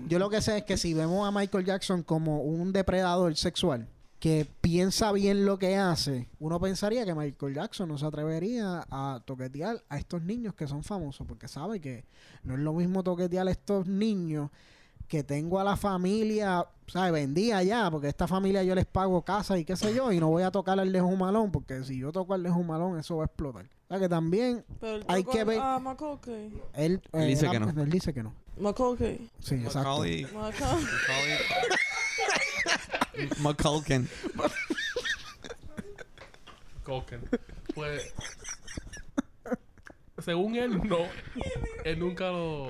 S1: Yo lo que sé es que si vemos a Michael Jackson como un depredador sexual que piensa bien lo que hace, uno pensaría que Michael Jackson no se atrevería a toquetear a estos niños que son famosos, porque sabe que no es lo mismo toquetear a estos niños que tengo a la familia, ¿sabes? Vendía ya, porque esta familia yo les pago casa y qué sé yo, y no voy a tocar al de Malón, porque si yo toco al de Malón, eso va a explotar. O sea que también hay que ver.
S5: A
S1: él,
S3: dice que no.
S1: Él dice que no.
S5: McCulkey.
S1: Sí, exacto.
S3: Macaulay. McCulkin.
S2: McCulkin. Pues según él, no. él nunca lo.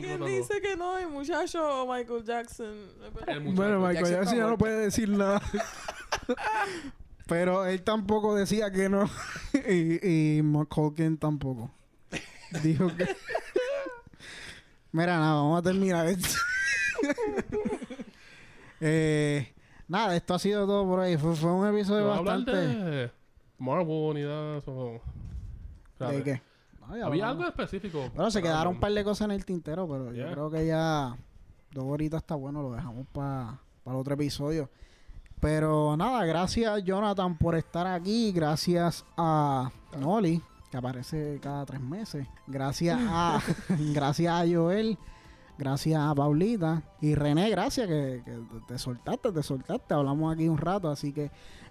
S5: ¿Quién dice que no? El muchacho Michael Jackson.
S1: bueno, Michael Jackson, ya no puede decir nada. Pero él tampoco decía que no. y, y McCulkin tampoco. Dijo que. Mira, nada, vamos a terminar esto. eh, nada, esto ha sido todo por ahí. Fue, fue un episodio bastante.
S2: De Marvel ni nada eso.
S1: ¿De qué?
S2: Había algo específico.
S1: Bueno, se quedaron un par de cosas en el tintero, pero yo creo que ya dos horitas está bueno, lo dejamos para el otro episodio. Pero nada, gracias Jonathan por estar aquí, gracias a Noli, que aparece cada tres meses, gracias a, gracias a Joel, gracias a Paulita. Y René, gracias que, que te soltaste, te soltaste, hablamos aquí un rato, así que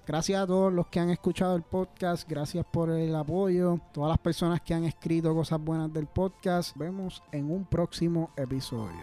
S1: Gracias a todos los que han escuchado el podcast, gracias por el apoyo, todas las personas que han escrito cosas buenas del podcast. Vemos en un próximo episodio.